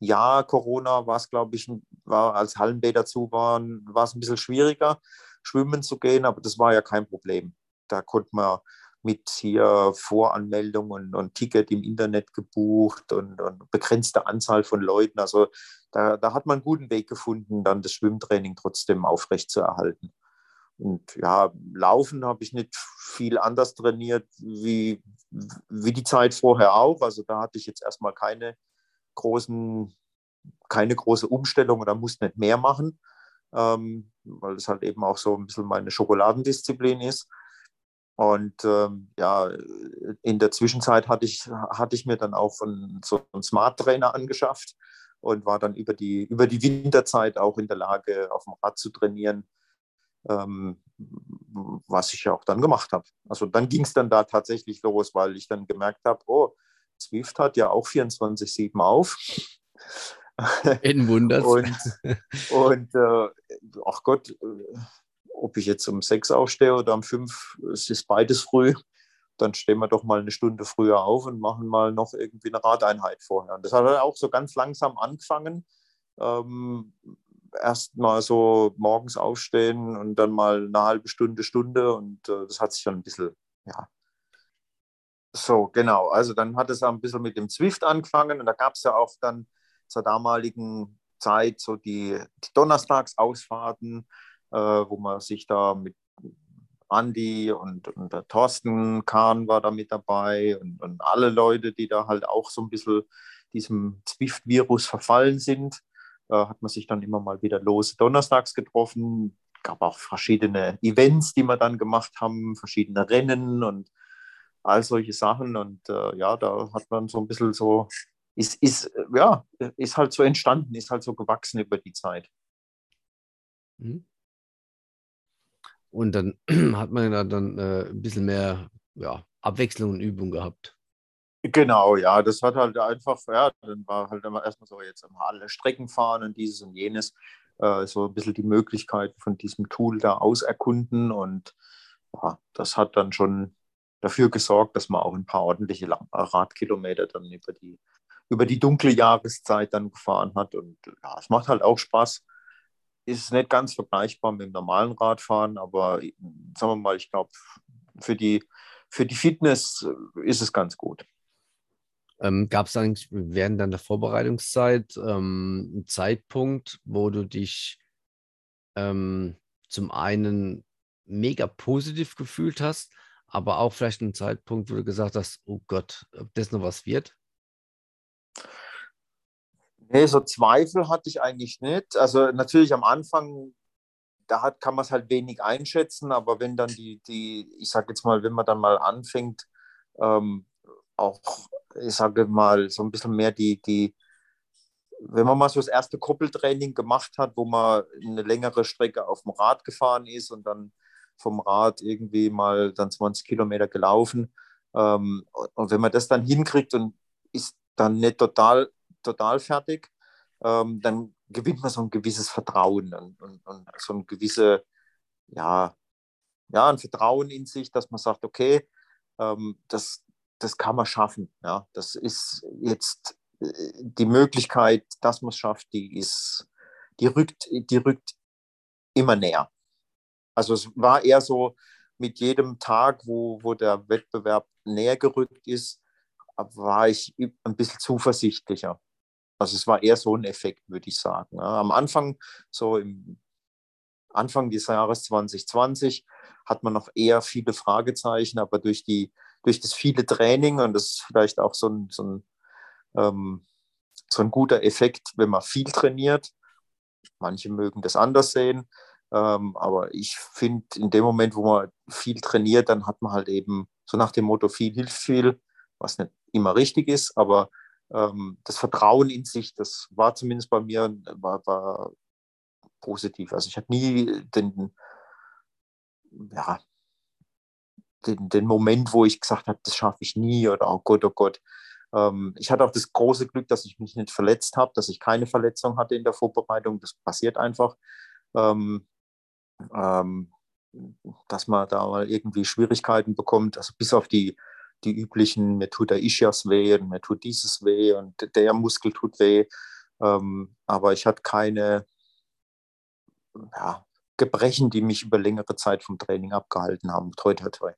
Jahr Corona war es, glaube ich, war, als Hallenbäder zu waren, war es ein bisschen schwieriger, schwimmen zu gehen, aber das war ja kein Problem. Da konnte man mit hier Voranmeldung und, und Ticket im Internet gebucht und, und begrenzte Anzahl von Leuten. Also da, da hat man einen guten Weg gefunden, dann das Schwimmtraining trotzdem aufrecht zu erhalten. Und ja, Laufen habe ich nicht viel anders trainiert wie, wie die Zeit vorher auch. Also da hatte ich jetzt erstmal keine großen, keine große Umstellung oder muss nicht mehr machen, ähm, weil es halt eben auch so ein bisschen meine Schokoladendisziplin ist. Und ähm, ja, in der Zwischenzeit hatte ich, hatte ich mir dann auch von, so einen Smart Trainer angeschafft und war dann über die, über die Winterzeit auch in der Lage, auf dem Rad zu trainieren, ähm, was ich ja auch dann gemacht habe. Also dann ging es dann da tatsächlich los, weil ich dann gemerkt habe, oh, Swift hat ja auch 24-7 auf. In Wunders. und, und äh, ach Gott, äh, ob ich jetzt um sechs aufstehe oder um fünf, es ist beides früh. dann stehen wir doch mal eine Stunde früher auf und machen mal noch irgendwie eine Radeinheit vorher. Und das hat halt auch so ganz langsam angefangen. Ähm, erst mal so morgens aufstehen und dann mal eine halbe Stunde, Stunde und äh, das hat sich dann ein bisschen, ja. So, genau. Also dann hat es ein bisschen mit dem Zwift angefangen und da gab es ja auch dann zur damaligen Zeit so die, die Donnerstagsausfahrten, äh, wo man sich da mit Andi und, und der Thorsten Kahn war da mit dabei und, und alle Leute, die da halt auch so ein bisschen diesem Zwift-Virus verfallen sind, äh, hat man sich dann immer mal wieder los donnerstags getroffen. Gab auch verschiedene Events, die wir dann gemacht haben, verschiedene Rennen und all solche Sachen. Und äh, ja, da hat man so ein bisschen so, ist, ist, ja, ist halt so entstanden, ist halt so gewachsen über die Zeit. Mhm. Und dann *clears throat* hat man ja dann äh, ein bisschen mehr ja, Abwechslung und Übung gehabt. Genau, ja, das hat halt einfach, ja, dann war halt immer erstmal so jetzt immer alle Strecken fahren und dieses und jenes, äh, so ein bisschen die Möglichkeit von diesem Tool da auserkunden und ja, das hat dann schon dafür gesorgt, dass man auch ein paar ordentliche Radkilometer dann über die, über die dunkle Jahreszeit dann gefahren hat und ja, es macht halt auch Spaß, ist nicht ganz vergleichbar mit dem normalen Radfahren, aber sagen wir mal, ich glaube, für die, für die Fitness ist es ganz gut. Ähm, Gab es eigentlich während deiner Vorbereitungszeit ähm, einen Zeitpunkt, wo du dich ähm, zum einen mega positiv gefühlt hast, aber auch vielleicht einen Zeitpunkt, wo du gesagt hast, oh Gott, ob das noch was wird? Nee, so Zweifel hatte ich eigentlich nicht. Also natürlich am Anfang, da hat, kann man es halt wenig einschätzen, aber wenn dann die, die ich sage jetzt mal, wenn man dann mal anfängt, ähm, auch, ich sage mal, so ein bisschen mehr die, die, wenn man mal so das erste Koppeltraining gemacht hat, wo man eine längere Strecke auf dem Rad gefahren ist und dann vom Rad irgendwie mal dann 20 Kilometer gelaufen. Ähm, und wenn man das dann hinkriegt und ist dann nicht total total fertig, ähm, dann gewinnt man so ein gewisses Vertrauen und, und, und so ein gewisse, ja, ja, ein Vertrauen in sich, dass man sagt, okay, ähm, das, das kann man schaffen. Ja, das ist jetzt äh, die Möglichkeit, dass man es schafft, die ist, die rückt, die rückt immer näher. Also es war eher so mit jedem Tag, wo, wo der Wettbewerb näher gerückt ist, war ich ein bisschen zuversichtlicher. Also es war eher so ein Effekt, würde ich sagen. Ja, am Anfang, so im Anfang des Jahres 2020, hat man noch eher viele Fragezeichen, aber durch, die, durch das viele Training und das ist vielleicht auch so ein, so ein, ähm, so ein guter Effekt, wenn man viel trainiert. Manche mögen das anders sehen, ähm, aber ich finde, in dem Moment, wo man viel trainiert, dann hat man halt eben so nach dem Motto, viel hilft viel, was nicht immer richtig ist, aber ähm, das Vertrauen in sich, das war zumindest bei mir war, war positiv. Also ich hatte nie den, ja, den, den Moment, wo ich gesagt habe, das schaffe ich nie oder oh Gott, oh Gott. Ähm, ich hatte auch das große Glück, dass ich mich nicht verletzt habe, dass ich keine Verletzung hatte in der Vorbereitung. Das passiert einfach. Ähm, ähm, dass man da mal irgendwie Schwierigkeiten bekommt, also bis auf die die üblichen, mir tut der Ischias weh und mir tut dieses weh und der Muskel tut weh. Ähm, aber ich hatte keine ja, Gebrechen, die mich über längere Zeit vom Training abgehalten haben. Toi, toi, toi.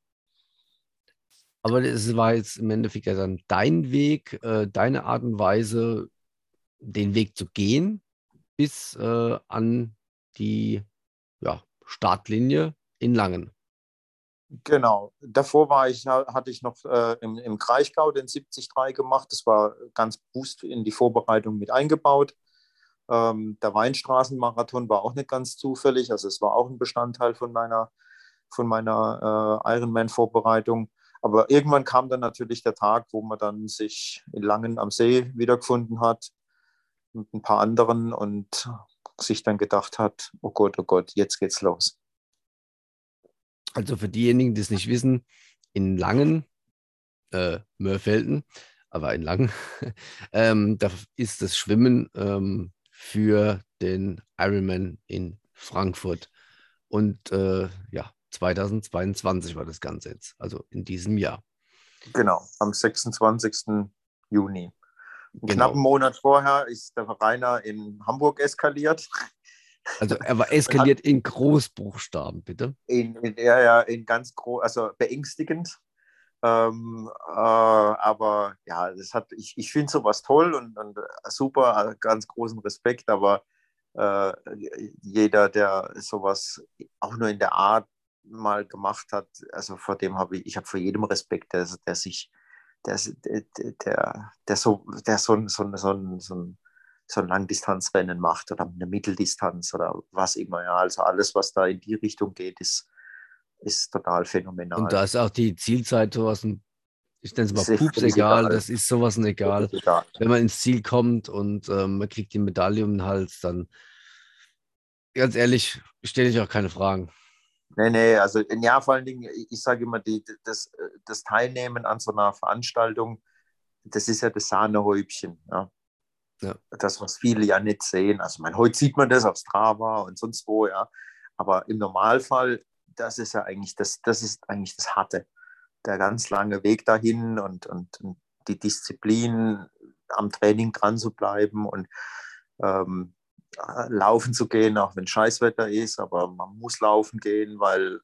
Aber es war jetzt im Endeffekt ja dann dein Weg, äh, deine Art und Weise, den Weg zu gehen, bis äh, an die ja, Startlinie in Langen. Genau. Davor war ich, hatte ich noch äh, im, im Kraichgau den 73 gemacht. Das war ganz Boost in die Vorbereitung mit eingebaut. Ähm, der Weinstraßenmarathon war auch nicht ganz zufällig. Also es war auch ein Bestandteil von meiner, von meiner äh, Ironman-Vorbereitung. Aber irgendwann kam dann natürlich der Tag, wo man dann sich in Langen am See wiedergefunden hat mit ein paar anderen und sich dann gedacht hat, oh Gott, oh Gott, jetzt geht's los. Also für diejenigen, die es nicht wissen, in Langen, äh, Mörfelden, aber in Langen, *laughs* ähm, da ist das Schwimmen ähm, für den Ironman in Frankfurt. Und äh, ja, 2022 war das Ganze jetzt, also in diesem Jahr. Genau, am 26. Juni. Einen Genau. knappen Monat vorher ist der Rainer in Hamburg eskaliert. Also er war eskaliert in Großbuchstaben, bitte. In, in, ja, ja, in ganz groß, also beängstigend. Ähm, äh, aber ja, das hat, ich, ich finde sowas toll und, und super, ganz großen Respekt, aber äh, jeder, der sowas auch nur in der Art mal gemacht hat, also vor dem habe ich, ich habe vor jedem Respekt, der, der sich, der, der, der, so, der so, so, so, so, so ein Langdistanzrennen macht oder eine Mitteldistanz oder was immer. Ja, also alles, was da in die Richtung geht, ist, ist total phänomenal. Und da ist auch die Zielzeit sowas, ein, ich nenne es mal Pups egal, das ist sowas ein egal. Egal. Wenn man ins Ziel kommt und ähm, man kriegt die Medaille um den Hals, dann ganz ehrlich, stelle ich auch keine Fragen. Nee, nee, also ja, vor allen Dingen, ich ich sage immer, die, das, das Teilnehmen an so einer Veranstaltung, das ist ja das Sahnehäubchen. Ja. Ja. Das, was viele ja nicht sehen. Also, ich meine, heute sieht man das auf Strava und sonst wo, ja. Aber im Normalfall, das ist ja eigentlich das, das ist eigentlich das Harte. Der ganz lange Weg dahin und, und, und die Disziplin, am Training dran zu bleiben und ähm, laufen zu gehen, auch wenn Scheißwetter ist, aber man muss laufen gehen, weil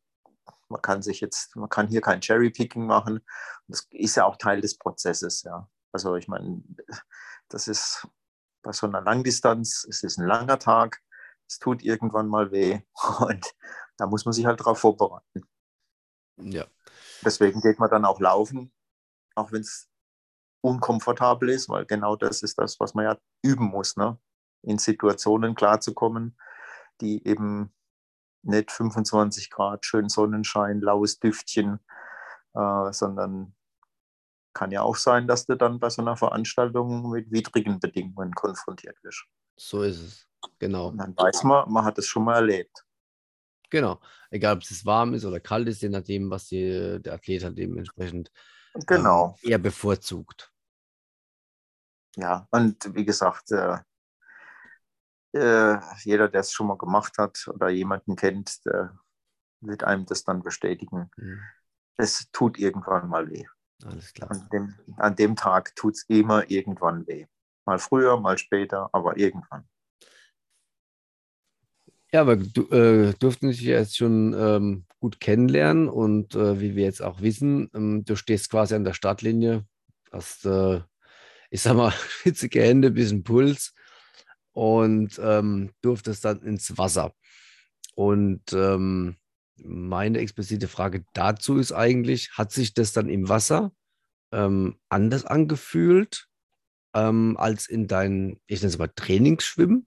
man kann sich jetzt, man kann hier kein Cherrypicking machen. Das ist ja auch Teil des Prozesses, ja. Also ich meine, das ist bei so einer Langdistanz, es ist ein langer Tag, es tut irgendwann mal weh *laughs* und da muss man sich halt darauf vorbereiten. Ja, Deswegen geht man dann auch laufen, auch wenn es unkomfortabel ist, weil genau das ist das, was man ja üben muss, ne? in Situationen klarzukommen, die eben nicht 25 Grad, schön Sonnenschein, laues Düftchen, äh, sondern kann ja auch sein, dass du dann bei so einer Veranstaltung mit widrigen Bedingungen konfrontiert wirst. so ist es. Genau. Und dann weiß man, man hat es schon mal erlebt. Genau. Egal, ob es warm ist oder kalt ist, je nachdem, was die, der Athlet halt dementsprechend Genau. ähm, eher bevorzugt. Ja, und wie gesagt, äh, äh, jeder, der es schon mal gemacht hat oder jemanden kennt, der wird einem das dann bestätigen. Mhm. Es tut irgendwann mal weh. Alles klar. An dem, an dem Tag tut es immer irgendwann weh. Mal früher, mal später, aber irgendwann. Ja, aber du äh, durften dich jetzt schon ähm, gut kennenlernen und äh, wie wir jetzt auch wissen, ähm, du stehst quasi an der Startlinie, hast, äh, ich sag mal, *laughs* schwitzige Hände, bisschen Puls und ähm, durftest dann ins Wasser. Und ähm, meine explizite Frage dazu ist eigentlich, hat sich das dann im Wasser ähm, anders angefühlt ähm, als in deinem, ich nenne es mal Trainingsschwimmen?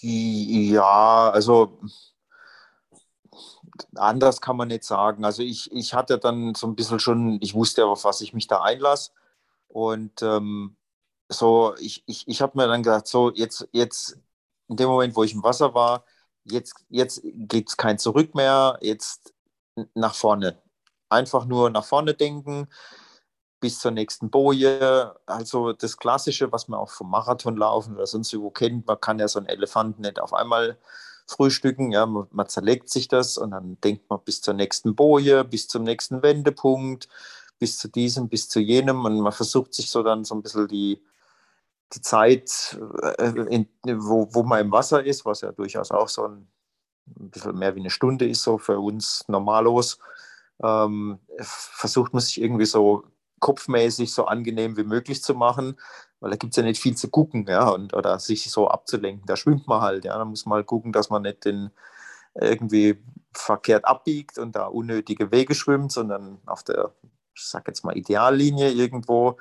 Ja, also anders kann man nicht sagen. Also ich, ich hatte dann so ein bisschen schon, ich wusste ja, auf was ich mich da einlasse. Und ähm, so, ich, ich, ich habe mir dann gedacht, so jetzt, jetzt in dem Moment, wo ich im Wasser war, jetzt, jetzt geht es kein Zurück mehr, jetzt nach vorne. Einfach nur nach vorne denken, bis zur nächsten Boje. Also das Klassische, was man auch vom Marathonlaufen oder sonst irgendwo kennt, man kann ja so einen Elefanten nicht auf einmal frühstücken, ja, man, man zerlegt sich das und dann denkt man bis zur nächsten Boje, bis zum nächsten Wendepunkt, bis zu diesem, bis zu jenem und man versucht sich so dann so ein bisschen die, die Zeit, äh, in, wo, wo man im Wasser ist, was ja durchaus auch so ein, ein bisschen mehr wie eine Stunde ist, so für uns normalos, ähm, versucht man sich irgendwie so kopfmäßig so angenehm wie möglich zu machen, weil da gibt es ja nicht viel zu gucken, ja, und, oder sich so abzulenken. Da schwimmt man halt, ja, da muss man halt gucken, dass man nicht den irgendwie verkehrt abbiegt und da unnötige Wege schwimmt, sondern auf der, ich sag jetzt mal, Ideallinie irgendwo.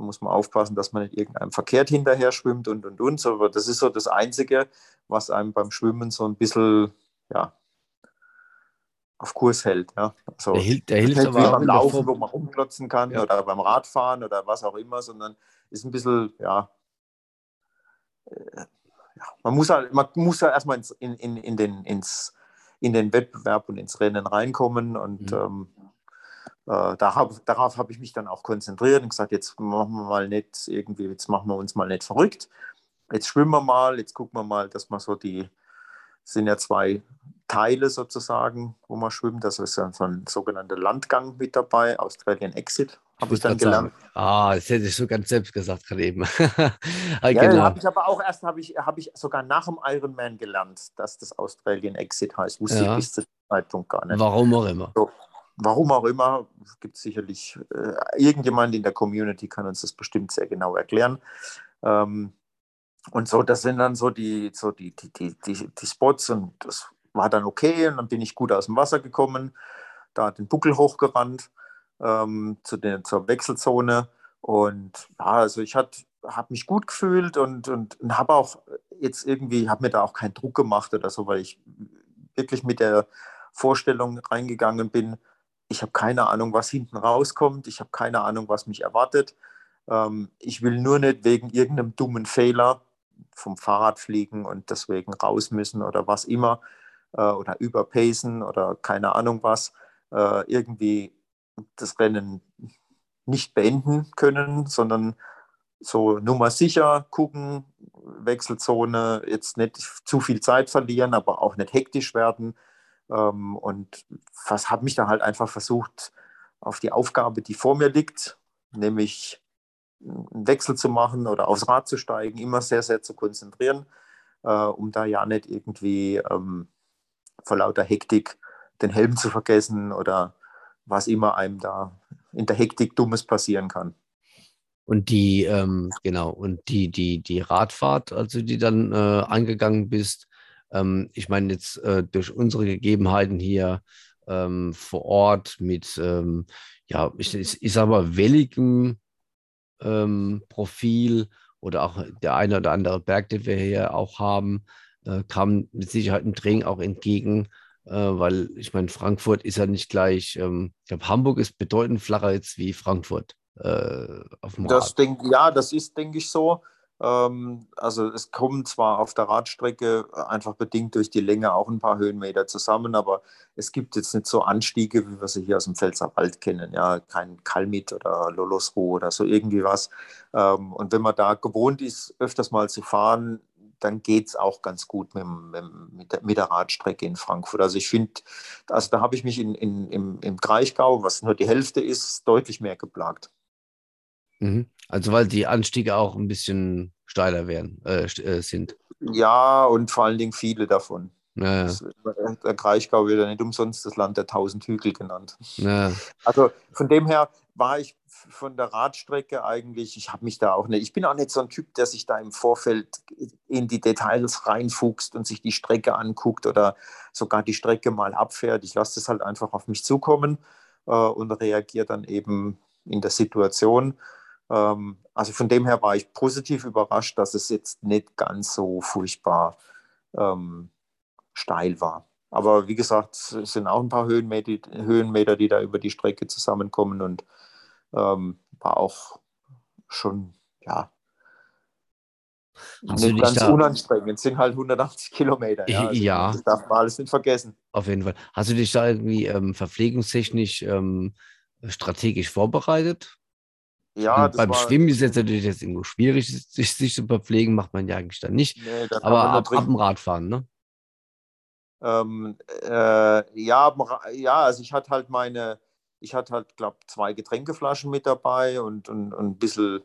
Da muss man aufpassen, dass man nicht irgendeinem verkehrt hinterher schwimmt und und und. Aber das ist so das Einzige, was einem beim Schwimmen so ein bisschen, ja, auf Kurs hält. Ja. Also, Der, der hilft nicht aber beim Laufen, wo man rumklotzen kann Ja. oder beim Radfahren oder was auch immer, sondern ist ein bisschen, ja, äh, ja man muss halt, man muss ja erstmal ins, in, in, in, den, ins, in den Wettbewerb und ins Rennen reinkommen und Mhm. ähm, äh, darauf, darauf habe ich mich dann auch konzentriert und gesagt, jetzt machen wir mal nicht irgendwie, jetzt machen wir uns mal nicht verrückt. Jetzt schwimmen wir mal, jetzt gucken wir mal, dass wir so die, sind ja zwei Teile sozusagen, wo man schwimmt. Das ist so ein sogenannter Landgang mit dabei, Australian Exit, habe ich dann gelernt. Sagen. Ah, das hätte ich so ganz selbst gesagt gerade eben. Ah, *laughs* ja, genau. habe ich aber auch erst, habe ich, hab ich sogar nach dem Ironman gelernt, dass das Australian Exit heißt. Wusste ja. ich bis zu dem Zeitpunkt gar nicht. Warum auch immer. So, warum auch immer, gibt es sicherlich äh, irgendjemand in der Community kann uns das bestimmt sehr genau erklären. Ähm, und so, das sind dann so die, so die, die, die, die, Spots und das war dann okay und dann bin ich gut aus dem Wasser gekommen, da den Buckel hochgerannt ähm, zu den, zur Wechselzone und ja, also ich habe mich gut gefühlt und, und, und habe auch jetzt irgendwie, habe mir da auch keinen Druck gemacht oder so, weil ich wirklich mit der Vorstellung reingegangen bin, ich habe keine Ahnung, was hinten rauskommt, ich habe keine Ahnung, was mich erwartet. Ähm, ich will nur nicht wegen irgendeinem dummen Fehler vom Fahrrad fliegen und deswegen raus müssen oder was immer äh, oder überpacen oder keine Ahnung was, äh, irgendwie das Rennen nicht beenden können, sondern so Nummer sicher gucken, Wechselzone, jetzt nicht zu viel Zeit verlieren, aber auch nicht hektisch werden. Ähm, und habe mich da halt einfach versucht, auf die Aufgabe, die vor mir liegt, nämlich einen Wechsel zu machen oder aufs Rad zu steigen, immer sehr, sehr zu konzentrieren, äh, um da ja nicht irgendwie ähm, vor lauter Hektik den Helm zu vergessen oder was immer einem da in der Hektik Dummes passieren kann. Und die, ähm, genau, und die, die, die Radfahrt, also die dann äh, angegangen bist, ähm, ich meine jetzt äh, durch unsere Gegebenheiten hier ähm, vor Ort mit, ähm, ja, ich, ich, ich sag mal, welligem ähm, Profil oder auch der eine oder andere Berg, den wir hier auch haben, äh, kam mit Sicherheit im Training auch entgegen, äh, weil ich meine, Frankfurt ist ja nicht gleich, ähm, ich glaube, Hamburg ist bedeutend flacher jetzt wie Frankfurt äh, auf dem das Rad. Denk, ja, das ist, denke ich, so. Ähm, also es kommen zwar auf der Radstrecke einfach bedingt durch die Länge auch ein paar Höhenmeter zusammen, aber es gibt jetzt nicht so Anstiege, wie wir sie hier aus dem Pfälzerwald kennen. Ja, kein Kalmit oder Lolosruh oder so irgendwie was. Ähm, und wenn man da gewohnt ist, öfters mal zu fahren, dann geht es auch ganz gut mit, mit, der, mit, der, Radstrecke in Frankfurt. Also ich finde, also da habe ich mich in, in, im, im Kraichgau, was nur die Hälfte ist, deutlich mehr geplagt. Mhm. Also weil die Anstiege auch ein bisschen steiler werden, äh, äh sind. Ja, und vor allen Dingen viele davon. Ja, ja. Der Kraichgau wird ja nicht umsonst das Land der tausend Hügel genannt. Ja. Also von dem her war ich von der Radstrecke eigentlich, ich habe mich da auch nicht, ich bin auch nicht so ein Typ, der sich da im Vorfeld in die Details reinfuchst und sich die Strecke anguckt oder sogar die Strecke mal abfährt. Ich lasse das halt einfach auf mich zukommen äh, und reagiere dann eben in der Situation. Ähm, also von dem her war ich positiv überrascht, dass es jetzt nicht ganz so furchtbar ähm, steil war. Aber wie gesagt, es sind auch ein paar Höhenmeter, Höhenmeter, die da über die Strecke zusammenkommen und ähm, war auch schon, ja, Hast nicht ganz da, unanstrengend. Es sind halt 180 Kilometer. Ja, also ja. Das darf man alles nicht vergessen. Auf jeden Fall. Hast du dich da irgendwie ähm, verpflegungstechnisch ähm, strategisch vorbereitet? Ja, beim Schwimmen ist es natürlich jetzt irgendwo schwierig, sich, sich, zu verpflegen, macht man ja eigentlich dann nicht. Nee, Aber ab, ab dem Radfahren, ne? Ähm, äh, ja, ja, also ich hatte halt meine, ich hatte halt, glaube zwei Getränkeflaschen mit dabei und, und, und ein bisschen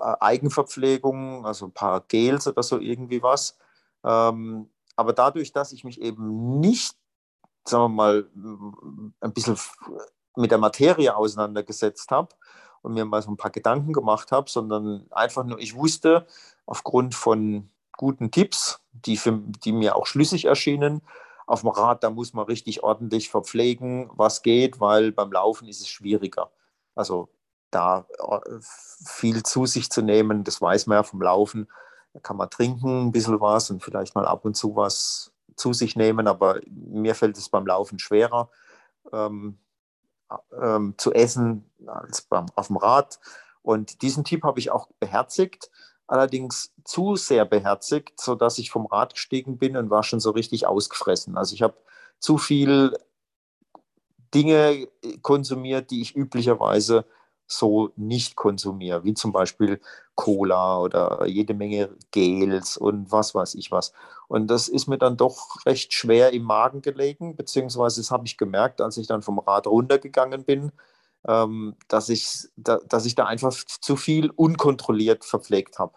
äh, Eigenverpflegung, also ein paar Gels oder so irgendwie was. Ähm, aber dadurch, dass ich mich eben nicht, sagen wir mal, ein bisschen mit der Materie auseinandergesetzt habe und mir mal so ein paar Gedanken gemacht habe, sondern einfach nur, ich wusste aufgrund von guten Tipps, die, für, die mir auch schlüssig erschienen, auf dem Rad, da muss man richtig ordentlich verpflegen, was geht, weil beim Laufen ist es schwieriger. Also da äh, viel zu sich zu nehmen, das weiß man ja vom Laufen. Da kann man trinken ein bisschen was und vielleicht mal ab und zu was zu sich nehmen, aber mir fällt es beim Laufen schwerer ähm, ähm, zu essen als beim, auf dem Rad. Und diesen Tipp habe ich auch beherzigt allerdings zu sehr beherzigt, sodass ich vom Rad gestiegen bin und war schon so richtig ausgefressen. Also ich habe zu viel Dinge konsumiert, die ich üblicherweise so nicht konsumiere, wie zum Beispiel Cola oder jede Menge Gels und was weiß ich was. Und das ist mir dann doch recht schwer im Magen gelegen, beziehungsweise das habe ich gemerkt, als ich dann vom Rad runtergegangen bin, ähm, dass, ich, da, dass ich da einfach zu viel unkontrolliert verpflegt habe.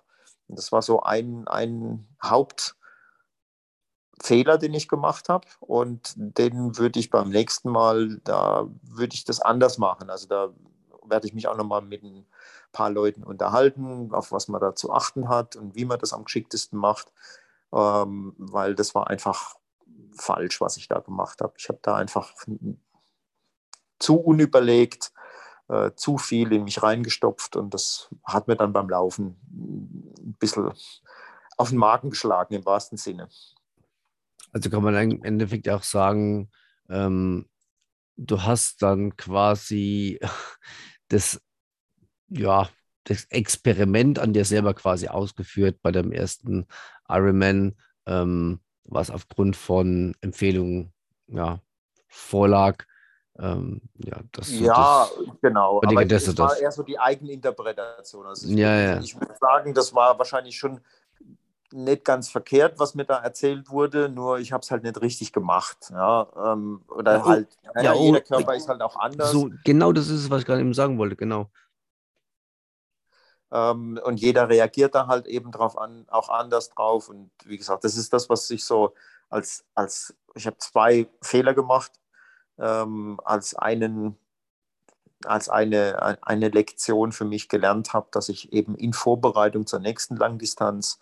Das war so ein, ein Haupt, den ich gemacht habe und den würde ich beim nächsten Mal, da würde ich das anders machen. Also da werde ich mich auch nochmal mit ein paar Leuten unterhalten, auf was man da zu achten hat und wie man das am geschicktesten macht, ähm, weil das war einfach falsch, was ich da gemacht habe. Ich habe da einfach zu unüberlegt, äh, zu viel in mich reingestopft und das hat mir dann beim Laufen ein bisschen auf den Magen geschlagen im wahrsten Sinne. Also kann man im Endeffekt auch sagen, ähm, du hast dann quasi das, ja, das Experiment an dir selber quasi ausgeführt bei deinem ersten Ironman, ähm, was aufgrund von Empfehlungen ja, vorlag. Ähm, ja, das, ja das, genau. Aber das war eher so die Eigeninterpretation. Also ich, ja, ja. ich würde sagen, das war wahrscheinlich schon nicht ganz verkehrt, was mir da erzählt wurde, nur ich habe es halt nicht richtig gemacht. Ja, ähm, oder ja, halt, ja, ja, jeder oh, Körper ist halt auch anders. So, genau das ist es, was ich gerade eben sagen wollte, genau. Ähm, und jeder reagiert da halt eben drauf an, auch anders drauf. Und wie gesagt, das ist das, was ich so als, als ich habe zwei Fehler gemacht, ähm, als einen als eine, eine Lektion für mich gelernt habe, dass ich eben in Vorbereitung zur nächsten Langdistanz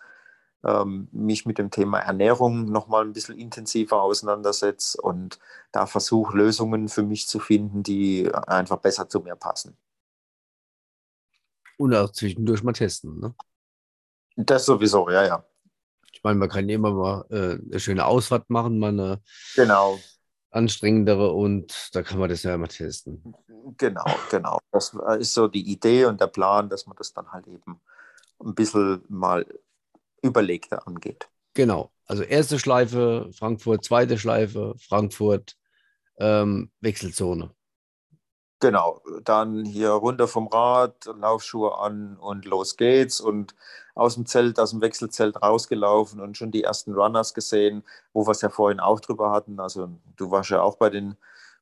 ähm, mich mit dem Thema Ernährung nochmal ein bisschen intensiver auseinandersetze und da versuche, Lösungen für mich zu finden, die einfach besser zu mir passen. Und auch zwischendurch mal testen, ne? Das sowieso, ja, ja. Ich meine, man kann immer mal äh, eine schöne Ausfahrt machen, mal eine genau. anstrengendere und da kann man das ja mal testen. Genau, genau. Das ist so die Idee und der Plan, dass man das dann halt eben ein bisschen mal überlegter angeht. Genau. Also erste Schleife Frankfurt, zweite Schleife Frankfurt, ähm, Wechselzone. Genau, dann hier runter vom Rad, Laufschuhe an und los geht's. Und aus dem Zelt, aus dem Wechselzelt rausgelaufen und schon die ersten Runners gesehen, wo wir es ja vorhin auch drüber hatten. Also du warst ja auch bei den,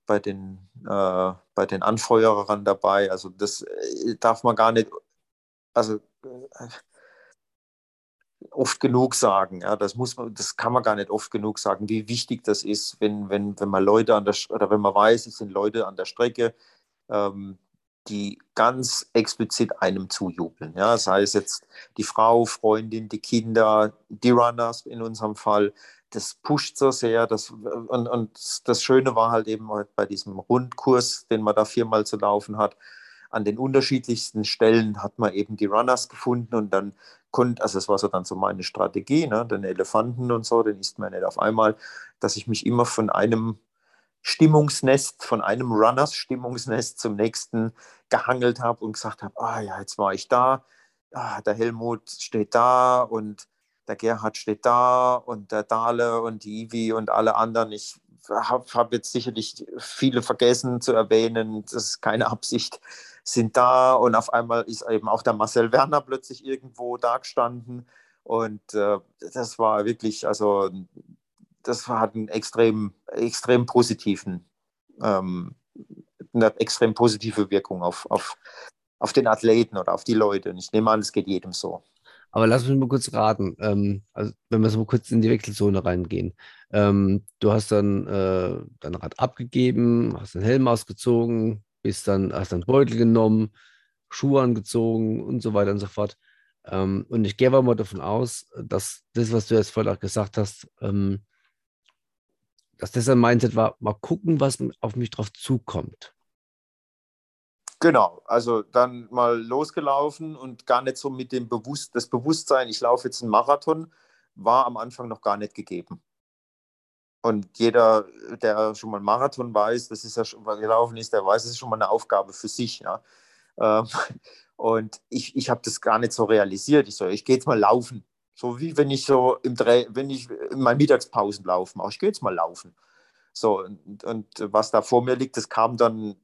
bei den, äh, bei den Anfeuerern dabei. Also das äh, darf man gar nicht, also äh, oft genug sagen. Ja, das muss man, das kann man gar nicht oft genug sagen, wie wichtig das ist, wenn, wenn, wenn man Leute an der oder wenn man weiß, es sind Leute an der Strecke, ähm, die ganz explizit einem zujubeln. Ja, sei es jetzt die Frau, Freundin, die Kinder, die Runners in unserem Fall. Das pusht so sehr. Das, und, und das Schöne war halt eben bei diesem Rundkurs, den man da viermal zu laufen hat, an den unterschiedlichsten Stellen hat man eben die Runners gefunden und dann konnte, also das war so dann so meine Strategie, ne, den Elefanten und so, den isst man nicht auf einmal, dass ich mich immer von einem Stimmungsnest, von einem Runners Stimmungsnest zum nächsten gehangelt habe und gesagt habe, ah ja, jetzt war ich da, ah, der Helmut steht da und der Gerhard steht da und der Dale und die Ivi und alle anderen. Ich habe hab jetzt sicherlich viele vergessen zu erwähnen, das ist keine Absicht sind da und auf einmal ist eben auch der Marcel Werner plötzlich irgendwo da gestanden und äh, das war wirklich, also das hat einen extrem, extrem positiven, ähm, eine extrem positive Wirkung auf, auf, auf den Athleten oder auf die Leute. Und ich nehme an, es geht jedem so. Aber lass mich mal kurz raten, ähm, also wenn wir so kurz in die Wechselzone reingehen. Ähm, du hast dann äh, dein Rad abgegeben, hast den Helm ausgezogen, bist dann, hast dann Beutel genommen, Schuhe angezogen und so weiter und so fort. Ähm, und ich gehe aber mal davon aus, dass das, was du jetzt vorhin auch gesagt hast, ähm, dass das ein Mindset war, mal gucken, was auf mich drauf zukommt. Genau, also dann mal losgelaufen und gar nicht so mit dem Bewusst das Bewusstsein, ich laufe jetzt einen Marathon, war am Anfang noch gar nicht gegeben. Und jeder, der schon mal einen Marathon weiß, das ist ja schon mal gelaufen ist, der weiß, es ist schon mal eine Aufgabe für sich. Ja. Ähm, *laughs* und ich, ich habe das gar nicht so realisiert. Ich so, ich gehe jetzt mal laufen. So wie wenn ich so im Dreh, wenn ich in meinen Mittagspausen laufen mache. Ich gehe jetzt mal laufen. So, und, und was da vor mir liegt, das kam dann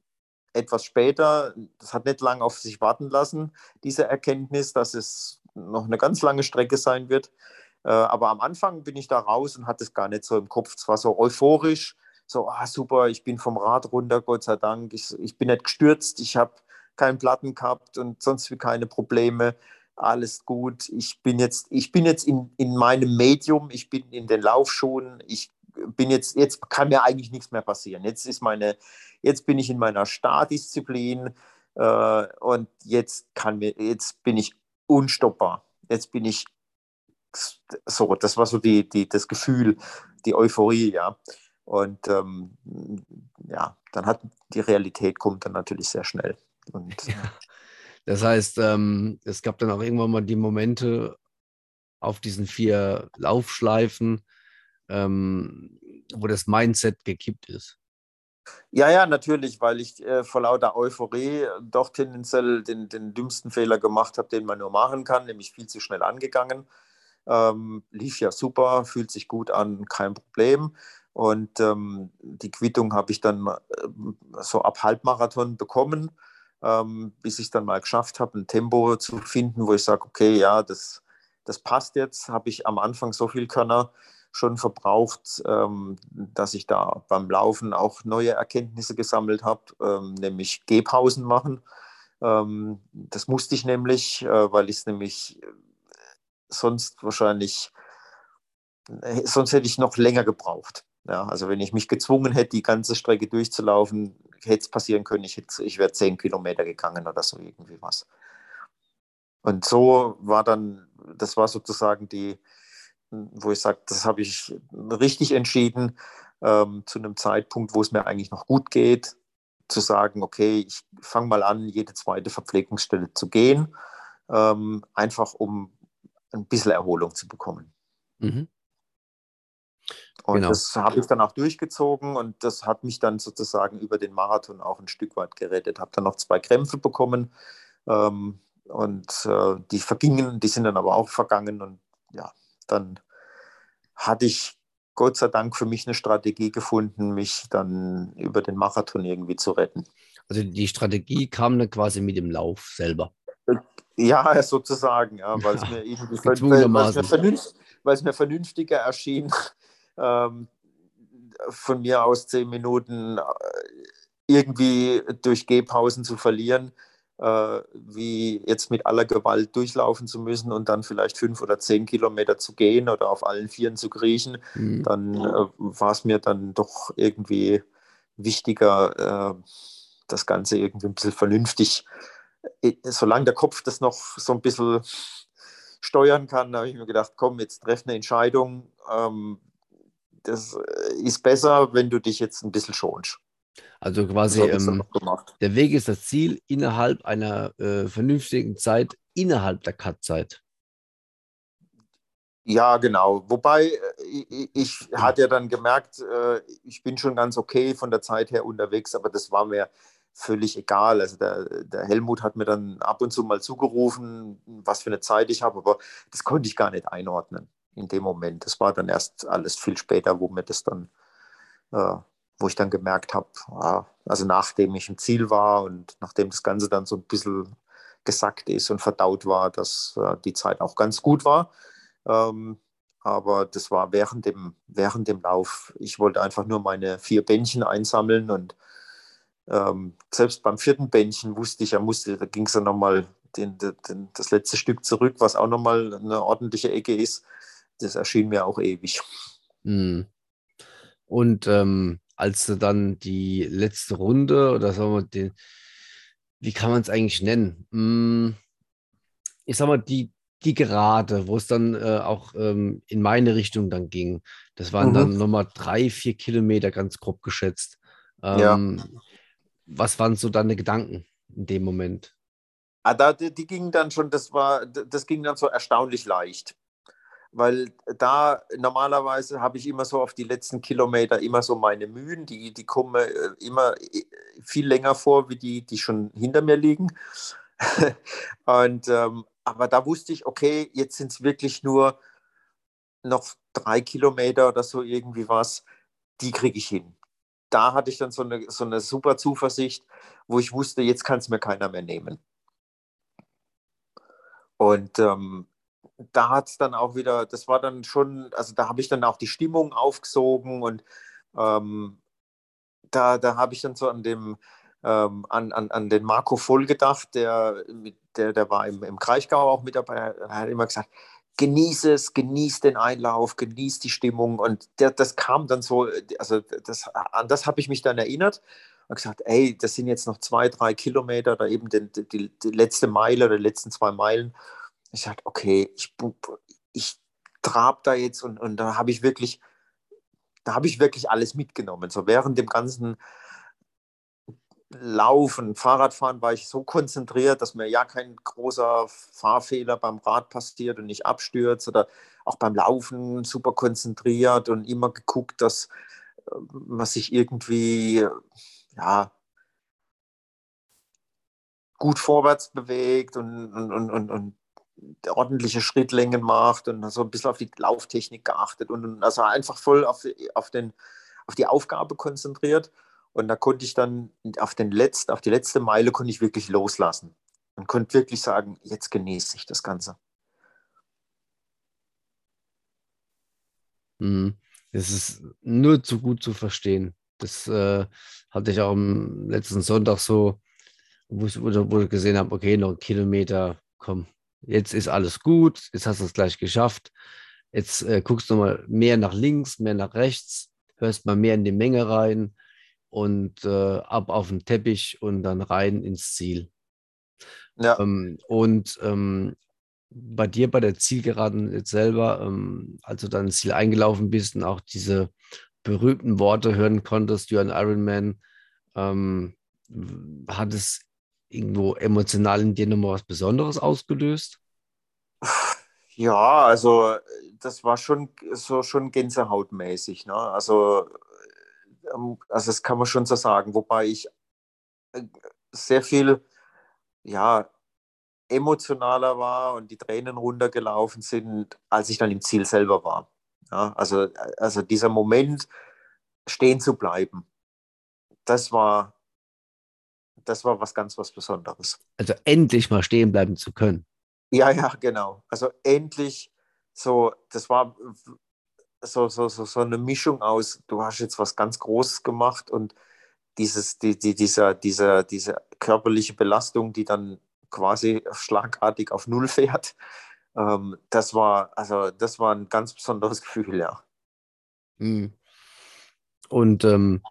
etwas später, das hat nicht lange auf sich warten lassen, diese Erkenntnis, dass es noch eine ganz lange Strecke sein wird. Äh, aber am Anfang bin ich da raus und hatte es gar nicht so im Kopf. Es war so euphorisch, so, ah, super, ich bin vom Rad runter, Gott sei Dank. Ich, ich bin nicht gestürzt, ich habe keinen Platten gehabt und sonst wie keine Probleme. Alles gut. Ich bin jetzt, ich bin jetzt in, in meinem Medium, ich bin in den Laufschuhen, ich bin jetzt, jetzt kann mir eigentlich nichts mehr passieren. Jetzt ist meine, jetzt bin ich in meiner Stardisziplin äh, und jetzt kann mir, jetzt bin ich unstoppbar. Jetzt bin ich so, das war so die, die, das Gefühl, die Euphorie, ja. Und ähm, ja, dann hat die Realität kommt dann natürlich sehr schnell. Und, *laughs* ja. Das heißt, ähm, es gab dann auch irgendwann mal die Momente auf diesen vier Laufschleifen, ähm, wo das Mindset gekippt ist. Ja, ja, natürlich, weil ich äh, vor lauter Euphorie doch tendenziell den, den dümmsten Fehler gemacht habe, den man nur machen kann, nämlich viel zu schnell angegangen. Ähm, lief ja super, fühlt sich gut an, kein Problem. Und ähm, die Quittung habe ich dann äh, so ab Halbmarathon bekommen, ähm, bis ich dann mal geschafft habe, ein Tempo zu finden, wo ich sage, okay, ja, das, das passt jetzt. Habe ich am Anfang so viel Körner schon verbraucht, ähm, dass ich da beim Laufen auch neue Erkenntnisse gesammelt habe, ähm, nämlich Gehpausen machen. Ähm, das musste ich nämlich, äh, weil ich es nämlich sonst wahrscheinlich, äh, sonst hätte ich noch länger gebraucht. Ja, also wenn ich mich gezwungen hätte, die ganze Strecke durchzulaufen, hätte es passieren können, ich, ich wäre zehn Kilometer gegangen oder so irgendwie was. Und so war dann, das war sozusagen die, wo ich sage, das habe ich richtig entschieden, ähm, zu einem Zeitpunkt, wo es mir eigentlich noch gut geht, zu sagen, okay, ich fange mal an, jede zweite Verpflegungsstelle zu gehen, ähm, einfach um ein bisschen Erholung zu bekommen. Mhm. Und genau. das habe ich dann auch durchgezogen und das hat mich dann sozusagen über den Marathon auch ein Stück weit gerettet. Habe dann noch zwei Krämpfe bekommen ähm, und äh, die vergingen, die sind dann aber auch vergangen und ja, dann hatte ich Gott sei Dank für mich eine Strategie gefunden, mich dann über den Marathon irgendwie zu retten. Also die Strategie kam dann quasi mit dem Lauf selber. Ja, *laughs* sozusagen, ja, weil es mir irgendwie weil es mir, vernünftiger erschien, *laughs* ähm, von mir aus zehn Minuten äh, irgendwie durch Gehpausen zu verlieren, äh, wie jetzt mit aller Gewalt durchlaufen zu müssen und dann vielleicht fünf oder zehn Kilometer zu gehen oder auf allen Vieren zu kriechen, mhm. dann äh, war es mir dann doch irgendwie wichtiger, äh, das Ganze irgendwie ein bisschen vernünftig, äh, solange der Kopf das noch so ein bisschen steuern kann, habe ich mir gedacht, komm, jetzt treff eine Entscheidung, ähm, das äh, ist besser, wenn du dich jetzt ein bisschen schonst. Also quasi ähm, der Weg ist das Ziel innerhalb einer äh, vernünftigen Zeit, innerhalb der Cut-Zeit. Ja, genau. Wobei ich, äh, ich hatte ja dann gemerkt, äh, ich bin schon ganz okay von der Zeit her unterwegs, aber das war mir völlig egal. Also der, der Helmut hat mir dann ab und zu mal zugerufen, was für eine Zeit ich habe, aber das konnte ich gar nicht einordnen in dem Moment. Das war dann erst alles viel später, wo mir das dann, äh, wo ich dann gemerkt habe, ah, also nachdem ich im Ziel war und nachdem das Ganze dann so ein bisschen gesackt ist und verdaut war, dass äh, die Zeit auch ganz gut war. Ähm, aber das war während dem, während dem Lauf. Ich wollte einfach nur meine vier Bändchen einsammeln und ähm, selbst beim vierten Bändchen wusste ich, ja, musste, da ging es dann nochmal den, den, das letzte Stück zurück, was auch nochmal eine ordentliche Ecke ist das erschien mir auch ewig. Mhm. Und ähm, als du dann die letzte Runde oder sagen wir den, wie kann man es eigentlich nennen? Hm, ich sag mal, die, die Gerade, wo es dann äh, auch ähm, in meine Richtung dann ging, das waren mhm. dann nochmal drei, vier Kilometer ganz grob geschätzt. Ähm, ja. Was waren so deine Gedanken in dem Moment? Ah, da, die, gingen dann schon, das war, das ging dann so erstaunlich leicht weil da normalerweise habe ich immer so auf die letzten Kilometer immer so meine Mühen, die, die kommen äh, immer äh, viel länger vor, wie die, die schon hinter mir liegen. *laughs* Und, ähm, aber da wusste ich, okay, jetzt sind es wirklich nur noch drei Kilometer oder so irgendwie was, die kriege ich hin. Da hatte ich dann so eine, so eine super Zuversicht, wo ich wusste, jetzt kann es mir keiner mehr nehmen. Und ähm, da hat es dann auch wieder, das war dann schon, also da habe ich dann auch die Stimmung aufgesogen und ähm, da, da habe ich dann so an dem, ähm, an, an, an den Marco Voll gedacht, der, der, der war im, im Kraichgau auch mit dabei, er hat immer gesagt, genieße es, genieß den Einlauf, genieß die Stimmung und der, das kam dann so, also das, an das habe ich mich dann erinnert und gesagt, ey, das sind jetzt noch zwei, drei Kilometer oder eben die, die, die letzte Meile oder die letzten zwei Meilen. Ich sagte, okay, ich, ich trab da jetzt und, und da habe ich wirklich, da habe ich wirklich alles mitgenommen. So während dem ganzen Laufen, Fahrradfahren war ich so konzentriert, dass mir ja kein großer Fahrfehler beim Rad passiert und nicht abstürzt oder auch beim Laufen super konzentriert und immer geguckt, dass äh, man sich irgendwie ja, gut vorwärts bewegt und, und, und, und, ordentliche Schrittlängen macht und so ein bisschen auf die Lauftechnik geachtet und also einfach voll auf, auf, den, auf die Aufgabe konzentriert. Und da konnte ich dann auf, den letzten, auf die letzte Meile konnte ich wirklich loslassen und konnte wirklich sagen, jetzt genieße ich das Ganze. Mhm. Es ist nur zu gut zu verstehen. Das äh, hatte ich auch am letzten Sonntag so, wo ich, wo ich gesehen habe, okay, noch ein Kilometer, komm, jetzt ist alles gut, jetzt hast du es gleich geschafft. Jetzt äh, guckst du mal mehr nach links, mehr nach rechts, hörst mal mehr in die Menge rein und äh, ab auf den Teppich und dann rein ins Ziel. Ja. Ähm, und ähm, bei dir bei der Zielgeraden jetzt selber, ähm, als du dann ins Ziel eingelaufen bist und auch diese berühmten Worte hören konntest, du ein Ironman, ähm, hat es irgendwo emotional in dir nochmal was Besonderes ausgelöst? Ja, also das war schon so schon gänsehautmäßig. Ne? Also, also das kann man schon so sagen, wobei ich äh, sehr viel ja, emotionaler war und die Tränen runtergelaufen sind, als ich dann im Ziel selber war. Ja, also, also dieser Moment, stehen zu bleiben, das war, das war was ganz was Besonderes. Also endlich mal stehen bleiben zu können. Ja, ja, genau. Also endlich so, das war so, so, so, so eine Mischung aus, du hast jetzt was ganz Großes gemacht und dieses, die, die, dieser, dieser, diese körperliche Belastung, die dann quasi schlagartig auf Null fährt, ähm, das war, also das war ein ganz besonderes Gefühl, ja. Mhm. Und ähm,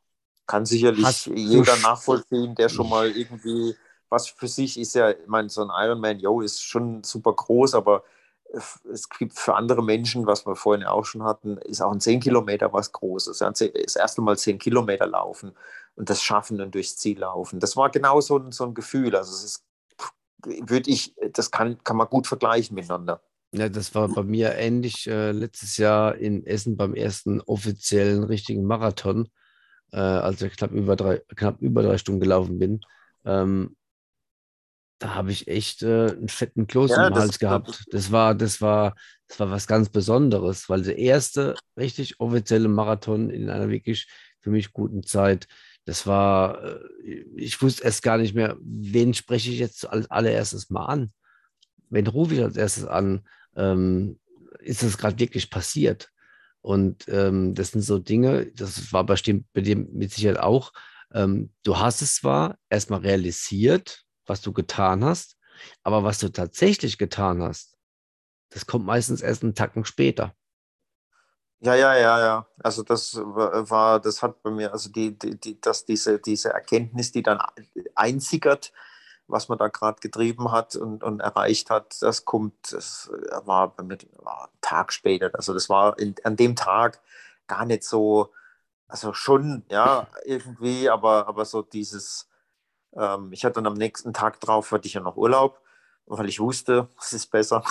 kann sicherlich jeder nachvollziehen, der schon mal irgendwie, was für sich ist ja, ich meine, so ein Ironman, yo, ist schon super groß, aber es gibt für andere Menschen, was wir vorhin auch schon hatten, ist auch ein 10 Kilometer was Großes. Das erste Mal 10 Kilometer laufen und das schaffen und durchs Ziel laufen. Das war genau so ein, so ein Gefühl. Also es ist, würde ich, das kann, kann man gut vergleichen miteinander. Ja, das war bei mir ähnlich äh, letztes Jahr in Essen beim ersten offiziellen richtigen Marathon äh, als ich knapp über drei, knapp über drei Stunden gelaufen bin, ähm, da habe ich echt äh, einen fetten Kloß ja, im Hals gehabt. Das war, das war, das war was ganz Besonderes, weil der erste richtig offizielle Marathon in einer wirklich für mich guten Zeit. Das war, äh, ich wusste erst gar nicht mehr, wen spreche ich jetzt als allererstes mal an? Wen rufe ich als erstes an? Ähm, ist das gerade wirklich passiert? Und ähm, das sind so Dinge, das war bestimmt bei dir mit Sicherheit auch. Ähm, du hast es zwar erstmal realisiert, was du getan hast, aber was du tatsächlich getan hast, das kommt meistens erst einen Tacken später. Ja, ja, ja, ja. Also das war, das hat bei mir, also die, die, die, dass diese, diese Erkenntnis, die dann einsickert, was man da gerade getrieben hat und, und, erreicht hat, das kommt, das war bei mir war ein Tag später. Also das war in, an dem Tag gar nicht so, also schon, ja, irgendwie, aber, aber so dieses, ähm, ich hatte dann am nächsten Tag drauf, hatte ich ja noch Urlaub, weil ich wusste, *laughs* es ist besser.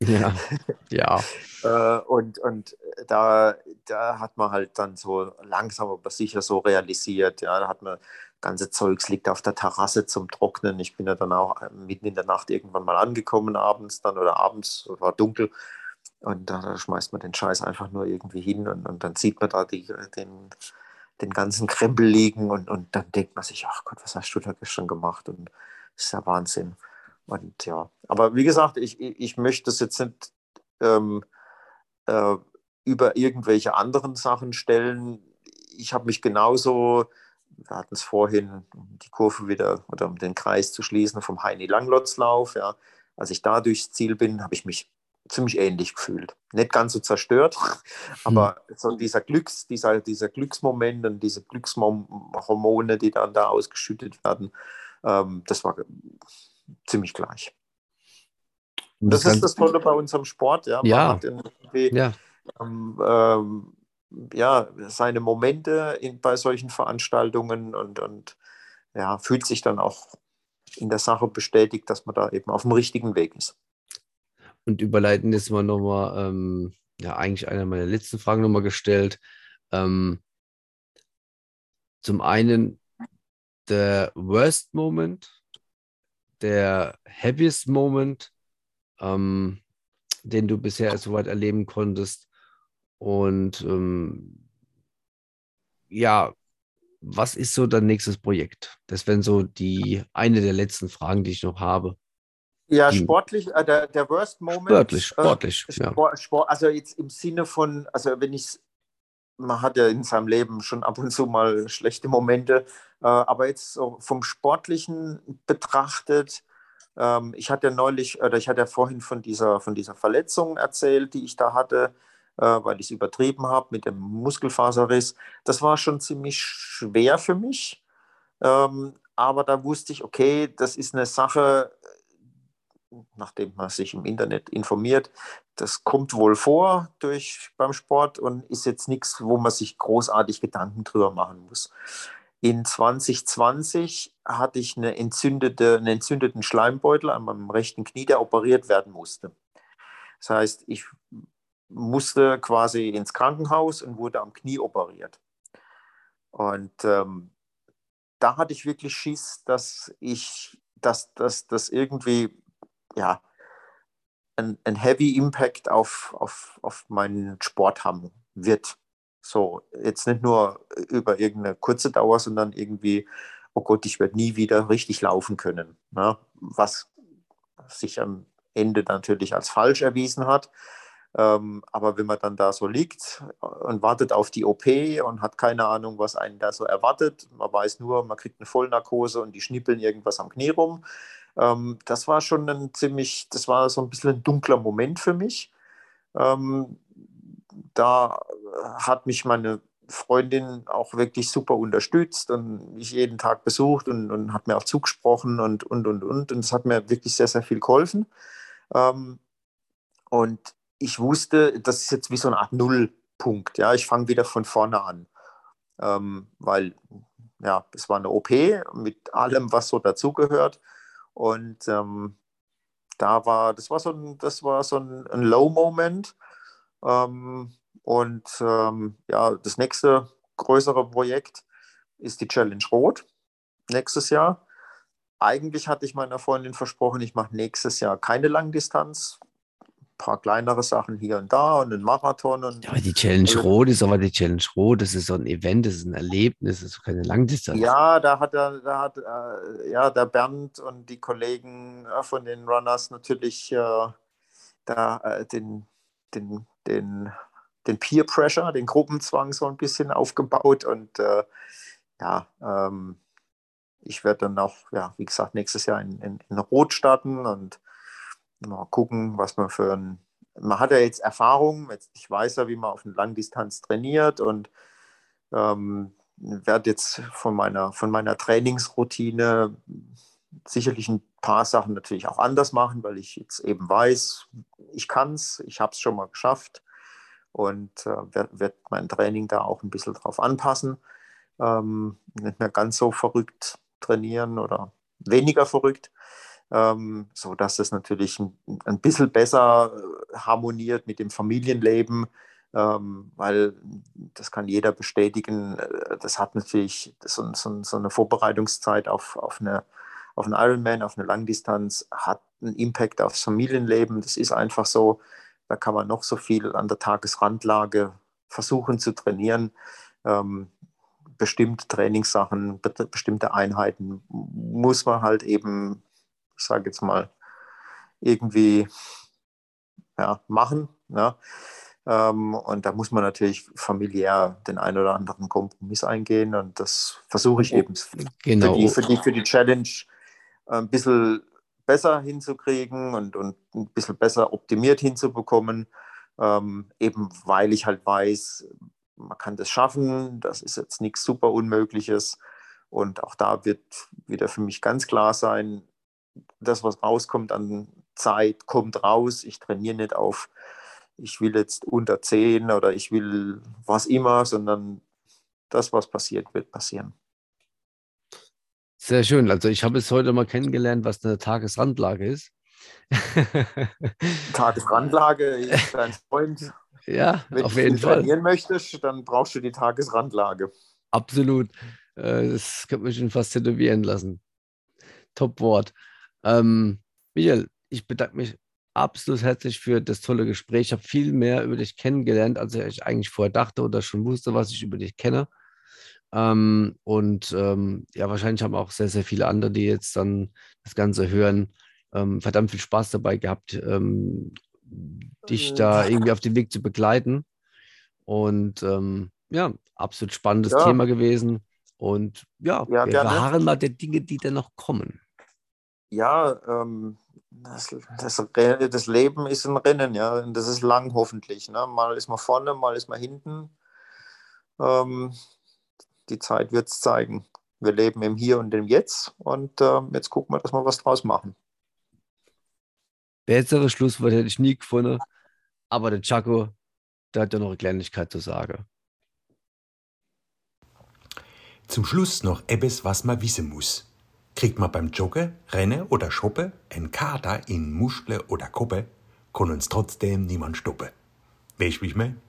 Ja, *laughs* ja. äh, und und da, da hat man halt dann so langsam aber sicher so realisiert, ja, da hat man ganze Zeugs liegt auf der Terrasse zum Trocknen. Ich bin ja dann auch äh, mitten in der Nacht irgendwann mal angekommen, abends dann oder abends, war dunkel. Und da, da schmeißt man den Scheiß einfach nur irgendwie hin und, und dann sieht man da die, den, den ganzen Krempel liegen und, und dann denkt man sich, ach Gott, was hast du da gestern gemacht? Und das ist ja Wahnsinn. Und ja, aber wie gesagt, ich, ich möchte das jetzt nicht ähm, äh, über irgendwelche anderen Sachen stellen. Ich habe mich genauso, wir hatten es vorhin, um die Kurve wieder oder um den Kreis zu schließen, vom Heini Langlotzlauf. Ja. Als ich da durchs Ziel bin, habe ich mich ziemlich ähnlich gefühlt. Nicht ganz so zerstört, *laughs* aber hm. so dieser Glücks, dieser, dieser Glücksmoment und diese Glückshormone, die dann da ausgeschüttet werden, ähm, das war ziemlich gleich. Das, das ist das Tolle bei unserem Sport, ja. Man ja. hat ja. Ähm, ähm, ja, seine Momente in, bei solchen Veranstaltungen und, und ja, fühlt sich dann auch in der Sache bestätigt, dass man da eben auf dem richtigen Weg ist. Und überleiten jetzt mal nochmal, ähm, ja, eigentlich eine meiner letzten Fragen nochmal gestellt. Ähm, zum einen der Worst Moment, der Happiest Moment, ähm, den du bisher soweit erleben konntest. Und ähm, ja, was ist so dein nächstes Projekt? Das wären so die eine der letzten Fragen, die ich noch habe. Ja, sportlich, äh, der, der Worst Moment. Sportlich, sportlich. Äh, Sport, Sport, also jetzt im Sinne von, also wenn ich man hat ja in seinem Leben schon ab und zu mal schlechte Momente, äh, aber jetzt so vom Sportlichen betrachtet, ähm, ich hatte ja neulich, oder ich hatte ja vorhin von dieser, von dieser Verletzung erzählt, die ich da hatte, äh, weil ich es übertrieben habe mit dem Muskelfaserriss. Das war schon ziemlich schwer für mich. Ähm, aber da wusste ich, okay, das ist eine Sache, nachdem man sich im Internet informiert, das kommt wohl vor durch, beim Sport und ist jetzt nichts, wo man sich großartig Gedanken drüber machen muss. In 2020 hatte ich eine entzündete, einen entzündeten Schleimbeutel an meinem rechten Knie, der operiert werden musste. Das heißt, ich musste quasi ins Krankenhaus und wurde am Knie operiert. Und ähm, da hatte ich wirklich Schiss, dass ich, dass das irgendwie ja, ein, ein Heavy Impact auf, auf, auf meinen Sport haben wird. So, jetzt nicht nur über irgendeine kurze Dauer, sondern irgendwie, oh Gott, ich werde nie wieder richtig laufen können. Ne? Was sich am Ende natürlich als falsch erwiesen hat. Ähm, aber wenn man dann da so liegt und wartet auf die OP und hat keine Ahnung, was einen da so erwartet, man weiß nur, man kriegt eine Vollnarkose und die schnippeln irgendwas am Knie rum, ähm, das war schon ein ziemlich, das war so ein bisschen ein dunkler Moment für mich. Ähm, da hat mich meine Freundin auch wirklich super unterstützt und mich jeden Tag besucht und, und hat mir auch zugesprochen und, und, und, und. Und das hat mir wirklich sehr, sehr viel geholfen. Ähm, und ich wusste, das ist jetzt wie so eine Art Nullpunkt. Ja, ich fange wieder von vorne an. Ähm, weil, ja, es war eine OP mit allem, was so dazugehört. Und ähm, da war, das war so ein, das war so ein, ein Low-Moment. Ähm, und ähm, ja, das nächste größere Projekt ist die Challenge Rot nächstes Jahr. Eigentlich hatte ich meiner Freundin versprochen, ich mache nächstes Jahr keine Langdistanz, paar kleinere Sachen hier und da und einen Marathon. Und ja, aber die Challenge also, Rot ist aber die Challenge Rot, das ist so ein Event, das ist ein Erlebnis, das ist keine Langdistanz. Ja, da hat, er, da hat äh, ja, der Bernd und die Kollegen äh, von den Runners natürlich äh, da äh, den, den, den, den Peer Pressure, den Gruppenzwang so ein bisschen aufgebaut und äh, ja, ähm, ich werde dann auch, ja, wie gesagt, nächstes Jahr in, in, in Rot starten und mal gucken, was man für ein. Man hat ja jetzt Erfahrung, ich weiß ja, wie man auf eine Langdistanz trainiert und ähm, werde jetzt von meiner, von meiner Trainingsroutine sicherlich ein paar Sachen natürlich auch anders machen, weil ich jetzt eben weiß, ich kann es, ich habe es schon mal geschafft und äh, werde werd mein Training da auch ein bisschen drauf anpassen. Ähm, nicht mehr ganz so verrückt trainieren oder weniger verrückt ähm, so dass es natürlich ein, ein bisschen besser äh, harmoniert mit dem Familienleben, ähm, weil das kann jeder bestätigen. Äh, das hat natürlich so, so, so eine Vorbereitungszeit auf, auf, eine, auf einen Ironman, auf eine Langdistanz, hat einen Impact aufs Familienleben. Das ist einfach so. Da kann man noch so viel an der Tagesrandlage versuchen zu trainieren. Ähm, bestimmte Trainingssachen, be bestimmte Einheiten muss man halt eben, ich sage jetzt mal, irgendwie ja, machen. Ja. Ähm, und da muss man natürlich familiär den einen oder anderen Kompromiss eingehen. Und das versuche ich eben genau. für, die, für, die, für die Challenge äh, ein bisschen besser hinzukriegen und, und ein bisschen besser optimiert hinzubekommen. Ähm, eben weil ich halt weiß, man kann das schaffen, das ist jetzt nichts super Unmögliches. Und auch da wird wieder für mich ganz klar sein, das, was rauskommt an Zeit, kommt raus. Ich trainiere nicht auf, ich will jetzt unter 10 oder ich will was immer, sondern das, was passiert, wird passieren. Sehr schön. Also ich habe es heute mal kennengelernt, was eine Tagesrandlage ist. *laughs* Tagesrandlage ist dein Freund. *laughs* Ja, Wenn auf jeden Fall. Wenn du trainieren möchtest, dann brauchst du die Tagesrandlage. Absolut. Äh, das könnte mich schon fast tätowieren lassen. Top-Wort. Ähm, Michael, ich bedanke mich absolut herzlich für das tolle Gespräch. Ich habe viel mehr über dich kennengelernt, als ich eigentlich vorher dachte oder schon wusste, was ich über dich kenne. Ähm, und ähm, ja, wahrscheinlich haben auch sehr, sehr viele andere, die jetzt dann das Ganze hören, ähm, verdammt viel Spaß dabei gehabt, ähm, dich mhm. da irgendwie auf den Weg zu begleiten. Und ähm, ja, absolut spannendes ja. Thema gewesen. Und ja, ja wir verharren mal der Dinge, die da noch kommen. Ja, ähm, das, das, das, Leben ist ein Rennen, ja, und das ist lang hoffentlich. Ne? Mal ist man vorne, mal ist man hinten. Ähm, die Zeit wird es zeigen. Wir leben im Hier und im Jetzt und ähm, jetzt gucken wir, dass wir was draus machen. Besseres Schlusswort hätte ich nie gefunden. Aber der Chaco, der hat ja noch eine Kleinigkeit zu sagen. Zum Schluss noch etwas, was man wissen muss. Kriegt man beim Joggen, Rennen oder Shoppen ein Kater in Muschel oder Koppe, kann uns trotzdem niemand stoppen. Weißt du, wie ich mein?